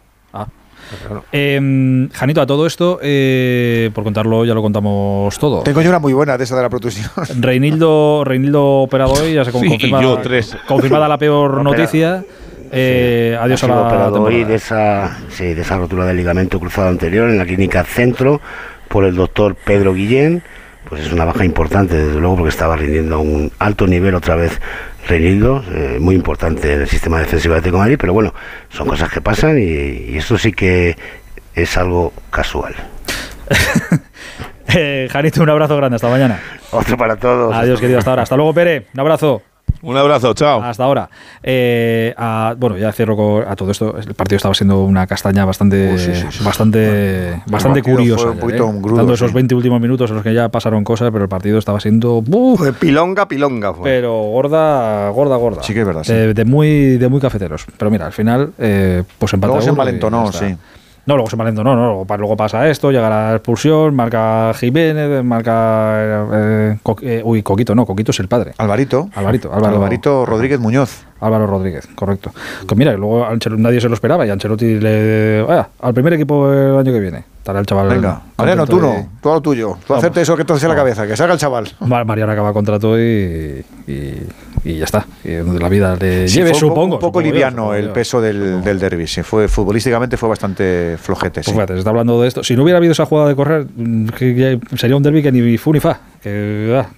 Em, Janito, a todo esto, eh, por contarlo, ya lo contamos todo. Tengo yo una muy buena de esa de la protusión. <laughs> Reinildo, Reinildo operado hoy, ya se sí, confirma, tres. confirmada la peor noticia. Eh, adiós ha a la operado hoy de esa, sí, de esa rotura del ligamento cruzado anterior en la clínica Centro por el doctor Pedro Guillén. Pues es una baja importante, desde luego, porque estaba rindiendo a un alto nivel otra vez Reinildo, eh, muy importante en el sistema defensivo de Atlético Madrid, pero bueno, son cosas que pasan y, y eso sí que es algo casual. <laughs> eh, un abrazo grande, hasta mañana. Otro para todos. Adiós, querido, hasta ahora. Hasta luego, Pere, un abrazo. Un abrazo, chao. Hasta ahora. Eh, a, bueno, ya cierro con, a todo esto. El partido estaba siendo una castaña bastante, oh, sí, sí, bastante, bueno, bastante curiosa. Un ¿eh? poquito ya, ¿eh? grudo, Tanto esos 20 últimos minutos en los que ya pasaron cosas, pero el partido estaba siendo pilonga, pilonga. Fue. Pero gorda, gorda, gorda. Sí que es verdad. De, de, muy, de muy cafeteros. Pero mira, al final, eh, pues empató. Luego se envalentonó, sí. No, luego se va lento, no, no, luego pasa esto, llega la expulsión, marca Jiménez, marca. Eh, eh, eh, uy, Coquito, no, Coquito es el padre. Alvarito. Alvarito, Álvaro, Alvarito Rodríguez Muñoz. Álvaro Rodríguez, correcto. Que mira, luego nadie se lo esperaba y Ancelotti le. Vaya, al primer equipo el año que viene. Estará el chaval. Venga, Mariano, tú no, tú a lo tuyo. Tú aceptes eso que te hace la cabeza, que salga el chaval. Mariano acaba contrato y, y y ya está. La vida le lleve, supongo. Un poco, liviano el peso del, del derby. Sí, fue, futbolísticamente fue bastante flojete. Pues sí. está hablando de esto. Si no hubiera habido esa jugada de correr, mm, que, que sería un derby que ni fu ni fa que ah,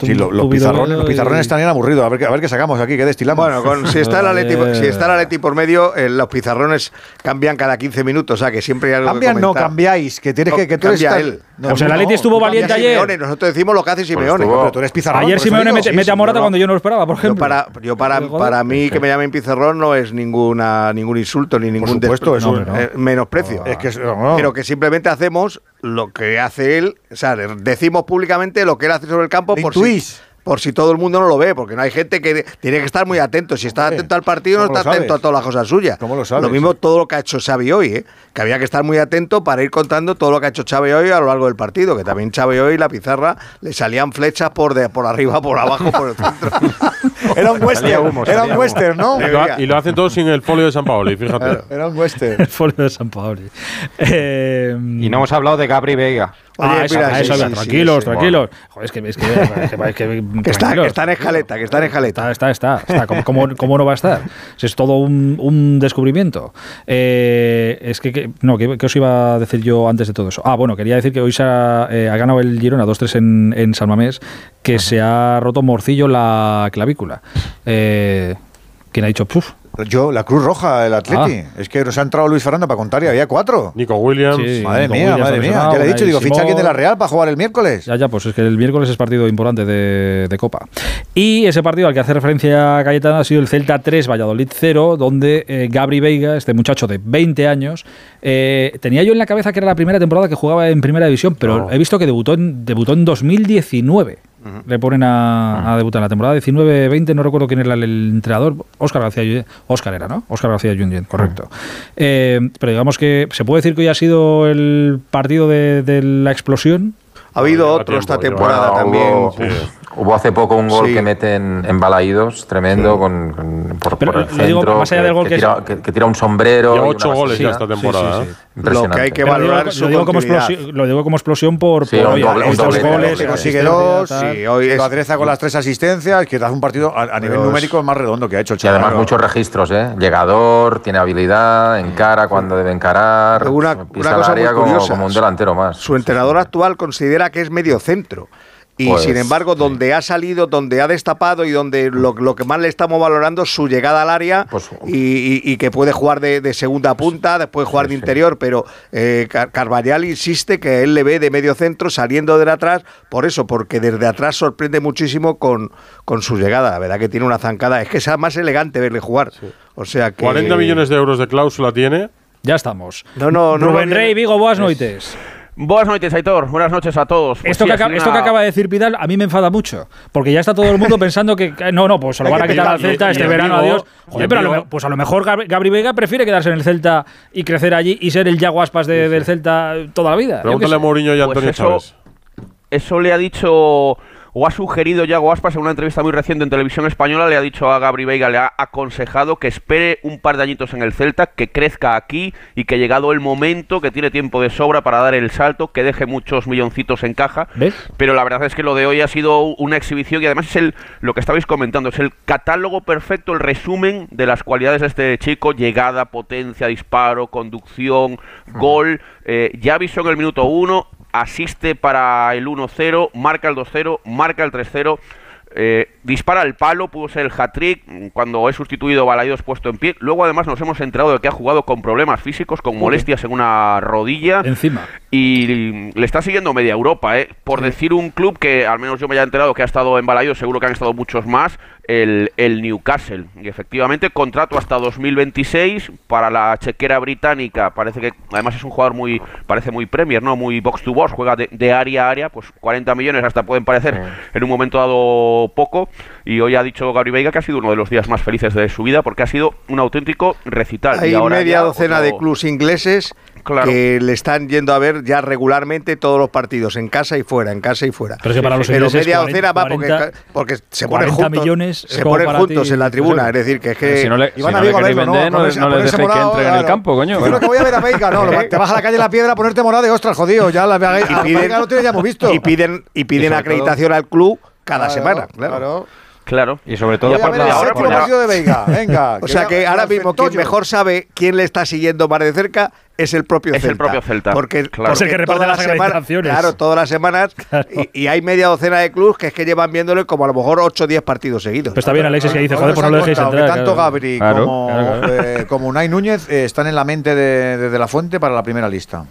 sí, lo, los pizarrones están bien aburridos. A ver, a ver qué sacamos aquí, qué destilamos. Bueno, con, si, está el ah, Atleti, si está el Atleti por medio, eh, los pizarrones cambian cada 15 minutos. O sea, que siempre hay algo Cambian, que no, cambiáis. Que tienes que, que tú estás, él. No, pues el estuvo valiente ayer. nosotros decimos lo que hace pues Simeone. Pues pero tú eres pizarrón. Ayer Simeone mete, sí, mete a Morata cuando yo no lo esperaba, por ejemplo. Yo para, yo para, para mí que me llamen pizarrón no es ninguna, ningún insulto ni ningún por supuesto, es un, eh, menosprecio. Es que, pero que simplemente hacemos lo que hace él, o sea, decimos públicamente lo que él hace sobre el campo por si. Por si todo el mundo no lo ve, porque no hay gente que tiene que estar muy atento. Si está atento al partido, no ¿cómo lo está atento a todas las cosas suyas. ¿Cómo lo sabes? mismo todo lo que ha hecho Xavi hoy, ¿eh? que había que estar muy atento para ir contando todo lo que ha hecho Xavi hoy a lo largo del partido, que también Xavi hoy la pizarra le salían flechas por de, por arriba, por abajo, por el centro. <laughs> Era un western, era un western, ¿no? Y lo, y lo hacen todos sin el folio de San Paoli, fíjate. Era un western. <laughs> El folio de San Paoli. Eh, Y no hemos hablado de Gabri Vega. Ah, eso, mira, eso, sí, mira, sí, tranquilos, sí. tranquilos. Joder, es que, es que, es que- es que- <laughs> Que está, está en escaleta, que está en escaleta. Está, está, está. está. ¿Cómo, cómo- cómo no va a estar? Si es todo un, un descubrimiento. Eh, es que, que- no, ¿qué, os iba a decir yo antes de todo eso? Ah, bueno, quería decir que hoy se ha, eh, ha ganado el Girona 2-3 en, en San Mamés, que se ha roto morcillo la clavícula. Eh, ¿Quién ha dicho? Puf, Yo, la Cruz Roja, el Atleti. Ah. Es que nos ha entrado Luis Fernando para contar y había cuatro. Nico Williams. Sí, madre Nico mía, Williams madre mía. Ya le he dicho, digo, ficha a alguien de la. Real para jugar el miércoles. Ya, ya, pues es que el miércoles es partido importante de, de Copa. Y ese partido al que hace referencia Cayetano ha sido el Celta 3, Valladolid 0, donde eh, Gabri Veiga, este muchacho de 20 años, eh, tenía yo en la cabeza que era la primera temporada que jugaba en Primera División, pero he visto que debutó en, debutó en 2019. Le ponen a, a debutar en la temporada 19-20, no recuerdo quién era el, el entrenador, Óscar García. Óscar era, ¿no? Óscar García Junyent, correcto. Eh, pero digamos que se puede decir que hoy ha sido el partido de, de la explosión. Ha habido otro tiempo, esta temporada también. Hubo hace poco un gol Sí. que meten en Balaídos, tremendo, con, con- por, Pero por el digo, centro, más allá del gol que, que es- tira, que- que tira un sombrero. Lleva y ocho goles ya esta temporada. sí, ¿eh? Lo que hay que Pero lo digo- valorar su lo digo, como explosión, lo digo como explosión por, Sí, por oye, doble- estos goles. consigue dos, sí, hoy es- lo adereza con las tres asistencias, que hace un partido a, a nivel numérico más redondo que ha hecho Y además muchos registros, ¿eh? Llegador, tiene habilidad, encara cuando debe encarar, una- cosa muy curiosa. como un delantero más. Su entrenador actual considera que es medio centro. Y Pues, sin embargo, donde ha salido, donde ha destapado y donde lo, lo que más le estamos valorando es su llegada al área Pues, y, y- y que puede jugar de, de segunda punta, después jugar de interior, pero eh, Car- Carvajal insiste que él le ve de medio centro saliendo de atrás, por eso, porque desde atrás sorprende muchísimo con, con su llegada. La verdad que tiene una zancada, es que es más elegante verle jugar. O sea que 40 millones de euros de cláusula tiene. Ya estamos. No, no, no. Rubén no, Rey, Vigo, noites. Buenas noches, Aitor. Buenas noches a todos. Pues Esto, sí, que acaba, esto que acaba de decir Pidal a mí me enfada mucho, porque ya está todo el mundo <laughs> pensando que no, no, pues se lo van a quitar al Celta y este verano, adiós. Joder, pero a lo, pues a lo mejor Gabri, Vega prefiere quedarse en el Celta y crecer allí y ser el Yaguaspas de, del Celta toda la vida. Pregúntale a Mourinho y a Pues Antonio eso- Chávez. Eso le ha dicho o ha sugerido Yago Aspas en una entrevista muy reciente en televisión española, le ha dicho a Gabri Veiga, le ha aconsejado que espere un par de añitos en el Celta, que crezca aquí y que llegado el momento, que tiene tiempo de sobra para dar el salto, que deje muchos milloncitos en caja. ¿Ves? Pero la verdad es que lo de hoy ha sido una exhibición y además es el lo que estabais comentando, es el catálogo perfecto, el resumen de las cualidades de este chico, llegada, potencia, disparo, conducción, gol, eh, ya avisó en el minuto 1, asiste para el 1-0, marca el 2-0, marca el 3-0. eh, dispara al palo, pudo ser el hat-trick cuando es sustituido Balaidos puesto en pie. Luego además nos hemos enterado de que ha jugado con problemas físicos, con molestias en una rodilla Encima. y le está siguiendo media Europa, ¿eh? Por decir un club que al menos yo me haya enterado que ha estado en Balaidos, seguro que han estado muchos más, el, el Newcastle. Y efectivamente, contrato hasta 2026 para la chequera británica. Parece que además es un jugador muy, parece muy Premier, ¿no? Muy box to box, juega de, de área a área, pues 40 millones hasta pueden parecer en un momento dado poco. Y hoy ha dicho Gabri Veiga que ha sido uno de los días más felices de su vida porque ha sido un auténtico recital. Hay y ahora media docena otro- de clubs ingleses Claro. que le están yendo a ver ya regularmente todos los partidos, en casa y fuera, en casa y fuera. Pero es que para los Pero media 40, docena va porque, 40, porque se ponen 40 juntos, millones es se ponen juntos ti, en la tribuna, es decir, que es que Si no le, Iban si a no le queréis vender, ¿no? no, no les dejéis que morado, entren en el campo, coño. Yo creo que voy a ver a Veiga, no, lo- te vas a la calle La Piedra a ponerte morada y ostras, jodido, ya la Veiga lo tiene ya hemos visto. y piden y piden acreditación al club cada Claro, semana, claro. claro. Claro. Y sobre todo Voy a por ver la- el ahora séptimo por la- partido de Veiga, <laughs> venga. O sea que ahora mismo quien mejor sabe quién le está siguiendo más de cerca es el propio Es el Celta. propio Celta, Porque, claro. Es el que porque reparte todas las semanas- acreditaciones. Claro, todas las semanas. <laughs> Y, y hay media docena de clubes que es que llevan viéndole como a lo mejor 8 o 10 partidos seguidos. Pues está bien Alexis que dice, joder, pues no lo dejéis entrar. que tanto claro. Gabri Claro. como, Claro, eh, como Unai Núñez eh, están en la mente de, de De La Fuente para la primera lista.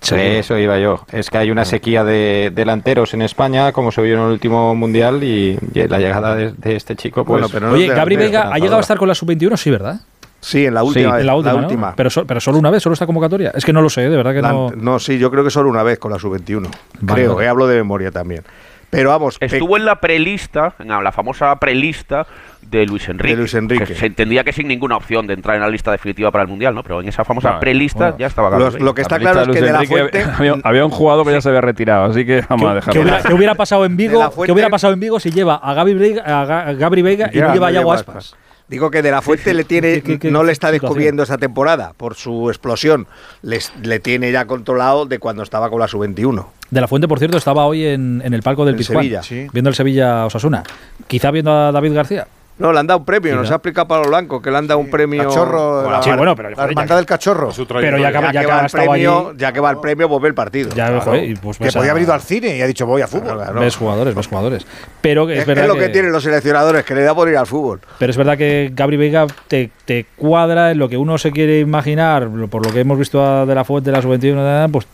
Sí, eso iba yo. Es que hay una sequía de delanteros en España, como se vio en el último mundial, y, y la llegada de, de este chico, pues. Bueno, pero no Oye, Gabri Veiga ha llegado a estar con la sub-21, sí, ¿verdad? Sí, en la última. vez, en la última. ¿no? última. Pero, so- pero solo una vez, solo esta convocatoria. Es que no lo sé, de verdad que La- no. no, sí, yo creo que solo una vez con la sub-21. Vale, creo, vale. eh, hablo de memoria también. Pero vamos, Estuvo en la prelista, en la famosa prelista de Luis Enrique. De Luis Enrique. Se, se entendía que sin ninguna opción de entrar en la lista definitiva para el Mundial, ¿no? Pero en esa famosa prelista bueno. ya estaba Lo- Gabriel. lo que está La claro es que de la Luis Enrique Fuente <laughs> había, había un jugador que ya se había retirado, así que vamos a ¿Qué dejarlo. hubiera, qué hubiera pasado en Vigo? Fuente- ¿Qué hubiera pasado en Vigo si lleva a Gaby Veiga, a Ga- Gabri Veiga y no lleva a Yago Aspas? Digo que De La Fuente le tiene, qué- qué no le está descubriendo esta temporada por su explosión. Les, le tiene ya controlado de cuando estaba con la sub-21. De la Fuente, por cierto, estaba hoy en, en el palco del Pizjuán, sí. viendo el Sevilla Osasuna. Quizá viendo a David García. No, le han dado un premio, nos ha explicado Pablo Blanco que le han dado un premio. Cachorro, la, Sí, bueno, pero la joder, hermandad ya- del cachorro. Pero ya que, ya ya que que va el estado premio, allí, ya que va el premio, pues ve el partido. ya, Claro. joder, y pues que ves podía a- haber ido al cine y ha dicho voy a fútbol. Claro. ves jugadores, ves jugadores. Pero es, Es, verdad es lo que, tienen los seleccionadores, que le da por ir al fútbol. Pero es verdad que Gabri Veiga te, te cuadra en lo que uno se quiere imaginar, por lo que hemos visto de la Fuente, de la sub-21, pues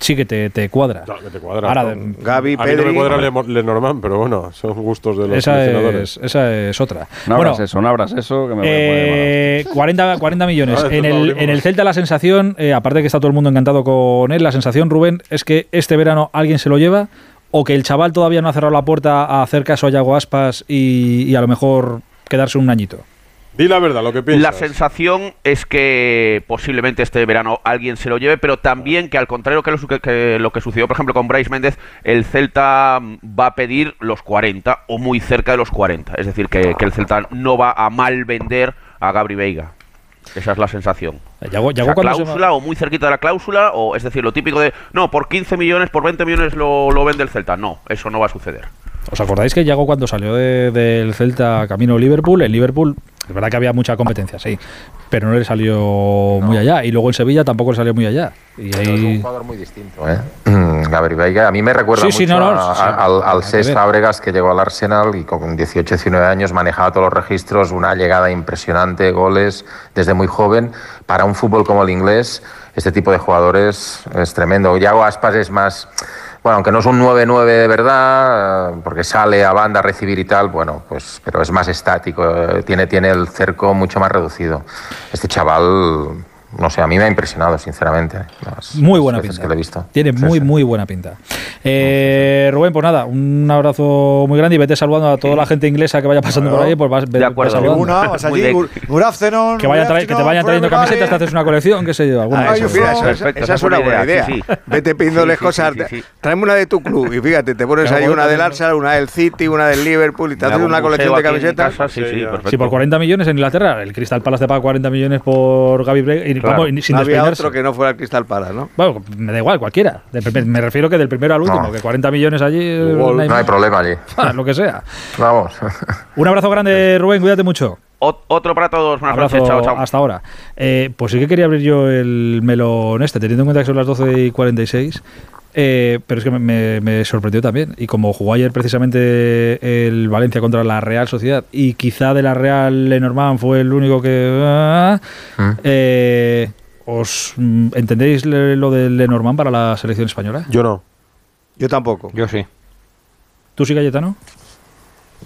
sí que te, te cuadra. Claro que te cuadra. Ahora, de- Gaby, a mí no me cuadra Le- Lenormand, pero bueno, son gustos de los esa, es, esa es otra. No bueno, abras eso, no abras eso, que me Eh, 40, 40 millones. <laughs> Ah, en, el, en el Celta la sensación, eh, aparte de que está todo el mundo encantado con él, la sensación, Rubén, es que este verano alguien se lo lleva o que el chaval todavía no ha cerrado la puerta a hacer caso a Yago Aspas y, y a lo mejor quedarse un añito. Di la verdad, lo que La piensas. sensación es que posiblemente este verano alguien se lo lleve, pero también que al contrario que lo, que lo que sucedió, por ejemplo, con Bryce Méndez, el Celta va a pedir los 40 o muy cerca de los 40. Es decir, que, que el Celta no va a mal vender a Gabri Veiga. Esa es la sensación. O sea, cuando se- cláusula o muy cerquita de la cláusula, o es decir, lo típico de, no, por 15 millones, por 20 millones lo, lo vende el Celta. No, eso no va a suceder. ¿Os acordáis que Yago cuando salió de- del Celta camino Liverpool, en Liverpool, es verdad que había mucha competencia, sí, pero no le salió muy allá. Y luego en Sevilla tampoco le salió muy allá. Y Pero es ahí... un jugador muy distinto, ¿eh? <clears throat> Gabri Veiga. A mí me recuerda Sí, sí, mucho no, no, a- sí, a- al, al ver. Fábregas que llegó al Arsenal y con 18, 19 años manejaba todos los registros, una llegada impresionante, goles desde muy joven. Para un fútbol como el inglés, este tipo de jugadores es tremendo. Yago Aspas es más... Bueno, aunque no es un 9-9 de verdad, porque sale a banda a recibir y tal, bueno, pues, pero es más estático, eh, tiene, tiene el cerco mucho más reducido. Este chaval, no sé, a mí me ha impresionado, sinceramente. las- Muy buena pinta. que lo he visto. Tiene Sí, muy, sí. muy buena pinta. Eh, Rubén, pues nada, un abrazo muy grande y vete saludando a toda la gente inglesa que vaya pasando por ahí. Pues vas, ve acuerdo. saludando. Una, vas allí, good- afternoon, Que, tra- que te vayan trayendo camisetas, te haces una colección, qué sé yo. alguna Ah, de yo, esas. mira, esa, Perfecto, esa esa es una buena idea. sí, sí. Vete pidiéndoles Sí, sí, cosas. sí, sí, sí. Tráeme una de tu club y fíjate, te pones ahí una del. Arsenal, una del City, una del Liverpool y te haces una un colección de camisetas. sí, Sí, por 40 millones en Inglaterra, el Crystal Palace te paga 40 millones por Gaby y, Claro. vamos, y sin No había otro que no fuera el Cristal Palace, ¿no? Bueno, me da igual, cualquiera. Primer- me refiero que del primero al último, No. que 40 millones allí. No hay más. problema allí. <laughs> Ah, lo que sea. Vamos. Un abrazo grande, Rubén, cuídate mucho. Ot- otro para todos. Buenas Abrazo noches, chao, chao. hasta ahora. Eh, pues sí que quería abrir yo el melón este, teniendo en cuenta que son las 12 y 46. Eh, pero es que me, me- me sorprendió también. Y como jugó ayer precisamente el Valencia contra la Real Sociedad, y quizá de la Real Lenormand fue el único que. ah, Mm. eh, ¿Os mm, entendéis lo del Lenormand para la selección española? Yo no. Yo tampoco. Yo sí. ¿Tú sí, Cayetano?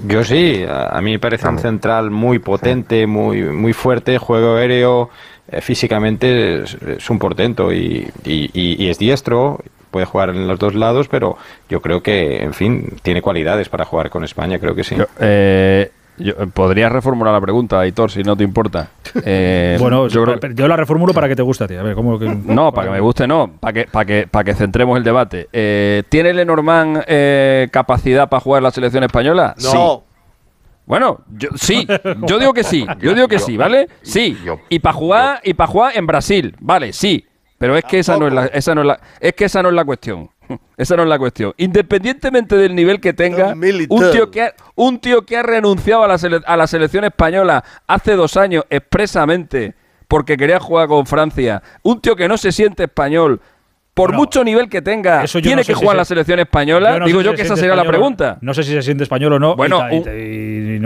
Yo sí, a mí me parece un central muy potente, muy, muy fuerte, juego aéreo, eh, físicamente es, es un portento y, y- y- y es diestro, puede jugar en los dos lados, pero yo creo que, en fin, tiene cualidades para jugar con España, creo que sí. Yo, eh, yo- ¿Podrías reformular la pregunta, Aitor, si no te importa? <laughs> Eh, bueno, yo creo- yo la reformulo para que te guste a ti. A ver, ¿cómo que- No, para que me guste, no. Para que, para que, para que centremos el debate. Eh, ¿Tiene Lenormand eh, capacidad para jugar la selección española? Sí. No. Bueno, yo, sí, yo digo que sí, yo digo que sí, ¿vale? <laughs> Sí. Y para jugar, y para jugar en Brasil, vale, sí. Pero es que esa no es la, esa no es la, es que esa no es la cuestión. <laughs> Esa no es la cuestión. Independientemente del nivel que tenga, un tío que ha, un tío que ha renunciado a la, sele- a la selección española hace dos años expresamente porque quería jugar con Francia, un tío que no se siente español, por Bueno, mucho nivel que tenga, tiene no que si jugar se- la selección española. no Digo yo si que esa sería la español pregunta. No sé si se siente español o no. Bueno, y,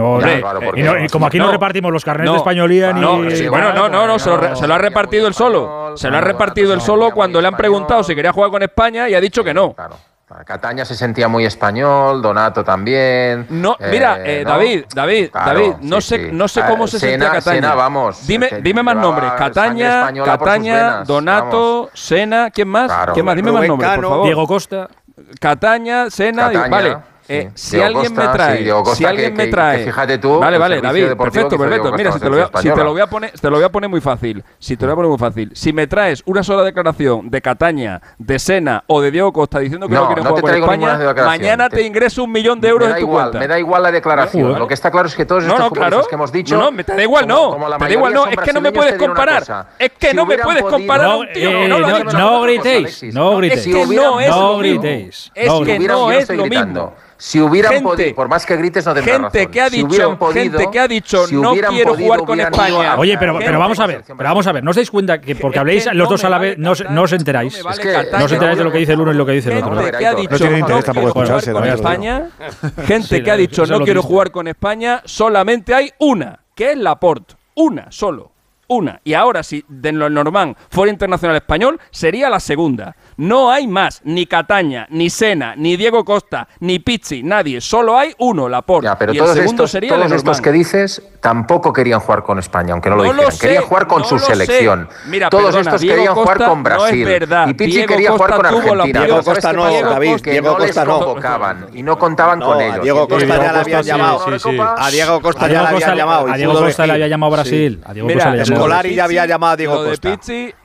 como aquí no, repartimos los carnets de españolía ni. Bueno, no, no, no, se lo, re- se lo ha repartido él solo. Se lo ha repartido él solo cuando le han preguntado si quería jugar con España y ha dicho que no. Claro. Cataña se sentía muy español, Donato también. No, eh, mira, eh, ¿no? David, David, Claro, David, no sí, sé, sí. no sé Ah, cómo se Sena- sentía Cataña. Sena, vamos, Dime, dime más nombres. Cataña, por Cataña, venas, Donato, Sena, ¿quién más? Claro. ¿Quién más? Dime más Rubén nombres, por Cano, favor. Diego Costa. Cataña, Sena, Cataña, vale. Eh, si, alguien me trae, si alguien me trae, fíjate tú, vale, vale, David, perfecto, perfecto. Mira, si te, lo voy a, si poner, te lo voy a poner muy fácil, si te lo voy a poner muy fácil, si me traes una sola declaración de Cataña, de Sena o de Diego Costa diciendo que no, no quieren no jugar con España, mañana te, ingreso un millón de euros en tu cuenta. Me da igual la declaración. Lo que está claro es que todos estos no, claro, que hemos dicho, no, me da igual, no, como, da igual, no, es que no me puedes comparar, es que no me puedes comparar. No eh, gritéis, no gritéis, no gritéis, es que no es lo mismo. Si hubieran gente, podido, por más que grites, no gente razón. Que ha dicho, gente que ha dicho, no quiero jugar con España. Oye, pero, pero, vamos a ver, pero vamos a ver, no os dais cuenta que porque habléis los dos a la vez, no, no, os enteráis. No, es os enteráis de lo que dice el uno y lo que dice el otro. No tiene interés tampoco escucharse. Con España, gente que ha dicho, no quiero jugar con España, solamente hay una, que es Laporte. Una, solo. Una. Y ahora, si de Norman fuera internacional español, sería la segunda. No hay más, ni Cataña, ni Sena, ni Diego Costa, ni Pizzi, nadie. Solo hay uno, Laporte. Ya, pero y el segundo estos, sería todos estos que dices tampoco querían jugar con España, aunque no, lo dijeran. Querían jugar con su selección. Mira, todos estos querían jugar con Brasil. No es verdad. Y Pizzi quería jugar con Argentina. Diego Costa no, David. Diego Costa no. convocaban y no contaban con ellos. Diego Costa ya le habían llamado. A Diego Costa ya le habían llamado. A Diego Costa le había llamado Brasil. A Escolari ya había llamado a Diego Costa.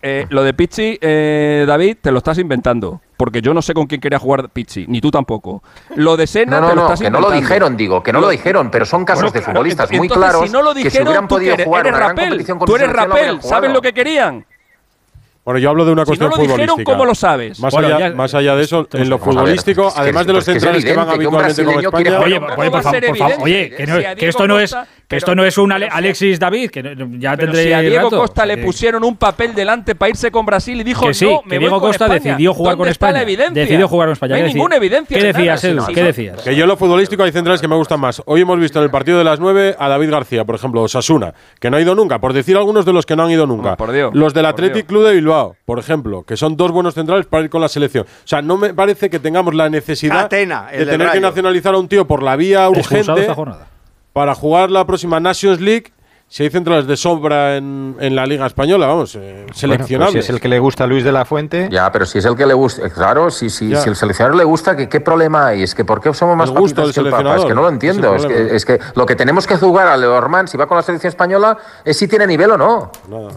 Eh, lo de Pizzi, eh, David, te lo estás inventando. Porque yo no sé con quién quería jugar Pizzi, ni tú tampoco. Lo de Senna no, no, te lo estás no, que no lo dijeron, digo, que no lo, dijeron, pero son casos de futbolistas muy claros si no lo dijeron, que si hubieran tú eres, jugar Tú eres Rapel, ¿sabes lo que querían? Bueno, yo hablo de una cuestión si futbolística. ¿Cómo lo sabes? Más, allá, más allá de eso, en lo futbolístico, además de los centrales que, van habitualmente con España. Oye, oye, por favor, oye, que, esto no es que esto no es un Alexis David, que ya tendré si a Diego. Costa le pusieron un papel delante para irse con Brasil y dijo que no, me que Diego Costa decidió jugar con España. Decidió jugar con España. Hay ¿Qué ninguna evidencia. ¿Qué decías, Edu? ¿Qué decías? Que yo en lo futbolístico hay centrales que me gustan más. Hoy hemos visto en el partido de las 9 a David García, por ejemplo, Sasuna, que no ha ido nunca, por decir algunos de los que no han ido nunca. Los del Athletic Club de Bilbao por ejemplo, que son dos buenos centrales para ir con la selección. O sea, no me parece que tengamos la necesidad de tener que nacionalizar a un tío por la vía urgente para jugar la próxima Nations League si hay centrales de sobra en, la Liga Española, vamos, eh, pues seleccionables. Si es el que le gusta Luis de la Fuente. Ya, pero si es el que le gusta, claro, si, si, si el seleccionador le gusta, ¿qué, problema hay? Es que ¿por qué somos más gusto que el Papa? Es que no lo entiendo. Es, que, es que, lo que tenemos que jugar a Leorman, si va con la selección española, es si tiene nivel o no. Nada.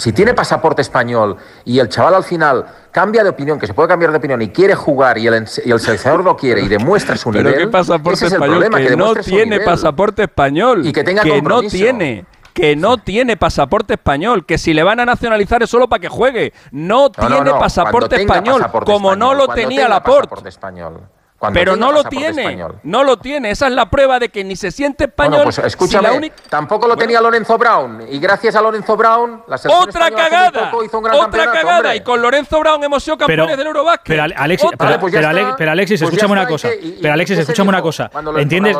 Si tiene pasaporte español y el chaval al final cambia de opinión, que se puede cambiar de opinión y quiere jugar y el, y el seleccionador no quiere y demuestra su <laughs> ¿Pero qué pasaporte ese es el español, problema, que, no tiene pasaporte español y que tenga que no tiene que no tiene pasaporte español, que si le van a nacionalizar es solo para que juegue. No, tiene pasaporte español, como no lo tenía Laporte. Español. Pero no lo tiene, no lo tiene. Esa es la prueba de que ni se siente español. Pues escúchame, tampoco lo tenía Lorenzo Brown. Y gracias a Lorenzo Brown, la Otra cagada, hizo un gran otra cagada. Y con Lorenzo Brown hemos sido campeones del Eurobasket. Pero, Alexis, pero, vale, pues pero, Alexis, pues escúchame una cosa. Que, y, pero Alexis, escúchame una cosa. ¿Entiendes?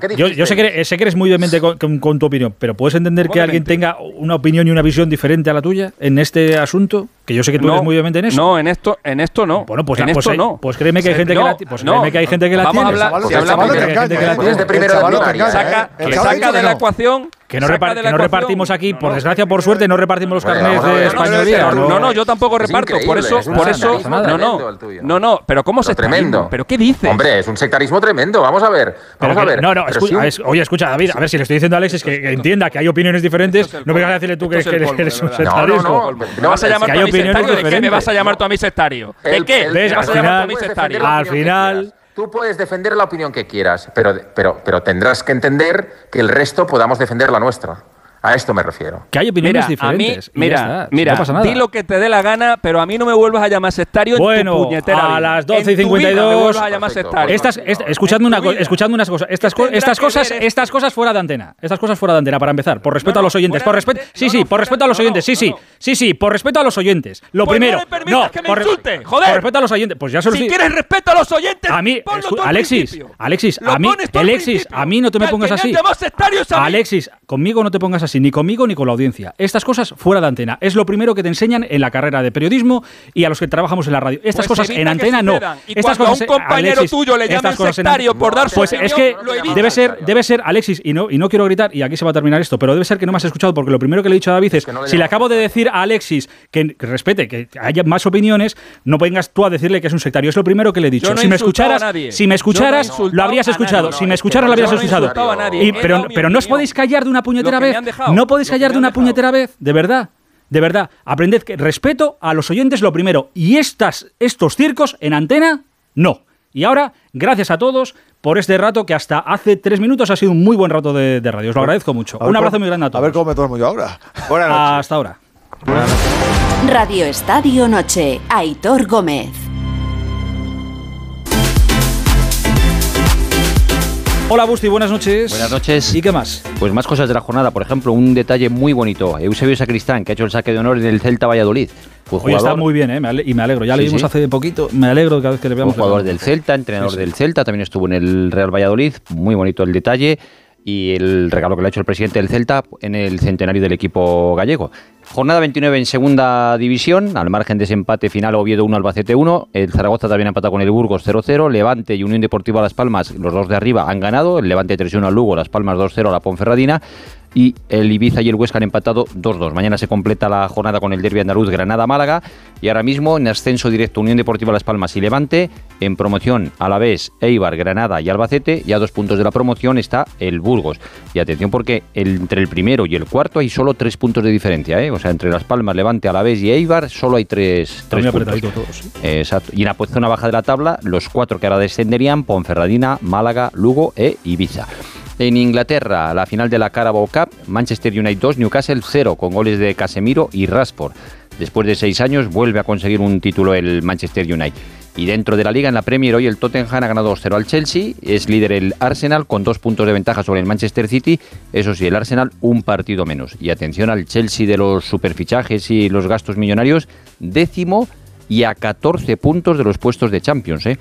¿Qué yo, yo sé, que eres, sé que eres muy vehemente con, con, tu opinión, pero ¿puedes entender que alguien tenga una opinión y una visión diferente a la tuya en este asunto? Que yo sé que tú no, eres muy obviamente en eso. No, en esto, en esto no. Bueno, pues, pues no. Pues créeme que hay gente que la tiene. Que hay gente que la tiene. Vamos a hablar. de primero de Saca de la ecuación que no, repartimos aquí, por desgracia, por suerte, no repartimos los carnets de españolía. No, no, yo tampoco reparto, por eso, por eso, no, no, no, no, pero cómo se tremendo. Pero qué dices, hombre, es un sectarismo tremendo. Vamos a ver, vamos a ver. No, no, oye, escucha, David, a ver si le estoy diciendo a Alexis que entienda que hay opiniones diferentes. No vengas a decirle tú que eres un sectarismo. No, vas a llamar ¿De qué me vas a llamar tú a mí sectario? ¿De qué? Al final puedes defender la opinión que quieras, pero, pero, pero tendrás que entender que el resto podamos defender la nuestra. A esto me refiero. Que hay opiniones Mira, a mí, diferentes. mira, está, mira, no pasa nada. di lo que te dé la gana, pero a mí no me vuelvas a llamar sectario en Bueno, tu puñetera a vida. las 12 y En tu vida me 52. vuelvas a llamar sectario. Estas, est- escuchadme, una, co- escuchadme unas cosas. Estas, co- estas cosas, ver estas cosas fuera de antena. Estas cosas fuera de antena, para empezar. Por respeto a los oyentes. Por respeto. Sí, sí, por respeto a los oyentes. Sí, sí. Sí, sí, por respeto a los oyentes. Lo Pues no primero. le permitas que me por, insulte, joder. por respeto a los oyentes. Pues ya se lo Si digo. quieres respeto a los oyentes, A mí, Alexis. Alexis, a mí, Alexis, a mí no te me pongas así. Alexis, conmigo no te pongas así, ni conmigo ni con la audiencia. Estas cosas fuera de antena. Es lo primero que te enseñan en la carrera de periodismo y a los que trabajamos en la radio. Estas Pues cosas en que antena no. Y Estas cuando a cosas, un compañero Alexis, tuyo le cosas en- sectario por dar su Pues es que debe ser, debe ser, Alexis, y no, y no quiero gritar, y aquí se va a terminar esto, pero debe ser que no me has escuchado, porque lo primero que le he dicho a David es, no le si le acabo de decir a Alexis que, que respete, que haya más opiniones, no vengas tú a decirle que es un sectario. Es lo primero que le he dicho. Yo no si me escucharas, nadie. si me no escucharas, lo habrías escuchado. si me escucharas, lo habrías escuchado. pero pero no os podéis callar de una puñetera que vez. No podéis callar de una dejado. puñetera vez. De verdad. De verdad. Aprended que respeto a los oyentes lo primero. Y estas, estos circos en antena, no. Y ahora, gracias a todos por este rato que hasta hace tres minutos ha sido un muy buen rato de, de radio. Os lo agradezco mucho. Un abrazo cómo- muy grande a todos. A ver cómo me duermo yo ahora. Hasta ahora. Radio Estadio Noche, Aitor Gómez. Hola Busti, buenas noches. Buenas noches. ¿Y qué más? Pues más cosas de la jornada. Por ejemplo, un detalle muy bonito. Eusebio Sacristán, que ha hecho el saque de honor en el Celta Valladolid. Fue Hoy está muy bien, ¿eh? Me y me alegro. Ya Sí, le vimos sí. hace poquito. Me alegro cada vez que le Fue veamos. jugador del Celta, entrenador sí. del Celta, también estuvo en el Real Valladolid. Muy bonito el detalle. Y el regalo que le ha hecho el presidente del Celta en el centenario del equipo gallego. Jornada 29 en segunda división, al margen de ese empate final Oviedo 1, Albacete 1. El Zaragoza también ha empatado con el Burgos 0-0. Levante y Unión Deportiva Las Palmas, los dos de arriba, han ganado. El Levante 3-1 al Lugo, Las Palmas 2-0 a la Ponferradina. Y el Ibiza y el Huesca han empatado 2-2. Mañana se completa la jornada con el derbi andaluz Granada-Málaga. Y ahora mismo en ascenso directo Unión Deportiva Las Palmas y Levante. En promoción Alavés, Eibar, Granada y Albacete. Y a dos puntos de la promoción está el Burgos. Y atención porque entre el primero y el cuarto hay solo tres puntos de diferencia. ¿eh? O sea, entre Las Palmas, Levante, Alavés y Eibar solo hay tres, tres puntos. Exacto. Y en la zona baja de la tabla, los cuatro que ahora descenderían, Ponferradina, Málaga, Lugo e Ibiza. En Inglaterra, la final de la Carabao Cup, Manchester United 2, Newcastle 0, con goles de Casemiro y Rashford. Después de seis años, vuelve a conseguir un título el Manchester United. Y dentro de la liga, en la Premier, hoy el Tottenham ha ganado 2-0 al Chelsea. Es líder el Arsenal con dos puntos de ventaja sobre el Manchester City. Eso sí, el Arsenal un partido menos. Y atención al Chelsea de los superfichajes y los gastos millonarios, décimo y a 14 puntos de los puestos de Champions. ¿eh?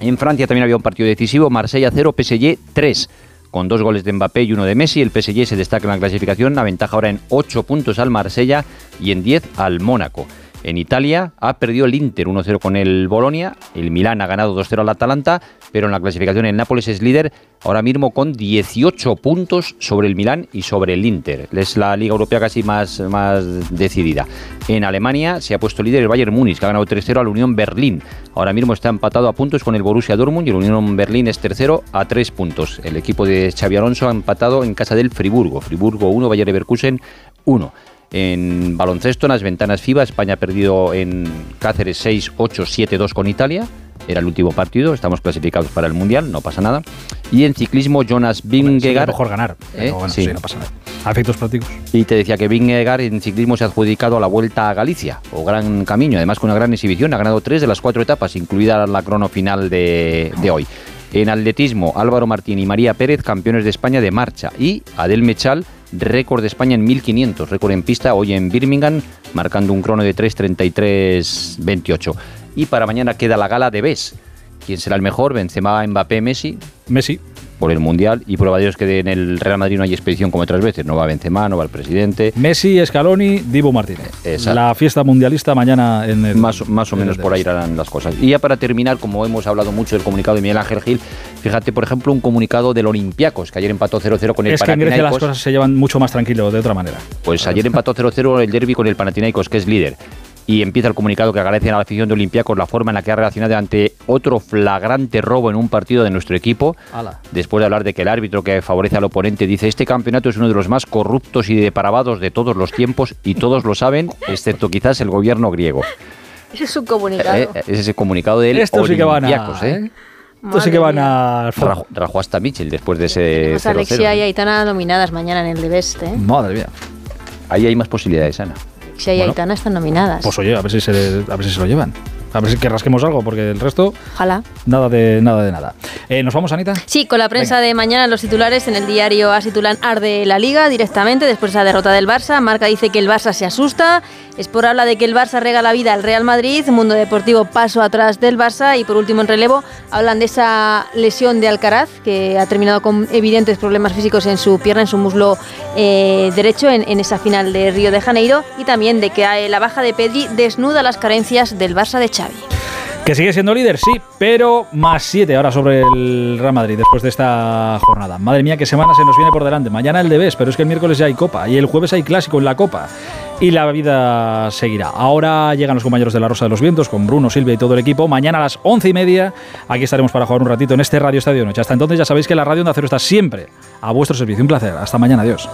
En Francia también había un partido decisivo, Marsella 0, PSG 3. Con dos goles de Mbappé y uno de Messi, el PSG se destaca en la clasificación, aventaja ahora en 8 puntos al Marsella y en 10 al Mónaco. En Italia ha perdido el Inter 1-0 con el Bolonia, el Milán ha ganado 2-0 al Atalanta, pero en la clasificación el Nápoles es líder ahora mismo con 18 puntos sobre el Milán y sobre el Inter. Es la Liga Europea casi más, más decidida. En Alemania se ha puesto líder el Bayern Múnich, que ha ganado 3-0 al Unión Berlín. Ahora mismo está empatado a puntos con el Borussia Dortmund y el Unión Berlín es tercero a 3 puntos. El equipo de Xavi Alonso ha empatado en casa del Friburgo. Friburgo 1, Bayer Leverkusen 1. En baloncesto, en las ventanas FIBA, España ha perdido en Cáceres 6, 8, 7, 2 con Italia. Era el último partido, estamos clasificados para el Mundial, no pasa nada. Y en ciclismo, Jonas Vingegaard. mejor ganar, ¿eh? bueno, Sí. sí, no pasa nada. A efectos prácticos. Y te decía que Vingegaard en ciclismo se ha adjudicado a la Vuelta a Galicia, o Gran Camino, además con una gran exhibición, ha ganado tres de las cuatro etapas, incluida la crono final de, de hoy. En atletismo, Álvaro Martín y María Pérez, campeones de España de marcha, y Adel Mechal, récord de España en 1500, récord en pista hoy en Birmingham, marcando un crono de 3.33.28. Y para mañana queda la gala de BES. ¿Quién será el mejor? Benzema, Mbappé, Messi. Messi. Por el Mundial. Y prueba de Dios que en el Real Madrid no hay expedición como otras veces. No va Benzema, no va el presidente. Messi, Scaloni, Dibu Martínez. Exacto. La fiesta mundialista mañana en el. Más, más o menos por ahí irán las cosas. Y ya para terminar, como hemos hablado mucho del comunicado de Miguel Ángel Gil, fíjate, por ejemplo, un comunicado del Olympiacos, que ayer empató 0-0 con el Es que en Grecia las cosas se llevan mucho más tranquilo, de otra manera. Pues ayer empató 0-0 el derby con el Panathinaikos, que es líder. Y empieza el comunicado que agradece a la afición de Olympiacos la forma en la que ha reaccionado ante otro flagrante robo en un partido de nuestro equipo. Ala. Después de hablar de que el árbitro que favorece al oponente dice este campeonato es uno de los más corruptos y depravados de todos los tiempos y todos lo saben, excepto quizás el gobierno griego. <laughs> Ese es un comunicado. Eh, es ese comunicado del Estos sí que van a- ¿eh? Estos sí que van a. Rajó, rajó hasta Mitchell después de ese Tenemos a 0-0. Alexia y Aitana nominadas mañana en el de Best, ¿eh? Madre mía. Ahí hay más posibilidades, Ana. Alexia y Bueno. Aitana están nominadas. Pues oye, a ver si se, a ver si se lo llevan. A ver si que rasquemos algo, porque el resto, Ojalá. nada de nada. de nada. Eh, ¿Nos vamos, Anita? Sí, con la prensa de mañana los titulares en el diario AS titulan Arde la Liga directamente después de la derrota del Barça. Marca dice que el Barça se asusta. Sport habla de que el Barça rega la vida al Real Madrid. Mundo Deportivo paso atrás del Barça. Y por último en relevo hablan de esa lesión de Alcaraz que ha terminado con evidentes problemas físicos en su pierna, en su muslo eh, derecho en, en esa final de Río de Janeiro. Y también de que la baja de Pedri desnuda las carencias del Barça de Que sigue siendo líder, sí, pero más 7 ahora sobre el Real Madrid después de esta jornada. Madre mía, qué semana se nos viene por delante. Mañana el Debes, pero es que el miércoles ya hay Copa y el jueves hay Clásico en la Copa. Y la vida seguirá. Ahora llegan los compañeros de la Rosa de los Vientos con Bruno, Silvia y todo el equipo. Mañana a las once y media aquí estaremos para jugar un ratito en este Radio Estadio Noche. Hasta entonces ya sabéis que la Radio Onda Cero está siempre a vuestro servicio. Un placer. Hasta mañana. Adiós.